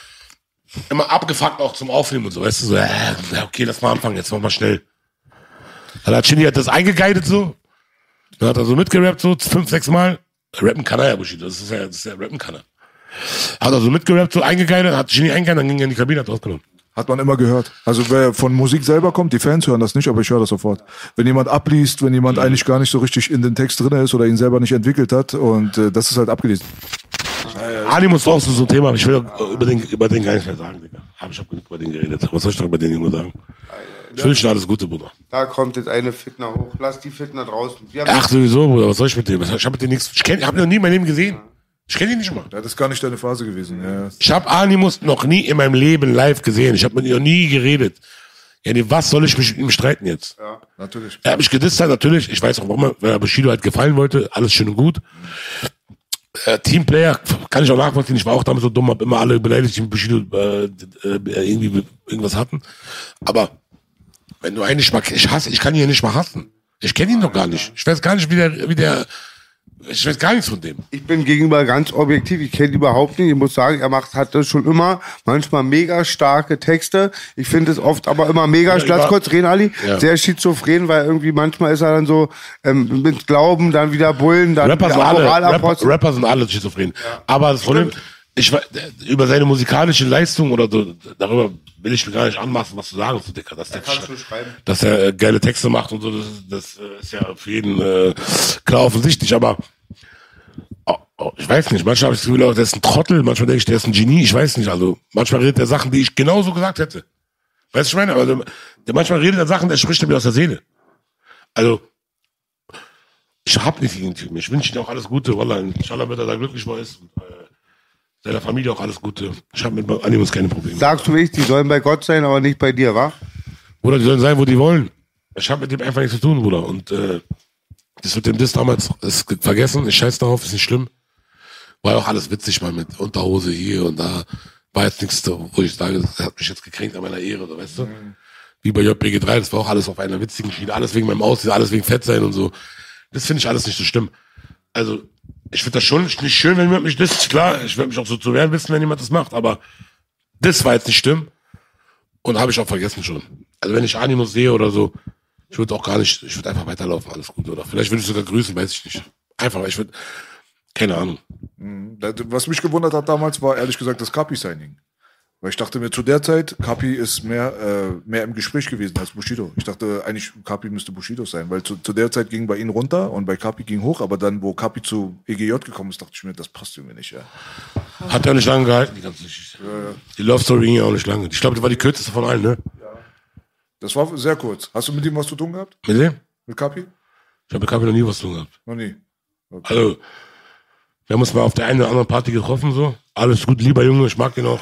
immer abgefuckt auch zum Aufnehmen und so, weißt du, so, äh, okay, lass mal anfangen, jetzt mach mal schnell. Dann hat Shindy das eingegeidet so. Dann hat er so mitgerappt, so fünf, sechs Mal. Rappen kann er ja, Bushido. Das ist ja, das ist ja rappen kann er. Hat er so mitgerappt, so eingegeidet, hat Shindy eingegeidet, dann ging er in die Kabine, hat rausgenommen. Hat man immer gehört. Also wer von Musik selber kommt, die Fans hören das nicht, aber ich höre das sofort. Wenn jemand abliest, wenn jemand eigentlich gar nicht so richtig in den Text drin ist oder ihn selber nicht entwickelt hat und äh, das ist halt abgelesen. Animus auch so so ein Thema, aber ich will über den, über den gar nicht mehr sagen, Digga. Hab ich hab genug über den geredet. Was soll ich noch über den Junge sagen? Ich wünsche dir alles Gute, Bruder. Da kommt jetzt eine Fitner hoch. Lass die Fitner draußen. Wir haben Ach, sowieso, Bruder, was soll ich mit dem? Ich hab mit dem nichts, ich kenn, ich hab noch nie in meinem Leben gesehen. Ich kenne ihn nicht mal. Ja, das ist gar nicht deine Phase gewesen. Ja. Ich habe Animus noch nie in meinem Leben live gesehen. Ich habe mit ihm noch nie geredet. Ja, nee, was soll ich mich mit ihm streiten jetzt? Natürlich. Er hat mich gedisst, natürlich. Ich weiß auch, warum er, weil er Bushido halt gefallen wollte. Alles schön und gut. Äh, Teamplayer kann ich auch nachvollziehen. Ich war auch damit so dumm, hab immer alle beleidigt, die mit Bushido äh, äh, irgendwie irgendwas hatten. Aber wenn du eigentlich mal, ich hasse, ich kann ihn ja nicht mal hassen. Ich kenne ihn doch gar nicht. Ich weiß gar nicht, wie der, wie der, ich weiß gar nichts von dem. Ich bin gegenüber ganz objektiv, ich kenne ihn überhaupt nicht. Ich muss sagen, er macht, hat das schon immer manchmal mega starke Texte. Ich finde es oft aber immer mega, Ja, ganz kurz, Renali, Ja. sehr schizophren, weil irgendwie manchmal ist er dann so ähm, mit Glauben, dann wieder Bullen, dann Rapper sind wieder alle, Rapper. Rapper sind alle schizophren. Aber das Problem, ich über seine musikalische Leistung oder so, darüber will ich mir gar nicht anmaßen, was zu sagen zu Dicker. Dass, der, dass er äh, geile Texte macht und so, das, das äh, ist ja für jeden äh, klar offensichtlich, aber oh, oh, ich weiß nicht, manchmal habe ich das Gefühl, der ist ein Trottel, manchmal denke ich, der ist ein Genie, ich weiß nicht, also manchmal redet er Sachen, die ich genauso gesagt hätte. Weißt du, ich meine? Aber der, der manchmal redet er Sachen, der spricht mir aus der Seele. Also, ich hab nicht gegen den Typen. Ich wünsche ihm auch alles Gute. Wallah, inshallah wird er da glücklich mal ist. Und, äh, seiner Familie auch alles Gute. Ich habe mit Animus keine Probleme. Sagst du wirklich, die sollen bei Gott sein, aber nicht bei dir, wa? Bruder, die sollen sein, wo die wollen. Ich habe mit dem einfach nichts zu tun, Bruder. Und äh, das mit dem Diss damals ist ge- vergessen. Ich scheiß darauf, ist nicht schlimm. War ja auch alles witzig mal mit Unterhose hier und da. War jetzt nichts, wo ich sage, das hat mich jetzt gekränkt an meiner Ehre, so, weißt du? Wie bei JBG3, das war auch alles auf einer witzigen Schiene. Alles wegen meinem Aussehen, alles wegen Fett sein und so. Das finde ich alles nicht so schlimm. Also, ich finde das schon nicht schön, wenn jemand mich disst. Klar, ich werde mich auch so zu wehren wissen, wenn jemand das macht, aber das war jetzt nicht schlimm. Und habe ich auch vergessen schon. Also wenn ich Animus sehe oder so, ich würde auch gar nicht, ich würde einfach weiterlaufen, alles gut. Oder vielleicht würde ich sogar grüßen, weiß ich nicht. Einfach, ich würde, keine Ahnung. Was mich gewundert hat damals, war ehrlich gesagt das Kapi-Signing. Weil ich dachte mir, zu der Zeit, Kapi ist mehr, äh, mehr im Gespräch gewesen als Bushido. Ich dachte eigentlich, Kapi müsste Bushido sein, weil zu, zu der Zeit ging bei ihm runter und bei Kapi ging hoch, aber dann, wo Kapi zu EGJ gekommen ist, dachte ich mir, das passt irgendwie nicht. Ja. Hat ja nicht lange gehalten, die ganze Geschichte. Die Love Story ging ja auch nicht lange. Ich glaube, das war die kürzeste von allen, ne? Das war sehr kurz. Hast du mit ihm was zu tun gehabt? Mit dem? Mit Kapi? Ich habe mit Kapi noch nie was zu tun gehabt. Noch nie. Also, wir haben uns mal auf der einen oder anderen Party getroffen, so. Alles gut, lieber Junge, ich mag ihn auch.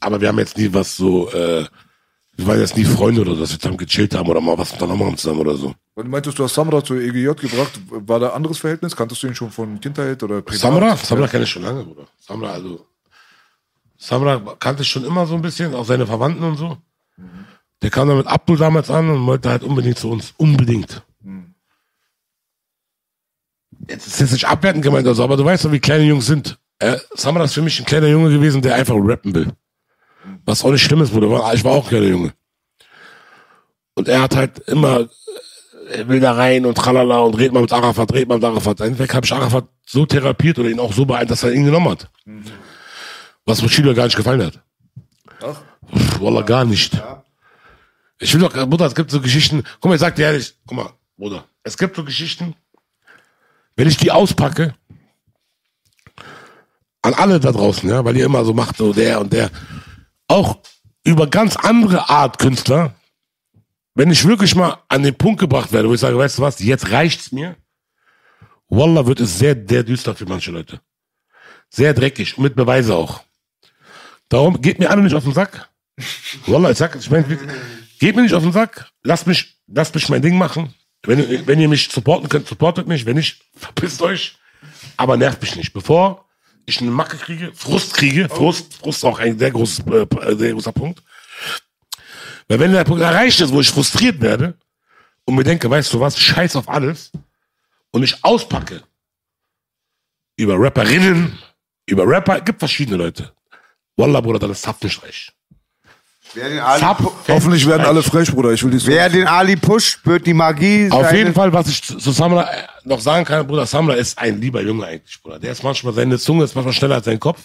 Aber wir haben jetzt nie was so, äh, wir waren jetzt nie Freunde oder so, dass wir zusammen gechillt haben oder mal was unternommen haben zusammen oder so. Weil du meintest, du hast Samra zu EGJ gebracht. War da ein anderes Verhältnis? Kanntest du ihn schon von Kindheit oder privat? Samra? Samra kenne ich schon lange, Bruder. Samra, also. Samra kannte ich schon immer so ein bisschen, auch seine Verwandten und so. Der kam dann mit Abdul damals an und wollte halt unbedingt zu uns. Unbedingt. Jetzt ist jetzt nicht abwertend gemeint, also, aber du weißt doch, wie kleine Jungs sind. Äh, Samra ist für mich ein kleiner Junge gewesen, der einfach rappen will. Was auch nicht schlimm ist, Bruder. Ich war auch ein kleiner Junge. Und er hat halt immer, er will da rein und tralala und redet mal mit Arafat, redet mal mit Arafat. Endeffekt habe ich Arafat so therapiert oder ihn auch so beeindruckt, dass er ihn genommen hat. Was Bushido gar nicht gefallen hat. Doch. Pff, Wallah, gar nicht. Ich will doch, Bruder, es gibt so Geschichten, guck mal, ich sag dir ehrlich, guck mal, Bruder, es gibt so Geschichten, wenn ich die auspacke, an alle da draußen, ja, weil ihr immer so macht, so der und der, auch über ganz andere Art Künstler, wenn ich wirklich mal an den Punkt gebracht werde, wo ich sage, weißt du was, jetzt reicht's mir, Wallah wird es sehr, sehr düster für manche Leute. Sehr dreckig, mit Beweise auch. Darum geht mir alle nicht auf den Sack. Wallah, ich sag, ich mein, geht mir nicht auf den Sack. Lasst mich, lasst mich mein Ding machen. Wenn, wenn ihr mich supporten könnt, supportet mich. Wenn nicht, verpisst euch. Aber nervt mich nicht. Bevor ich eine Macke kriege, Frust kriege, Frust, Frust ist auch ein sehr, großes, äh, sehr großer Punkt. Weil wenn der Punkt erreicht ist, wo ich frustriert werde und mir denke, weißt du was, scheiß auf alles und ich auspacke über Rapperinnen, über Rapper, gibt verschiedene Leute. Wallah, Bruder, dann ist Zap nicht reich. Wer den Ali, Hoffentlich werden alle frech, Bruder. Ich will die wer den Ali pusht, wird die Magie. Auf seine- jeden Fall, was ich zu Samra äh, noch sagen kann, Bruder, Samra ist ein lieber Junge eigentlich, Bruder. Der ist manchmal, seine Zunge ist manchmal schneller als sein Kopf.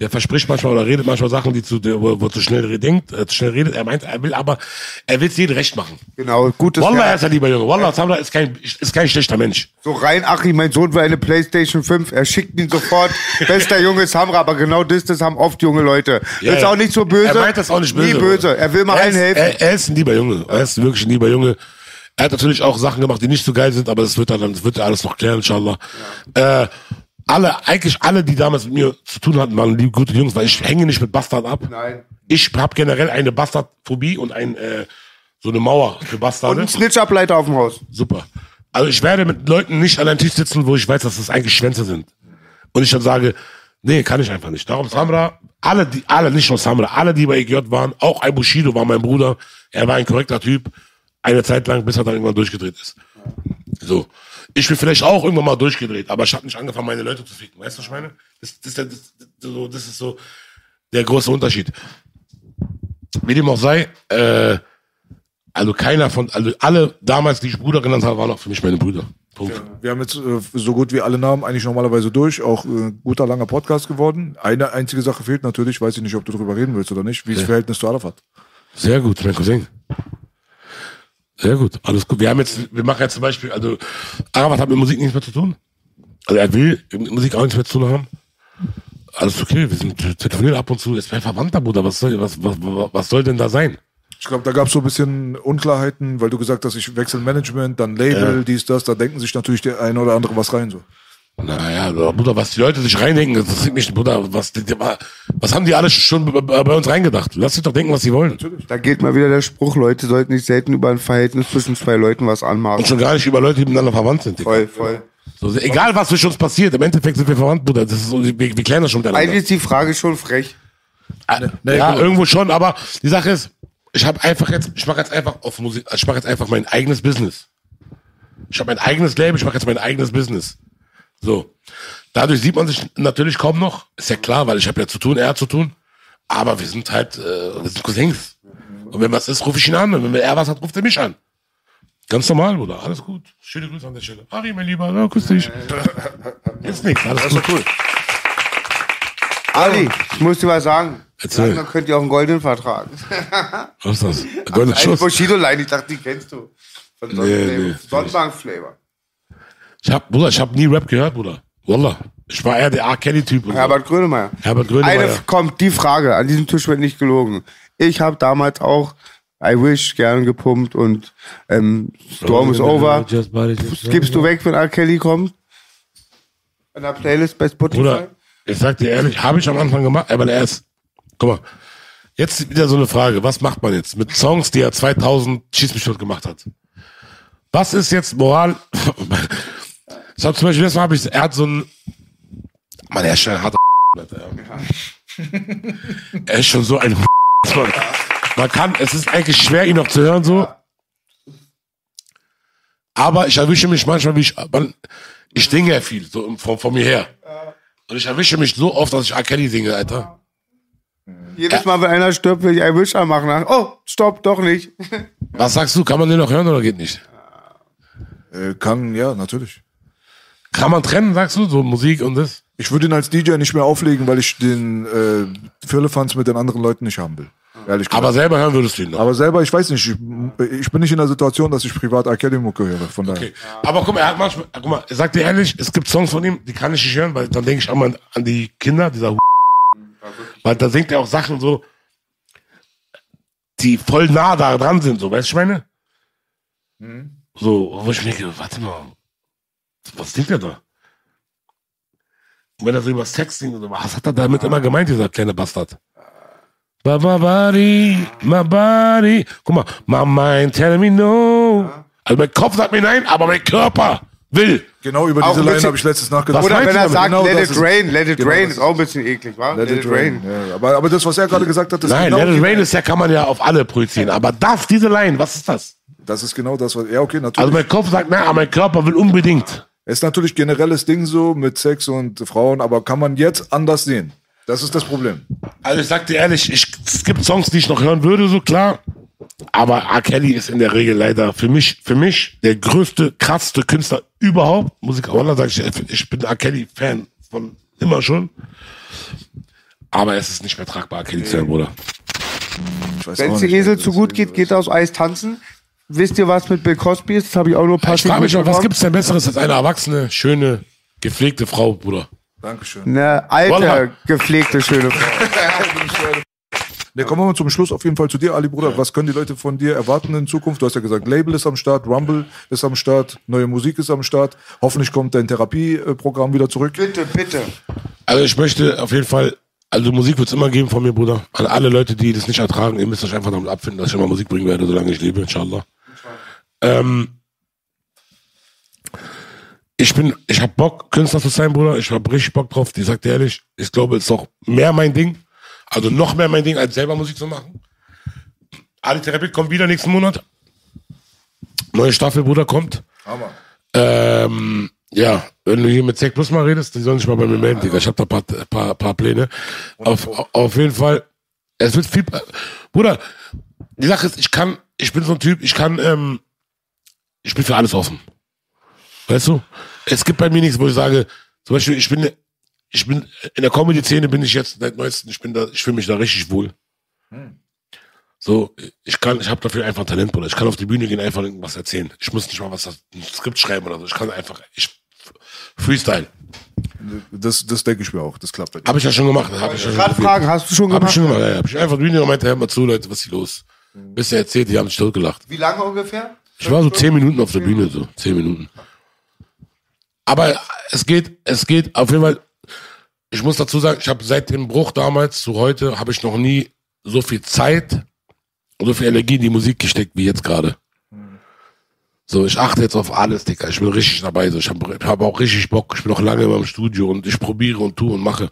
Der verspricht manchmal oder redet manchmal Sachen, die zu, wo, wo zu schnell denkt, äh, zu schnell redet. Er meint, er will aber, er will es jedem recht machen. Genau, gutes Wallah, er ist ein lieber Junge. Wallah, Samra ist kein, ist kein schlechter Mensch. So rein, Achim, mein Sohn will eine Playstation 5. Er schickt ihn sofort. Bester Junge Samra, aber genau das, das haben oft junge Leute. Ja, ist ja. auch nicht so böse. Er meint das auch nicht böse. Nie böse. Er will mal er allen helfen. Er, er ist ein lieber Junge. Er ist wirklich ein lieber Junge. Er hat natürlich auch Sachen gemacht, die nicht so geil sind, aber das wird er dann, das wird er alles noch klären, inshallah. Äh, alle, eigentlich alle, die damals mit mir zu tun hatten, waren liebe, gute Jungs, weil ich hänge nicht mit Bastard ab. Nein. Ich habe generell eine Bastardphobie und ein, äh, so eine Mauer für Und Bastarde. ein Snitch-Ableiter auf dem Haus. Super. Also ich werde mit Leuten nicht an einem Tisch sitzen, wo ich weiß, dass das eigentlich Schwänze sind. Und ich dann sage, nee, kann ich einfach nicht. Darum Samra, alle, die, alle, nicht nur Samra, alle, die bei EGJ waren, auch ein Bushido war mein Bruder. Er war ein korrekter Typ. Eine Zeit lang, bis er dann irgendwann durchgedreht ist. So. Ich bin vielleicht auch irgendwann mal durchgedreht, aber ich habe nicht angefangen, meine Leute zu ficken. Weißt du, was ich meine? Das, das, das, das, ist so der große Unterschied. Wie dem auch sei, äh, also keiner von, also alle damals, die ich Bruder genannt habe, waren auch für mich meine Brüder. Punkt. Wir haben jetzt äh, so gut wie alle Namen eigentlich normalerweise durch. Auch äh, guter, langer Podcast geworden. Eine einzige Sache fehlt natürlich. Weiß ich nicht, ob du darüber reden willst oder nicht. Wie das Verhältnis zu Arafat? Sehr gut, mein Cousin. Sehr gut, alles gut. Wir haben jetzt, wir machen jetzt zum Beispiel, also Arafat hat mit Musik nichts mehr zu tun. Also er will mit Musik auch nichts mehr zu tun haben. Alles okay, wir sind telefonieren ab und zu. Ist mein Verwandter, Bruder. Was soll, was, was, was soll denn da sein? Ich glaube, da gab es so ein bisschen Unklarheiten, weil du gesagt hast, ich wechsle Management, dann Label, Ja. dies, das. Da denken sich natürlich der eine oder andere was rein. So. Naja, Bruder, was die Leute sich reindenken, das interessiert mich, Bruder. Was, was haben die alle schon bei uns reingedacht? Lass sich doch denken, was sie wollen. Da geht mal wieder der Spruch, Leute sollten nicht selten über ein Verhältnis zwischen zwei Leuten was Und anmachen. schon gar nicht über Leute, die miteinander verwandt sind. Digga. Voll, voll. So, egal, was zwischen uns passiert, im Endeffekt sind wir verwandt, Bruder. Das ist so, wir, wir klären das schon miteinander. Eigentlich ist die Frage schon frech. Nee, ja, guck mal. irgendwo schon, aber die Sache ist, ich habe einfach jetzt, ich mache jetzt einfach auf Musik, ich mache jetzt einfach mein eigenes Business. Ich habe mein eigenes Label, ich mache jetzt mein eigenes Business. So. Dadurch sieht man sich natürlich kaum noch. Ist ja klar, weil ich habe ja zu tun, er hat zu tun. Aber wir sind halt, äh, wir sind Cousins. Und wenn was ist, rufe ich ihn an. Und wenn er was hat, ruft er mich an. Ganz normal, Bruder. Alles gut. Schöne Grüße an der Stelle. Ari, mein Lieber, ja, grüß dich. Ist nichts, alles gut. Cool. Ali, ich muss dir was sagen. Erzähl. Langsam könnt ihr auch einen goldenen Vertrag. Was ist das? Goldener Ein Schuss. Bushido-Line, ich dachte, die kennst du. Von Nee, Sonnenflavor. nee. Sonnenbank-Flavor. Ich hab, Bruder, ich hab nie Rap gehört, Bruder. Wallah. Ich war eher der R. Kelly-Typ. Herbert Grönemeyer. Herbert Grönemeyer. Eine kommt, die Frage, an diesem Tisch wird nicht gelogen. Ich habe damals auch I Wish gern gepumpt und ähm, Storm is Over. Gibst du weg, wenn R. Kelly kommt? In der Playlist bei Spotify? Bruder, ich sag dir ehrlich, habe ich am Anfang gemacht, aber er ist, guck mal, jetzt wieder so eine Frage, was macht man jetzt mit Songs, die er 2000 Schieß mich tot gemacht hat? Was ist jetzt Moral? Ich hab zum Beispiel, letztes Mal habe ich, er hat so ein, Mann, er ist schon ein harter ja. Er ist schon so ein Mann. Man kann, es ist eigentlich schwer, ihn noch zu hören, so. Aber ich erwische mich manchmal, wie ich, man, ich singe ja viel, so von, von mir her. Und ich erwische mich so oft, dass ich R. Kelly singe, Alter. Jedes Mal, wenn einer stirbt, will ich einen Wischer machen. Oh, stopp, doch nicht. Was sagst du, kann man den noch hören oder geht nicht? Äh, kann, ja, natürlich. Kann man trennen, sagst du, so Musik und das? Ich würde ihn als DJ nicht mehr auflegen, weil ich den äh, Firlefanz mit den anderen Leuten nicht haben will. Ehrlich gesagt. Aber selber hören würdest du ihn noch. Aber selber, ich weiß nicht, ich, ich bin nicht in der Situation, dass ich privat R. Kelly Mucke höre. Von daher. Okay. Aber guck mal, er hat manchmal, guck mal, ich sag dir ehrlich, es gibt Songs von ihm, die kann ich nicht hören, weil dann denke ich auch mal an die Kinder, dieser Weil da singt er auch Sachen so, die voll nah da dran sind, so, weißt du, ich meine? So, wo ich mir denke, warte mal, was singt er da? Und wenn er so über Sex singt, so, was hat er damit immer gemeint, dieser kleine Bastard? My body, my body. Guck mal, my mind telling me no. Also mein Kopf sagt mir nein, aber mein Körper will. Genau über diese Line habe ich letztens nachgedacht. Oder meinst wenn du er damit? sagt, Genau let it ist- rain, let it genau rain, ist auch ein bisschen eklig, wa? Let, it rain. Ja, aber, aber das, was er gerade gesagt hat, das Nein, ist genau, Let It Rain ist ja, kann man ja auf alle projizieren. Aber das, diese Line, was ist das? das ist genau das, was. Ja, okay, natürlich. Also mein Kopf sagt, nein, aber mein Körper will unbedingt. Es ist natürlich generelles Ding so mit Sex und Frauen, aber kann man jetzt anders sehen? Das ist das Problem. Also ich sag dir ehrlich, ich, es gibt Songs, die ich noch hören würde, so klar. Aber R. Kelly ist in der Regel leider für mich, für mich der größte, krasseste Künstler überhaupt. Musik Holland sag ich, ich bin R. Kelly Fan von immer schon. Aber es ist nicht mehr tragbar, R. Kelly zu sein, Bruder. Wenn es Esel zu gut geht, geht er aus Eis tanzen. Wisst ihr, was mit Bill Cosby ist? Das habe ich auch nur Ich passiv frage mich noch, was mitbekommen. gibt's denn Besseres als eine erwachsene, schöne, gepflegte Frau, Bruder? Dankeschön. Eine alte, Wallah. gepflegte, schöne Frau. Ne, kommen wir mal zum Schluss auf jeden Fall zu dir, Ali Bruder. Was können die Leute von dir erwarten in Zukunft? Du hast ja gesagt, Label ist am Start, Rumble ist am Start, neue Musik ist am Start. Hoffentlich kommt dein Therapieprogramm wieder zurück. Bitte, bitte. Also ich möchte auf jeden Fall, also Musik wird es immer geben von mir, Bruder. An alle Leute, die das nicht ertragen, ihr müsst euch einfach damit abfinden, dass ich immer Musik bringen werde, solange ich lebe, inshallah. Ähm, ich bin, ich hab Bock, Künstler zu sein, Bruder. Ich hab richtig Bock drauf. Ich sag dir ehrlich, ich glaube, es ist auch mehr mein Ding. Also noch mehr mein Ding, als selber Musik zu machen. Ali Therapie kommt wieder nächsten Monat. Neue Staffel, Bruder, kommt. Hammer. Ähm, ja, wenn du hier mit Zack Plus mal redest, die sollen sich mal bei mir melden, Digga. Ich hab da paar, paar, paar Pläne. Auf, auf jeden Fall, es wird viel, Bruder, die Sache ist, ich kann, ich bin so ein Typ, ich kann, ähm, ich bin für alles offen. Weißt du? Es gibt bei mir nichts, wo ich sage, zum Beispiel, ich bin, ich bin, in der Comedy-Szene bin ich jetzt seit neuestem, ich bin da, ich fühle mich da richtig wohl. So, ich kann, ich habe dafür einfach Talent, Bruder. Ich kann auf die Bühne gehen, einfach irgendwas erzählen. Ich muss nicht mal was, ein Skript schreiben oder so. Ich kann einfach, ich, Freestyle. Das, das denke ich mir auch. Das klappt. Habe ich ja schon gemacht. Hab ich ja schon fragen, hast du schon Hab ich gemacht? schon gemacht, ja, ja. Hab ich einfach die Bühne und meinte, hör mal zu, Leute, was ist hier los? Bis er erzählt, die haben sich totgelacht. Wie lange ungefähr? Ich war so zehn Minuten auf der Bühne, so zehn Minuten. Aber es geht, es geht auf jeden Fall. Ich muss dazu sagen, ich habe seit dem Bruch damals zu heute habe ich noch nie so viel Zeit und so viel Energie in die Musik gesteckt wie jetzt gerade. So, ich achte jetzt auf alles, Dicker. Ich bin richtig dabei. So, ich habe hab auch richtig Bock. Ich bin auch lange immer im Studio und ich probiere und tue und mache.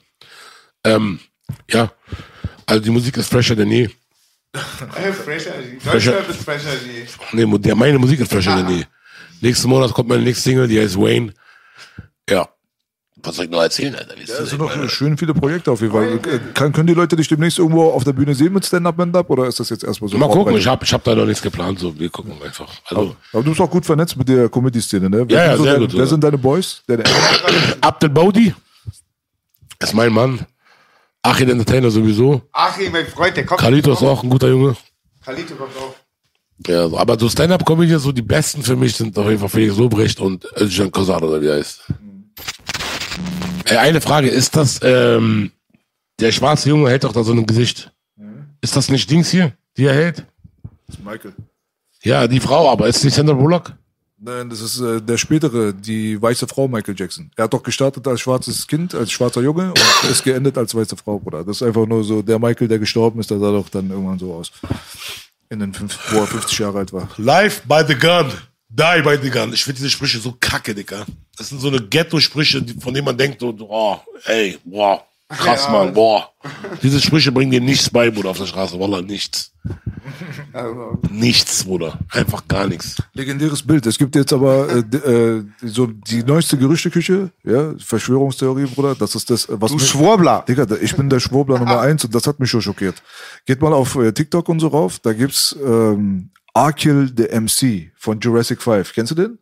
Ähm, ja, also die Musik ist fresher denn je. Fresher. Deutschland ist fresher. Nee, der, meine Musik ist fresher denn je. Nächsten Monat kommt meine nächste Single, die heißt Wayne. Ja. Was soll ich noch erzählen, Alter? Wie ist Es das sind noch schön viele Projekte auf jeden Fall. Äh, Kann, können die Leute dich demnächst irgendwo auf der Bühne sehen mit Stand-Up, Band-Up oder ist das jetzt erstmal so? Mal gucken, ich hab, ich hab da noch nichts geplant, so, wir gucken einfach. Also, Aber du bist auch gut vernetzt mit der Comedy-Szene, ne? Wer Ja, ja, sind so sehr deine, gut, Wer oder? sind deine Boys? Deine Abdel Baudi ist mein Mann. Achid Entertainer sowieso. Achim, mein Freund, der kommt. Kalito ist auch ein guter Junge. Kalito kommt auch. Ja, so, aber so Stand-Up-Comedy, so die besten für mich sind auf jeden Fall Felix Lobrecht und Özcan Kozar oder wie er heißt. Ey, eine Frage, ist das, ähm, der schwarze Junge hält doch da so ein Gesicht. Ist das nicht Dings hier, die er hält? Das ist Michael. Ja, die Frau, aber ist nicht Sandra Bullock? Nein, das ist äh, der spätere, die weiße Frau Michael Jackson. Er hat doch gestartet als schwarzes Kind, als schwarzer Junge und ist geendet als weiße Frau, Bruder. Das ist einfach nur so, der Michael, der gestorben ist, der sah doch dann irgendwann so aus. In den fünf, wo er 50 Jahre alt war. Life by the gun. Die by the gun. Ich finde diese Sprüche so kacke, Digga. Das sind so eine Ghetto-Sprüche, von denen man denkt, so, oh, ey, boah. Krass, Mann, boah. Diese Sprüche bringen dir nichts bei, Bruder, auf der Straße. Wallah, nichts. Nichts, Bruder. Einfach gar nichts. Legendäres Bild. Es gibt jetzt aber äh, äh, so die neueste Gerüchteküche, ja, Verschwörungstheorie, Bruder. Das ist das, was Du mich- Schwurbler. Digga, ich bin der Schwurbler Nummer eins und das hat mich schon schockiert. Geht mal auf äh, TikTok und so rauf, da gibt's ähm, Arkil the MC von Jurassic 5. Kennst du den?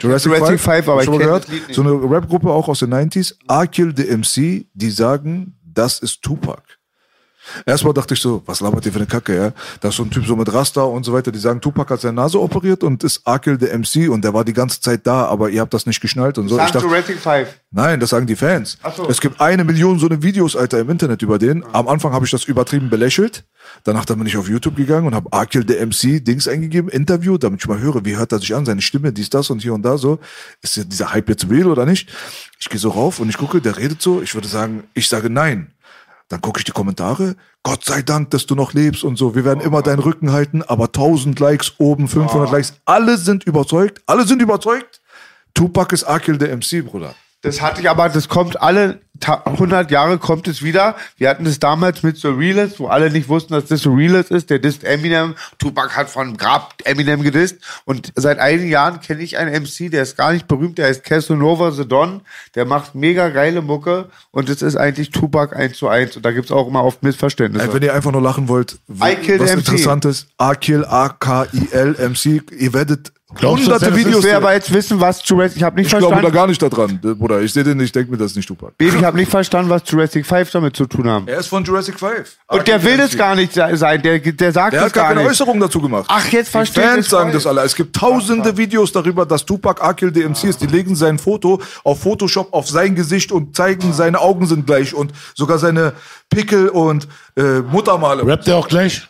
Jurassic, Jurassic 5, aber Hast du ich schon gehört? So eine Rap-Gruppe auch aus den 90s. Arkil the MC, die sagen, das ist Tupac. Erstmal dachte ich so, was labert ihr für eine Kacke, ja? Da ist so ein Typ so mit Rasta und so weiter, die sagen, Tupac hat seine Nase operiert und ist Arkil the MC und der war die ganze Zeit da, aber ihr habt das nicht geschnallt und so. Ich Sag dachte, Jurassic 5. Nein, das sagen die Fans. Ach so. Es gibt eine Million so eine Videos, Alter, im Internet über den. Am Anfang habe ich das übertrieben belächelt. Danach dann bin ich auf YouTube gegangen und habe Akil the MC Dings eingegeben, Interview, damit ich mal höre, wie hört er sich an, seine Stimme, dies, das und hier und da so. Ist dieser Hype jetzt real oder nicht? Ich gehe so rauf und ich gucke, der redet so. Ich würde sagen, ich sage nein. Dann gucke ich die Kommentare. Gott sei Dank, dass du noch lebst und so. Wir werden immer deinen Rücken halten, aber 1000 Likes oben, 500 Likes. Alle sind überzeugt. Alle sind überzeugt. Tupac ist Akil der MC, Bruder. Das hatte ich aber, das kommt alle ta- 100 Jahre kommt es wieder. Wir hatten das damals mit Surrealist, wo alle nicht wussten, dass das Surrealist ist. Der disst Eminem. Tupac hat von Grab Eminem gedisst. Und seit einigen Jahren kenne ich einen MC, der ist gar nicht berühmt, der heißt Casanova The Don. Der macht mega geile Mucke. Und das ist eigentlich Tupac 1 zu 1. Und da gibt's auch immer oft Missverständnisse. Ey, wenn ihr einfach nur lachen wollt, was MC. interessant ist, A-Kill, A-K-I-L, MC, ihr werdet Glaubst du, hunderte dass er das Videos ich will aber jetzt wissen, was Jurassic, ich habe nicht Ich glaube da verstanden. gar nicht da dran, Bruder. Ich sehe den nicht, ich denke mir, das ist nicht Tupac. Baby, ich habe nicht verstanden, was Jurassic 5 damit zu tun haben. Er ist von Jurassic 5. Und der will das gar nicht se- sein, der, der sagt Der das hat gar gar keine nicht. Äußerung dazu gemacht. Ach, jetzt verstehe ich Fans das sagen das alle. Es gibt tausende Videos darüber, dass Tupac Akil DMC ist. Die legen sein Foto auf Photoshop auf sein Gesicht und zeigen, seine Augen sind gleich und sogar seine Pickel und äh, Muttermale. Rappt der auch gleich?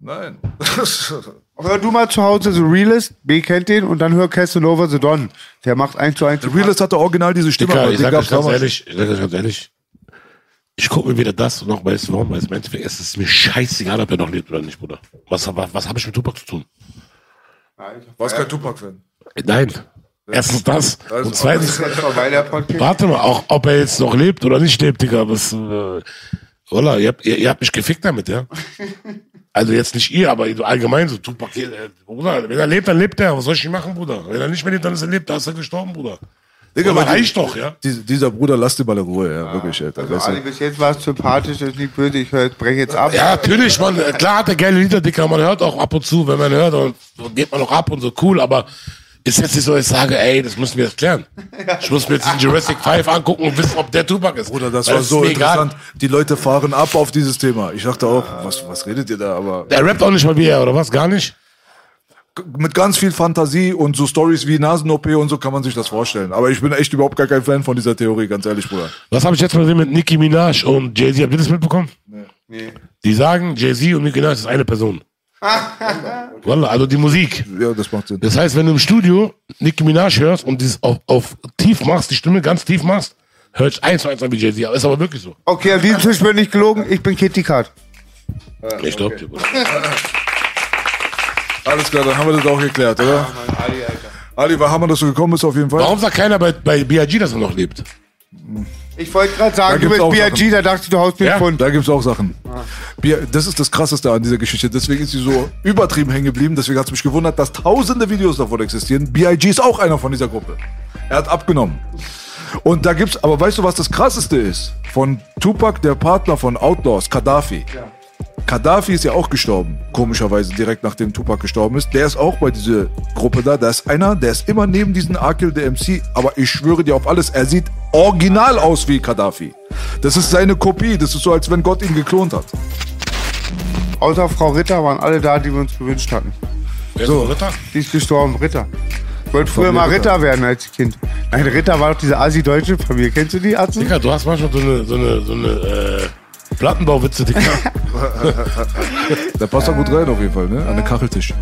Nein. Hör du mal zu Hause The Realist, B kennt den, und dann hör Casanova The Don. Der macht eins zu eins. Realist hatte original diese Stimme, Dicker, ich sag euch ganz ehrlich, ich sag euch ganz ehrlich, ich gucke mir wieder das und auch weißt du warum, weil es im Endeffekt ist es mir scheißegal, ob er noch lebt oder nicht, Bruder. Was, was, was habe ich mit Tupac zu tun? Warst kein Tupac-Fan. Nein. Erstens das. Also, und zweitens, warte mal, auch ob er jetzt noch lebt oder nicht lebt, Digga. Was, äh, Wallah, ihr habt, ihr, ihr habt mich gefickt damit, ja? Also jetzt nicht ihr, aber allgemein so, Tupac, äh, Bruder, wenn er lebt, dann lebt er. Was soll ich denn machen, Bruder? Wenn er nicht mehr lebt, dann ist er lebt, dann ist er gestorben, Bruder. Digga, Aber reicht doch, ja? Dies- dieser Bruder, lass den mal in Ruhe, ja, wirklich, Alter. Also, weißt du? Bis jetzt war es sympathisch, ist nicht böse, ich höre, breche jetzt ab. Ja, natürlich, man, äh, klar hat er geile Lieder, Dicker, man hört auch ab und zu, wenn man hört, und, und geht man auch ab und so, cool, aber ist jetzt nicht so, ich sage, ey, das müssen wir jetzt klären. Ich muss mir jetzt den Jurassic 5 angucken und wissen, ob der Tupac ist. Bruder, das Weil war es so mir egal. interessant. Die Leute fahren ab auf dieses Thema. Ich dachte auch, was, was redet ihr da? Aber Der rappt auch nicht mal wie er, oder was? Gar nicht? mit ganz viel Fantasie und so Stories wie Nasen-OP und so kann man sich das vorstellen. Aber ich bin echt überhaupt gar kein Fan von dieser Theorie, ganz ehrlich, Bruder. Was habe ich jetzt mal gesehen mit Nicki Minaj und Jay-Z? Habt ihr das mitbekommen? Nee. Die sagen, Jay-Z und Nicki Minaj ist eine Person. Wallah, also die Musik. Ja, das macht Sinn. Das heißt, wenn du im Studio Nicki Minaj hörst und dieses auf, auf tief machst, die Stimme ganz tief machst, hört eins zu eins an wie Jay-Z. Ist aber wirklich so. Okay, an diesem Tisch bin ich gelogen, ich bin Kitty Cat. Ich glaub dir. Alles klar, dann haben wir das auch geklärt, oder? Ali, war Hammer, dass du gekommen bist, auf jeden Fall. Warum sagt keiner bei, bei B.I.G., dass er noch lebt? Ich wollte gerade Da sagen, du bist B.I.G., da dachte ich, du haust mir Ja. Pfund. Da gibt's auch Sachen. Das ist das Krasseste an dieser Geschichte. Deswegen ist sie so übertrieben hängen geblieben. Deswegen hat es mich gewundert, dass tausende Videos davon existieren. B.I.G. ist auch einer von dieser Gruppe. Er hat abgenommen. Und da gibt's, aber weißt du, was das Krasseste ist? Von Tupac, der Partner von Outlaws, Gaddafi. Gaddafi ist ja auch gestorben, komischerweise direkt nachdem Tupac gestorben ist. Der ist auch bei dieser Gruppe da. Da ist einer, der ist immer neben diesen Akil, der MC. Aber ich schwöre dir auf alles, er sieht original aus wie Gaddafi. Das ist seine Kopie. Das ist so, als wenn Gott ihn geklont hat. Außer Frau Ritter waren alle da, die wir uns gewünscht hatten. Wer so. ist Ritter? Die ist gestorben, Ritter. Ich wollte früher mal Ritter. Ritter werden als Kind. Nein, Ritter war doch diese Asi-deutsche Familie. Kennst du die, Atzen? Digga, du hast manchmal so eine, so eine, so eine äh, Plattenbauwitze, Digga. Der passt da gut rein auf jeden Fall, ne? An den Kacheltisch.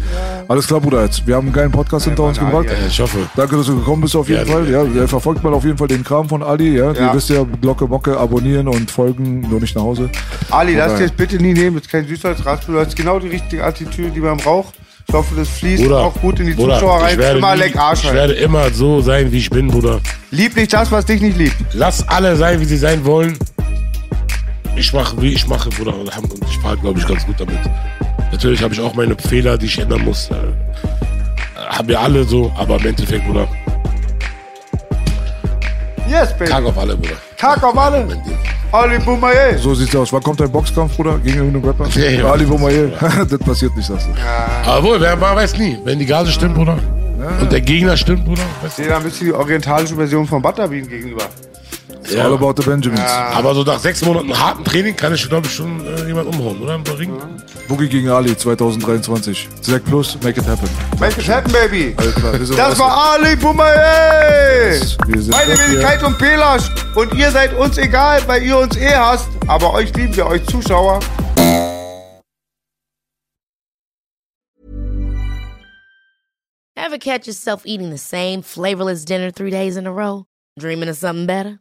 Alles klar, Bruder. Jetzt. Wir haben einen geilen Podcast hinter uns gebracht. Ali, ich hoffe. Danke, dass du gekommen bist auf jeden Ja, Fall. Ja, ja, verfolgt mal auf jeden Fall den Kram von Ali. Ja, Ja. ihr wisst ja, Glocke, Mocke, abonnieren und folgen, nur nicht nach Hause. Ali, lass dir jetzt bitte nie nehmen. Das ist kein Süßholzraspel. Du hast genau die richtige Attitüde, die man braucht. Ich hoffe, das fließt Bruder, auch gut in die Bruder, Zuschauer ich rein. werde, Immer nie, leck Arsch ich rein. werde immer so sein, wie ich bin, Bruder. Lieb nicht das, was dich nicht liebt. Lass alle sein, wie sie sein wollen. Ich mache, wie ich mache, Bruder. Und ich fahre, glaube ich, ganz gut damit. Natürlich habe ich auch meine Fehler, die ich ändern muss. Äh, haben wir alle so, aber im Endeffekt, Bruder, Yes, baby. Tag auf alle, Bruder. Tag auf alle. Ali Boumaier. So sieht's aus. Wann kommt dein Boxkampf, Bruder? Gegen irgendeinen Rapper? Nee, ja. Ali Boumaier. das passiert nicht, sagst du. Aber wohl, wer, weiß nie. Wenn die Gase stimmt, Bruder. Und der Gegner stimmt, Bruder. Weißt du? Sehe da ein bisschen die orientalische Version von Butterbean gegenüber. It's all about the Benjamins. Aber so nach sechs Monaten harten Training kann ich, glaube ich, schon äh, jemand umhauen, oder? Im Ring. Boogie gegen Ali 2023. Zack Plus, make it happen. Make it happen, baby. Alles klar, wir sind Das war Ali Boumaier. Wir sind Meine weg hier. Wenigkeit und Pelasch. Und ihr seid uns egal, weil ihr uns eh hasst. Aber euch lieben wir, euch Zuschauer. Ever catch yourself eating the same flavorless dinner three days in a row? Dreaming of something better?